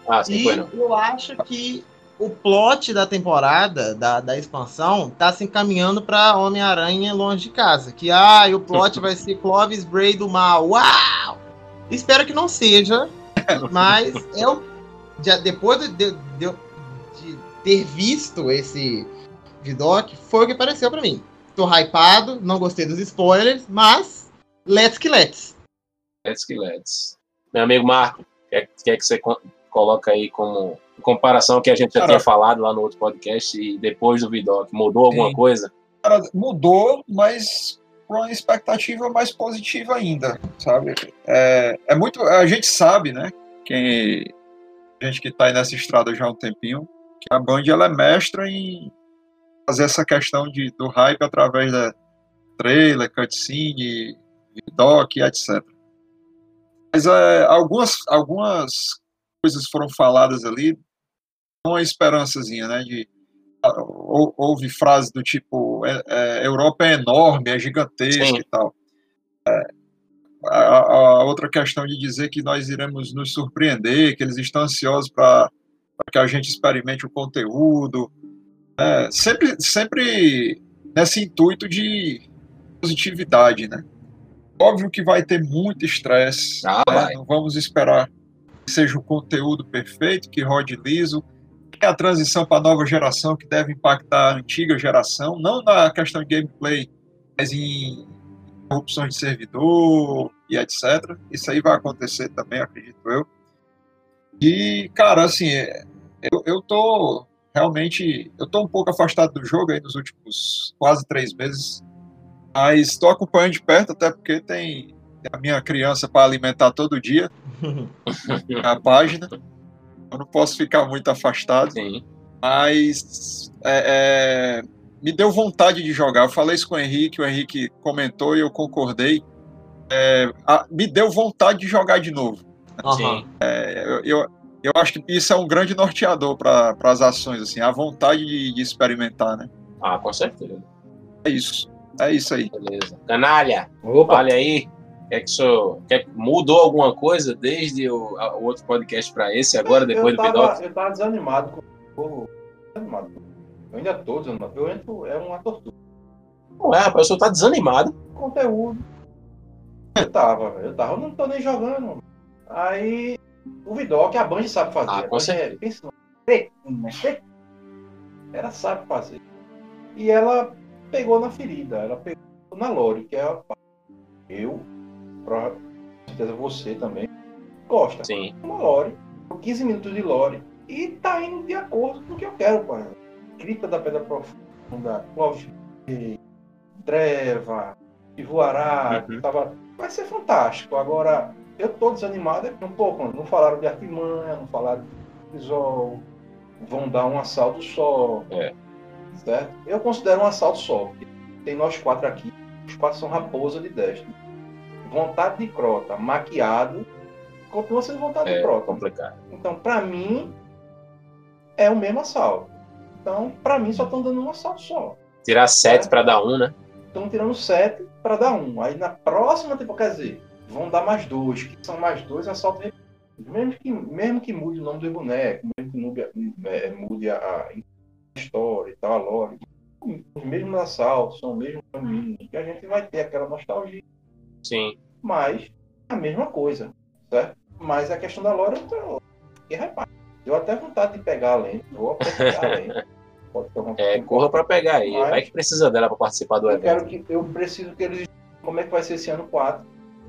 Speaker 1: Ah, sim,
Speaker 4: e
Speaker 1: não.
Speaker 4: eu acho que o plot da temporada, da, da expansão, tá se encaminhando pra Homem-Aranha longe de casa. Que, ah, o plot vai ser Clovis Bray do mal. Uau! Espero que não seja, mas eu já, depois de, de, de, ter visto esse Vidoc, foi o que apareceu para mim. Tô hypado, não gostei dos spoilers, mas let's que let's.
Speaker 1: Let's que let's. Meu amigo Marco, quer, quer que você coloca aí como comparação que a gente já Cara, tinha falado lá no outro podcast e depois do Vidoc, mudou alguma sim. coisa?
Speaker 2: Cara, mudou, mas com uma expectativa mais positiva ainda, sabe? É, é muito, a gente sabe, né? quem gente que está aí nessa estrada já há um tempinho, que a Band ela é mestra em fazer essa questão de, do hype através da trailer, cutscene, doc, etc. Mas é, algumas, algumas coisas foram faladas ali, uma esperançazinha, né? De, houve frases do tipo é, é, Europa é enorme, é gigantesca Sim. e tal. É, a, a, outra questão de dizer que nós iremos nos surpreender, que eles estão ansiosos para que a gente experimente o conteúdo, é, sempre, sempre nesse intuito de positividade, né? Óbvio que vai ter muito estresse, ah, né? não vamos esperar que seja o conteúdo perfeito, que rode liso, a transição para a nova geração que deve impactar a antiga geração, não na questão de gameplay, mas em corrupções de servidor e etc. Isso aí vai acontecer também, acredito eu. E, cara, assim, eu, eu tô realmente, eu tô um pouco afastado do jogo aí nos últimos quase três meses, mas estou acompanhando de perto, até porque tem a minha criança para alimentar todo dia, a página. Eu não posso ficar muito afastado. Sim. Mas é, é, me deu vontade de jogar. Eu falei isso com o Henrique, o Henrique comentou e eu concordei. É, a, me deu vontade de jogar de novo. Sim. Eu, eu, eu, acho que isso é um grande norteador para as ações, assim, a vontade de, de, experimentar, né?
Speaker 1: Ah, com certeza.
Speaker 2: É isso. É isso aí.
Speaker 1: Beleza. Canalha, Opa. olha aí. Quer que isso, quer, mudou alguma coisa desde o, o outro podcast para esse agora, depois
Speaker 5: eu
Speaker 1: do Pidox?
Speaker 5: Eu tava desanimado com desanimado. Eu ainda tô desanimado. Eu entro, é uma tortura.
Speaker 1: Não é, rapaz, o senhor tá desanimado.
Speaker 5: Conteúdo. Eu tava, eu tava, eu não tô nem jogando. Aí o Vidoc, a Band sabe fazer. Ah,
Speaker 1: com certeza.
Speaker 5: Pensa, ela sabe fazer. E ela pegou na ferida, ela pegou na Lore, que é a eu com certeza você também, gosta.
Speaker 1: Sim.
Speaker 5: Uma lore, 15 minutos de lore, e tá indo de acordo com o que eu quero, pai. Cripta da Pedra Profunda, Clóvis Treva, e voará, uhum. tava... vai ser fantástico. Agora, eu tô desanimado um pouco, não falaram de artimanha, não falaram de Isol, vão dar um assalto só.
Speaker 1: É.
Speaker 5: Certo? Eu considero um assalto só. Tem nós quatro aqui, os quatro são raposa de destro vontade de crota maquiado, continua sendo vontade é, de crota.
Speaker 1: complicado.
Speaker 5: Então, para mim, é o mesmo assalto. Então, para mim, só estão dando um assalto só.
Speaker 1: Tirar sete é. para dar um, né?
Speaker 5: Estão tirando sete para dar um. Aí na próxima temporada, quer dizer, vão dar mais dois, que são mais dois assaltos mesmo que, mesmo que mude o nome do boneco, mesmo que mude, é, mude a, a, história e tal, a lore, os mesmos assaltos, são os mesmos caminhos, que a gente vai ter aquela nostalgia.
Speaker 1: Sim
Speaker 5: mas a mesma coisa, certo? Mas a questão da lore, eu e repare, deu até vontade de pegar a lente, vou pegar a lente.
Speaker 1: é, corra para pegar aí, vai que precisa dela para participar do
Speaker 5: eu
Speaker 1: evento.
Speaker 5: Quero que, eu preciso que eles. Como é que vai ser esse ano 4?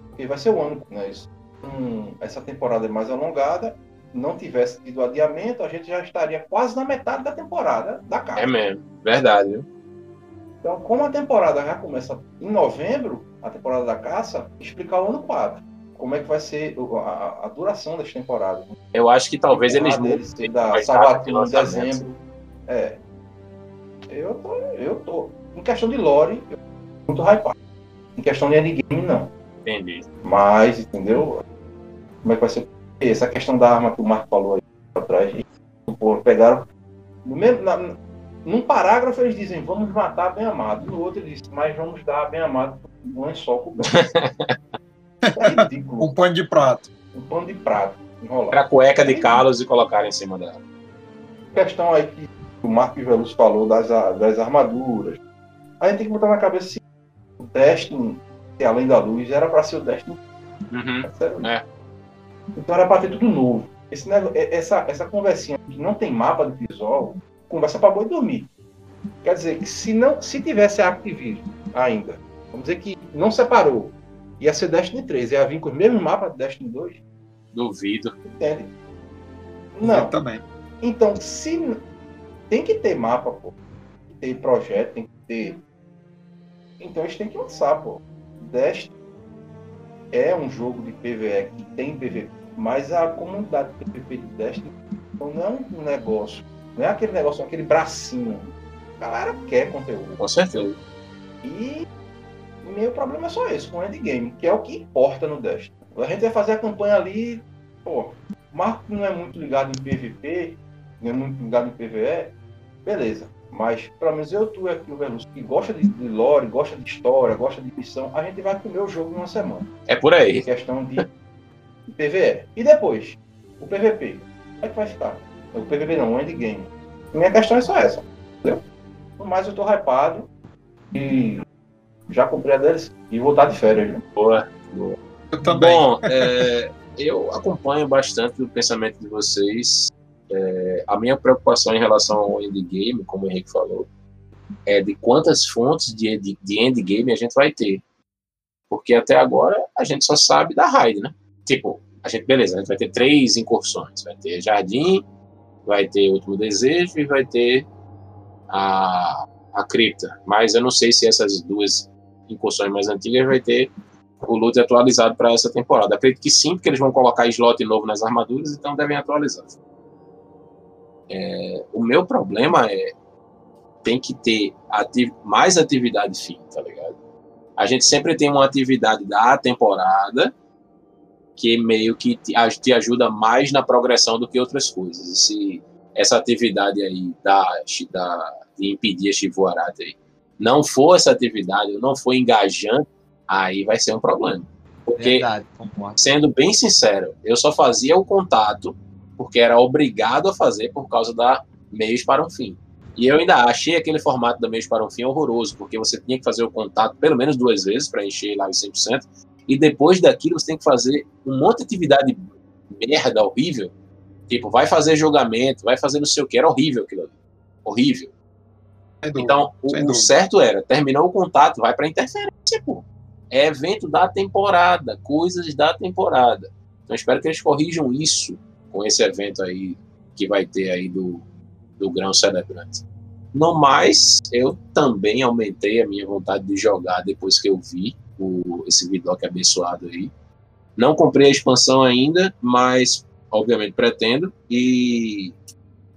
Speaker 5: Porque vai ser o ano, né? Isso. Hum, essa temporada é mais alongada, não tivesse tido adiamento, a gente já estaria quase na metade da temporada da casa.
Speaker 1: É mesmo, verdade.
Speaker 5: Então, como a temporada já começa em novembro, a temporada da caça, explicar o ano 4. Como é que vai ser a, a duração das temporadas.
Speaker 1: Eu acho que talvez eles mudem.
Speaker 5: Da Sabaton em dezembro. É. Eu tô, eu tô. Em questão de lore, eu tô muito hypado. Em questão de endgame, não.
Speaker 1: Entendi.
Speaker 5: Mas, entendeu? Como é que vai ser? Essa questão da arma que o Marco falou aí atrás. Pô, pegaram. No mesmo, na, num parágrafo eles dizem, vamos matar bem amado. No outro eles dizem, mas vamos dar bem amado um lençol coberto.
Speaker 2: é ridículo. Um pano de prato.
Speaker 5: Um pano de prato. Enrolado.
Speaker 1: Pra cueca de Carlos e colocar em cima dela.
Speaker 5: Questão aí que o Marcos Veluz falou das, das armaduras. A gente tem que botar na cabeça se o Destiny, além da luz, era para ser o Destiny.
Speaker 1: Uhum. É.
Speaker 5: Então era para ter tudo novo. Esse negócio, essa, essa conversinha que não tem mapa de visual, conversa para boi dormir. Quer dizer, que se, não, se tivesse Activision ainda, vamos dizer que não separou, ia ser Destiny 3, ia vir com os mesmos mapas de Destiny 2?
Speaker 1: Duvido.
Speaker 5: Entende? Não.
Speaker 2: Eu também.
Speaker 5: Então, se tem que ter mapa, pô. Tem que ter projeto, tem que ter. Então eles têm que lançar, pô. Destiny é um jogo de PVE que tem PVP Mas a comunidade PVP de Destiny não é um negócio, não é aquele negócio, aquele bracinho. A galera quer conteúdo.
Speaker 1: Com certeza.
Speaker 5: E meu problema é só esse, com o endgame, que é o que importa no Destiny. A gente vai fazer a campanha ali, pô, o Marco não é muito ligado em PVP, não é muito ligado em PVE, beleza. Mas, pelo menos eu, tu e aqui o Veloso, que gosta de, de lore, gosta de história, gosta de missão, a gente vai comer o jogo em uma semana.
Speaker 1: É por aí.
Speaker 5: Questão de, de PVE. E depois, o PVP. Como é que vai ficar? O PVP não, o endgame. Minha questão é só essa. Entendeu? No mais, eu tô hypado e já comprei a DLC e vou estar de férias. Né?
Speaker 1: Boa. boa.
Speaker 2: Eu também.
Speaker 1: Bom, é, eu acompanho bastante o pensamento de vocês. É, a minha preocupação em relação ao endgame, como o Henrique falou, é de quantas fontes de, de, de endgame a gente vai ter. Porque até agora a gente só sabe da raid, né? Tipo, a gente, beleza, a gente vai ter três incursões. Vai ter Jardim, vai ter Último Desejo e vai ter a, a Cripta. Mas eu não sei se essas duas incursões mais antigas vai ter o loot atualizado para essa temporada. Acredito que sim, porque eles vão colocar slot novo nas armaduras, então devem atualizar. É, o meu problema é tem que ter ativ mais atividade fim, tá ligado? A gente sempre tem uma atividade da temporada que meio que te, ajuda mais na progressão do que outras coisas. E se essa atividade aí da, da de impedir a Chivuarate aí não for essa atividade, não for engajante, aí vai ser um problema. Porque,
Speaker 4: Verdade,
Speaker 1: sendo bem sincero, eu só fazia o contato porque era obrigado a fazer por causa da meios para um fim. E eu ainda achei aquele formato da meios para um fim horroroso, porque você tinha que fazer o contato pelo menos duas vezes para encher lá os 100%, e depois daquilo você tem que fazer um monte de atividade merda, horrível. Tipo, vai fazer julgamento, vai fazer não sei o que, era horrível aquilo ali. Horrível. Então, o, o, certo era, terminou o contato, vai para interferência, pô. É evento da temporada, coisas da temporada. Então, espero que eles corrijam isso com esse evento aí que vai ter aí do, do Grão Celebrante. No mais, eu também aumentei a minha vontade de jogar depois que eu vi o, esse Vidoc abençoado aí. Não comprei a expansão ainda, mas obviamente pretendo. E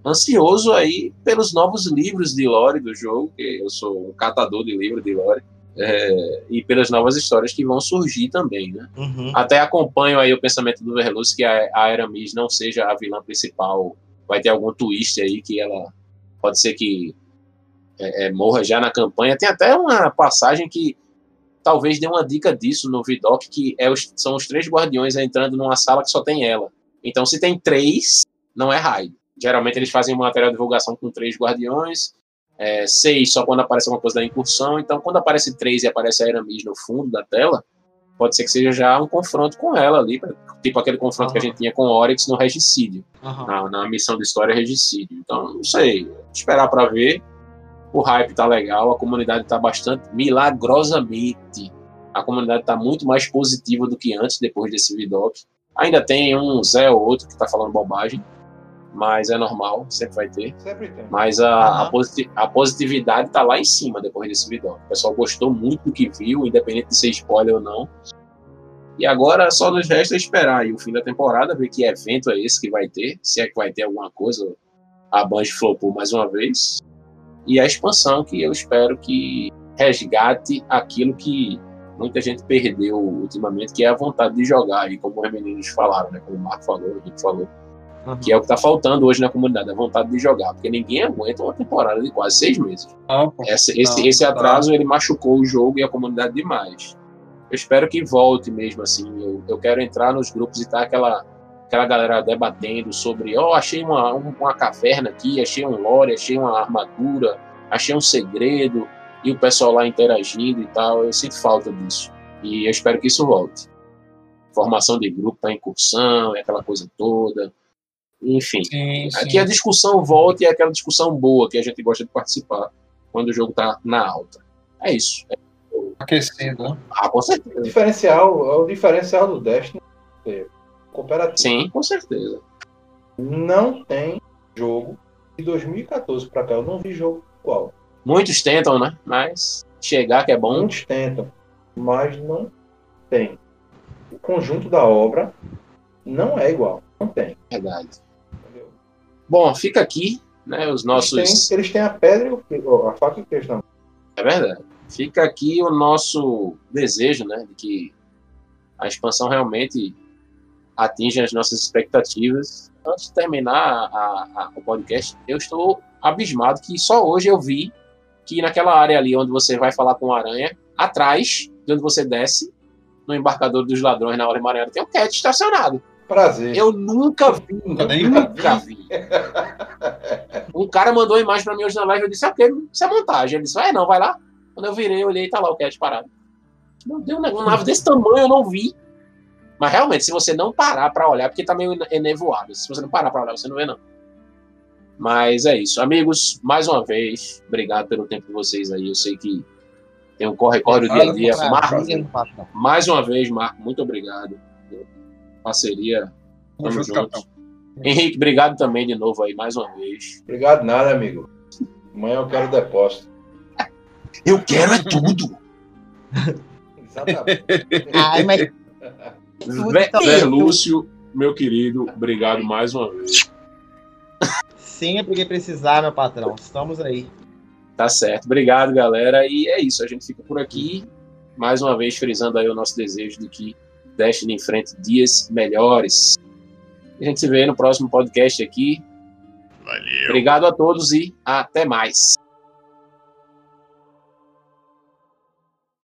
Speaker 1: ansioso aí pelos novos livros de lore do jogo, que eu sou um catador de livro de lore, é, e pelas novas histórias que vão surgir também, né?
Speaker 4: Uhum.
Speaker 1: Até acompanho aí o pensamento do Verluz que a, a Aramis não seja a vilã principal, vai ter algum twist aí que ela pode ser que é, é, morra já na campanha. Tem até uma passagem que talvez dê uma dica disso no Vidoc, que é os, são os três guardiões entrando numa sala que só tem ela. Então, se tem três, não é raid. Geralmente eles fazem uma material de divulgação com três guardiões, é, seis só quando aparece alguma coisa da incursão. Então, quando aparece três e aparece a Eramis no fundo da tela, pode ser que seja já um confronto com ela ali, tipo aquele confronto uhum. que a gente tinha com Oryx no Regicídio, uhum. na, na, missão de história Regicídio. Então, não sei, esperar para ver. O hype tá legal, a comunidade tá bastante milagrosamente. A comunidade tá muito mais positiva do que antes, depois desse Vidoc. Ainda tem um Zé ou outro que tá falando bobagem, mas é normal, sempre vai ter.
Speaker 5: Sempre tem.
Speaker 1: Mas a, a, posit a, positividade tá lá em cima depois desse vídeo. O pessoal gostou muito do que viu, independente de ser spoiler ou não. E agora só nos resta esperar aí o fim da temporada, ver que evento é esse que vai ter, se é que vai ter alguma coisa. A Band flopou mais uma vez. E a expansão que eu espero que resgate aquilo que muita gente perdeu ultimamente, que é a vontade de jogar, aí, como os meninos falaram, né? Como o Marco falou, o Henrique falou Uhum. Que é o que está faltando hoje na comunidade, a vontade de jogar, porque ninguém aguenta uma temporada de quase seis meses.
Speaker 2: Não,
Speaker 1: esse, não, esse, esse atraso ele machucou o jogo e a comunidade demais. Eu espero que volte mesmo assim. Eu, eu quero entrar nos grupos e estar tá aquela, aquela galera debatendo sobre: ó, oh, achei uma, uma caverna aqui, achei um lore, achei uma armadura, achei um segredo, e o pessoal lá interagindo e tal. Eu sinto falta disso. E eu espero que isso volte. Formação de grupo para incursão, aquela coisa toda enfim, sim, sim. aqui a discussão volta e é aquela discussão boa que a gente gosta de participar quando o jogo está na alta. É isso. É...
Speaker 2: Aquecendo, né?
Speaker 1: Ah, com certeza.
Speaker 5: O diferencial, é o diferencial do Destiny é cooperativo.
Speaker 1: Sim, com certeza.
Speaker 5: Não tem jogo de 2014 para cá, eu não vi jogo igual.
Speaker 1: Muitos tentam, né? Mas chegar que é bom.
Speaker 5: Muitos tentam, mas não tem. O conjunto da obra Não é igual. Não tem.
Speaker 1: Verdade.
Speaker 5: Entendeu?
Speaker 1: Bom, fica aqui, né? Os
Speaker 5: Eles,
Speaker 1: nossos.
Speaker 5: têm, eles têm a pedra e o- a faca e o queijo na.
Speaker 1: É verdade. Fica aqui o nosso desejo, né? De que a expansão realmente atinja as nossas expectativas. Antes de terminar a- a- o podcast, eu estou abismado que só hoje eu vi que naquela área ali onde você vai falar com o aranha, atrás de onde você desce, no embarcador dos ladrões na hora Mariana, tem um cat estacionado.
Speaker 5: Prazer.
Speaker 1: Eu nunca vi,
Speaker 2: Nunca nem
Speaker 1: nunca vi. Um cara mandou a imagem pra mim hoje na live, eu disse, ok, isso é montagem. Ele disse, é, não, vai lá. Quando eu virei, eu olhei e tá lá o cat parado. Meu Deus, um nave desse tamanho eu não vi. Mas realmente, se você não parar pra olhar, porque tá meio enevoado. Se você não parar pra olhar, você não vê, não. Mas é isso. Amigos, mais uma vez, obrigado pelo tempo de vocês aí. Eu sei que tem um corre-corre do dia a dia. Marco, mais uma vez, Marco, muito obrigado. Parceria.
Speaker 2: Tamo junto.
Speaker 1: Henrique, obrigado também de novo aí, mais uma vez.
Speaker 5: Obrigado nada, amigo. Amanhã eu quero depósito.
Speaker 1: Eu quero é tudo.
Speaker 5: Exatamente.
Speaker 4: Ai, mas
Speaker 1: Verlúcio, meu querido, obrigado mais uma vez.
Speaker 4: sempre que precisar, meu patrão. Estamos aí.
Speaker 1: Tá certo. Obrigado, galera. E é isso. A gente fica por aqui. Mais uma vez, frisando aí o nosso desejo de que Destiny em frente dias melhores. A gente se vê no próximo podcast aqui.
Speaker 6: Valeu.
Speaker 1: Obrigado a todos e até mais.